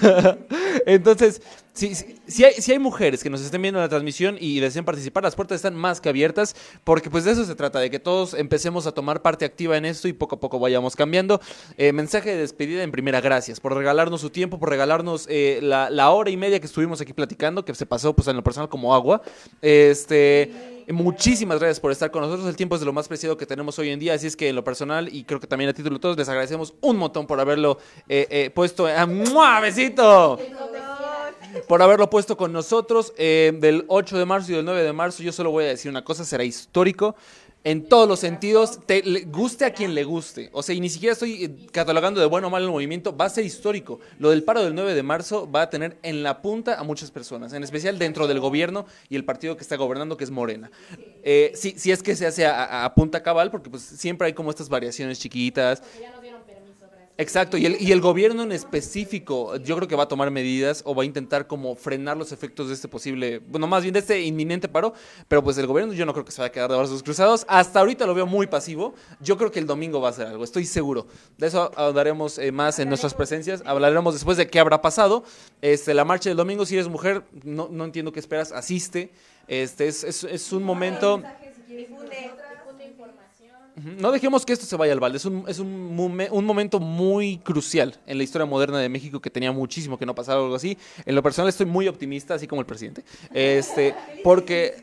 Entonces, si, si, si hay, si hay mujeres que nos estén viendo en la transmisión y deseen participar, las puertas están más que abiertas, porque pues de eso se trata, de que todos empecemos a tomar parte activa en esto y poco a poco vayamos cambiando. Eh, mensaje de despedida en primera, gracias por regalarnos su tiempo, por regalarnos eh, la, hora y media que estuvimos aquí platicando, que se pasó pues en lo personal como agua. Este... Muchísimas gracias por estar con nosotros. El tiempo es de lo más preciado que tenemos hoy en día, así es que en lo personal y creo que también a título de todos les agradecemos un montón por haberlo eh, eh, puesto. ¡Ah, ¡mua! ¡Besito! Por haberlo puesto con nosotros eh, del 8 de marzo y del 9 de marzo. Yo solo voy a decir una cosa, será histórico en todos los sentidos, te, guste a quien le guste. O sea, y ni siquiera estoy eh, catalogando de bueno o malo el movimiento, va a ser histórico. Lo del paro del 9 de marzo va a tener en la punta a muchas personas, en especial dentro del gobierno y el partido que está gobernando, que es Morena. Eh, si, si es que se hace a- a punta cabal, porque pues siempre hay como estas variaciones chiquitas. Exacto, y el, y el gobierno en específico, yo creo que va a tomar medidas o va a intentar como frenar los efectos de este posible, bueno, más bien de este inminente paro, pero pues el gobierno yo no creo que se vaya a quedar de brazos cruzados. Hasta ahorita lo veo muy pasivo. Yo creo que el domingo va a hacer algo, estoy seguro. De eso hablaremos eh, más en nuestras presencias, hablaremos después de qué habrá pasado. Este, la marcha del domingo, si eres mujer, no, no entiendo qué esperas, asiste. Este, es, es, es un momento... No dejemos que esto se vaya al balde. Es un, es un, un momento muy crucial en la historia moderna de México que tenía muchísimo que no pasara algo así. En lo personal estoy muy optimista, así como el presidente. Este, porque,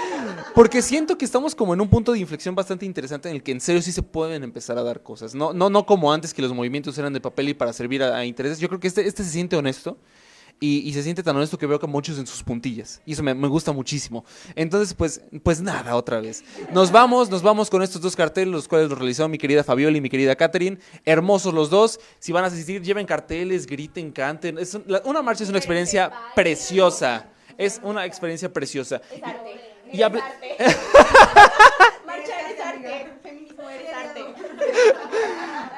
porque siento que estamos como en un punto de inflexión bastante interesante en el que en serio sí se pueden empezar a dar cosas. No, no, no como antes que los movimientos eran de papel y para servir a, a intereses. Yo creo que este, este se siente honesto. Y, y se siente tan honesto que veo que muchos en sus puntillas. Y eso me, me gusta muchísimo. Entonces, pues, pues nada, otra vez. Nos vamos, nos vamos con estos dos carteles, los cuales los realizó mi querida Fabiola y mi querida Catherine. Hermosos los dos. Si van a asistir, lleven carteles, griten, canten. Es un- la- una marcha es una experiencia preciosa. Es una experiencia preciosa. Y, y habla- Marcha eres arte, feminismo eres arte.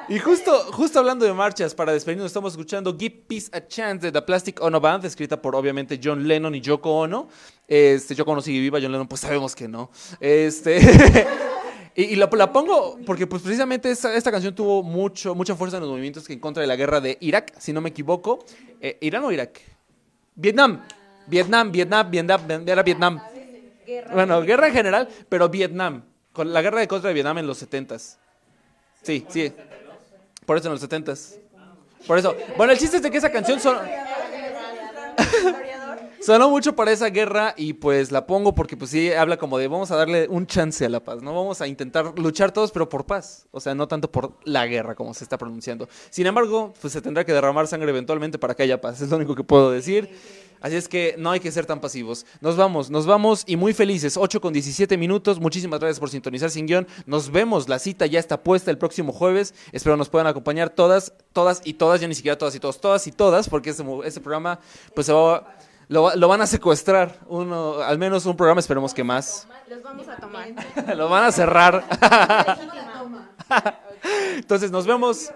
Y justo, justo hablando de marchas, para despedirnos, estamos escuchando Give Peace a Chance de The Plastic Ono Band, escrita por obviamente John Lennon y Yoko Ono. Este, Yoko Ono sigue viva, John Lennon, pues sabemos que no. Este. Y, y la, la pongo porque pues precisamente esta, esta canción tuvo mucho, mucha fuerza en los movimientos que en contra de la guerra de Irak, si no me equivoco. Eh, ¿Irán o Irak? Vietnam. Vietnam, Vietnam, Vietnam, era Vietnam. Bueno, guerra en general, pero Vietnam. Con la guerra de contra de Vietnam en los 70s. Sí, sí. Por eso en los 70s. Por eso. Bueno, el chiste es de que esa canción son... Sonó mucho para esa guerra y pues la pongo porque pues sí habla como de vamos a darle un chance a la paz, ¿no? Vamos a intentar luchar todos pero por paz, o sea, no tanto por la guerra como se está pronunciando. Sin embargo, pues se tendrá que derramar sangre eventualmente para que haya paz, es lo único que puedo decir. Así es que no hay que ser tan pasivos. Nos vamos, nos vamos y muy felices. 8 con 17 minutos. Muchísimas gracias por sintonizar sin guion. Nos vemos. La cita ya está puesta el próximo jueves. Espero nos puedan acompañar todas, todas y todas. Ya ni siquiera todas y todos, todas y todas, porque este, este programa pues se va, lo, lo van a secuestrar. Uno, al menos un programa, esperemos que más. Los vamos a tomar. lo van a cerrar. Entonces nos vemos.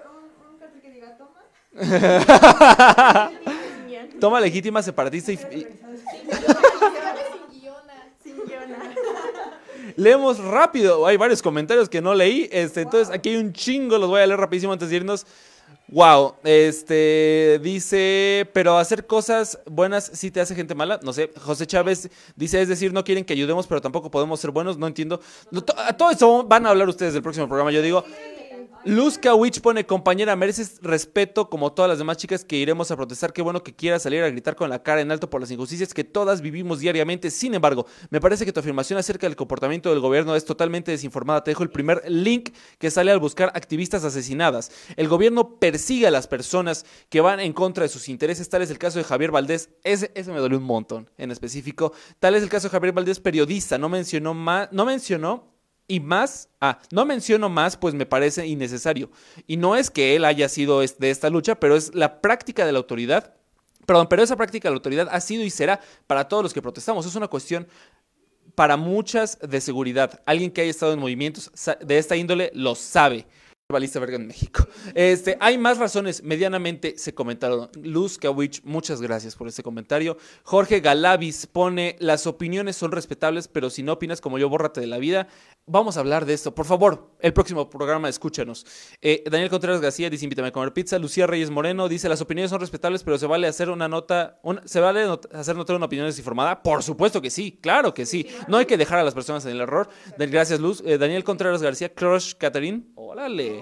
Toma legítima separatista y, y- leemos rápido. Hay varios comentarios que no leí. Este, entonces aquí hay un chingo, los voy a leer rapidísimo antes de irnos. Wow, este dice, pero hacer cosas buenas sí te hace gente mala. No sé, José Chávez dice, es decir, no quieren que ayudemos, pero tampoco podemos ser buenos. No entiendo. No, to- a todo eso van a hablar ustedes del próximo programa. Yo digo, Luz Kawich pone, compañera, mereces respeto como todas las demás chicas que iremos a protestar. Qué bueno que quieras salir a gritar con la cara en alto por las injusticias que todas vivimos diariamente. Sin embargo, me parece que tu afirmación acerca del comportamiento del gobierno es totalmente desinformada. Te dejo el primer link que sale al buscar activistas asesinadas. El gobierno persigue a las personas que van en contra de sus intereses. Tal es el caso de Javier Valdés. Ese, ese me dolió un montón en específico. Tal es el caso de Javier Valdés, periodista. No mencionó más, no mencionó y más, ah, no menciono más, pues me parece innecesario. Y no es que él haya sido de esta lucha, pero es la práctica de la autoridad. Perdón, pero esa práctica de la autoridad ha sido y será para todos los que protestamos. Es una cuestión para muchas de seguridad. Alguien que haya estado en movimientos de esta índole lo sabe. Valista verga en México. Este, hay más razones, medianamente se comentaron. Luz Kawich, muchas gracias por este comentario. Jorge Galavis pone, las opiniones son respetables, pero si no opinas como yo, bórrate de la vida. Vamos a hablar de esto. Por favor, el próximo programa, escúchanos. Eh, Daniel Contreras García dice, invítame a comer pizza. Lucía Reyes Moreno dice, las opiniones son respetables, pero se vale hacer una nota, ¿se vale hacer notar una opinión desinformada? Por supuesto que sí, claro que sí. No hay que dejar a las personas en el error. Gracias, Luz. Eh, Daniel Contreras García, Crush Catherine. Órale.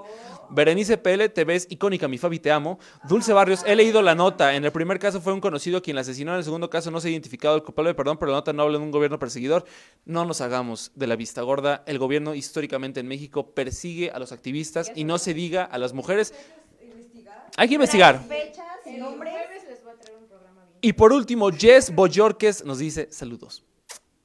Berenice PL, te ves icónica, mi Fabi, te amo. Dulce Barrios, he leído la nota. En el primer caso fue un conocido quien la asesinó. En el segundo caso no se ha identificado el culpable, perdón, pero la nota no habla de un gobierno perseguidor. No nos hagamos de la vista gorda. El gobierno históricamente en México persigue a los activistas y no se diga a las mujeres. Hay que investigar. Y por último, Jess Boyorques nos dice saludos.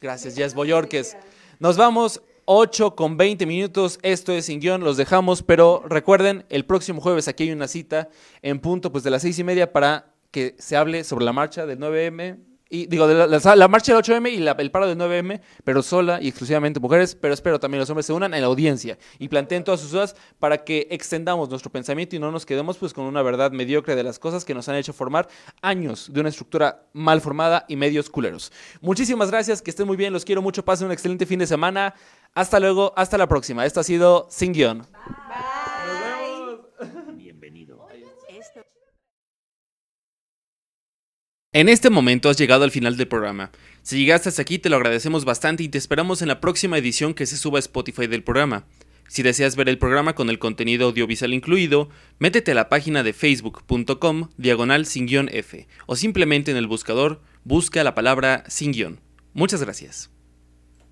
Gracias, Jess Boyorques. Nos vamos 8 con 20 minutos. Esto es sin guion, los dejamos, pero recuerden, el próximo jueves aquí hay una cita en punto pues de las seis y media para que se hable sobre la marcha del 9M y digo, de la, marcha del 8M y el paro del 9M, pero sola y exclusivamente mujeres, pero espero también los hombres se unan en la audiencia y planteen todas sus dudas para que extendamos nuestro pensamiento y no nos quedemos pues con una verdad mediocre de las cosas que nos han hecho formar años de una estructura mal formada y medios culeros. Muchísimas gracias, que estén muy bien, los quiero mucho, pasen un excelente fin de semana. Hasta luego, hasta la próxima. Esto ha sido Sin Guión. En este momento has llegado al final del programa. Si llegaste hasta aquí te lo agradecemos bastante y te esperamos en la próxima edición que se suba a Spotify del programa. Si deseas ver el programa con el contenido audiovisual incluido, métete a la página de facebook.com diagonal sin guion F o simplemente en el buscador busca la palabra sin guion. Muchas gracias.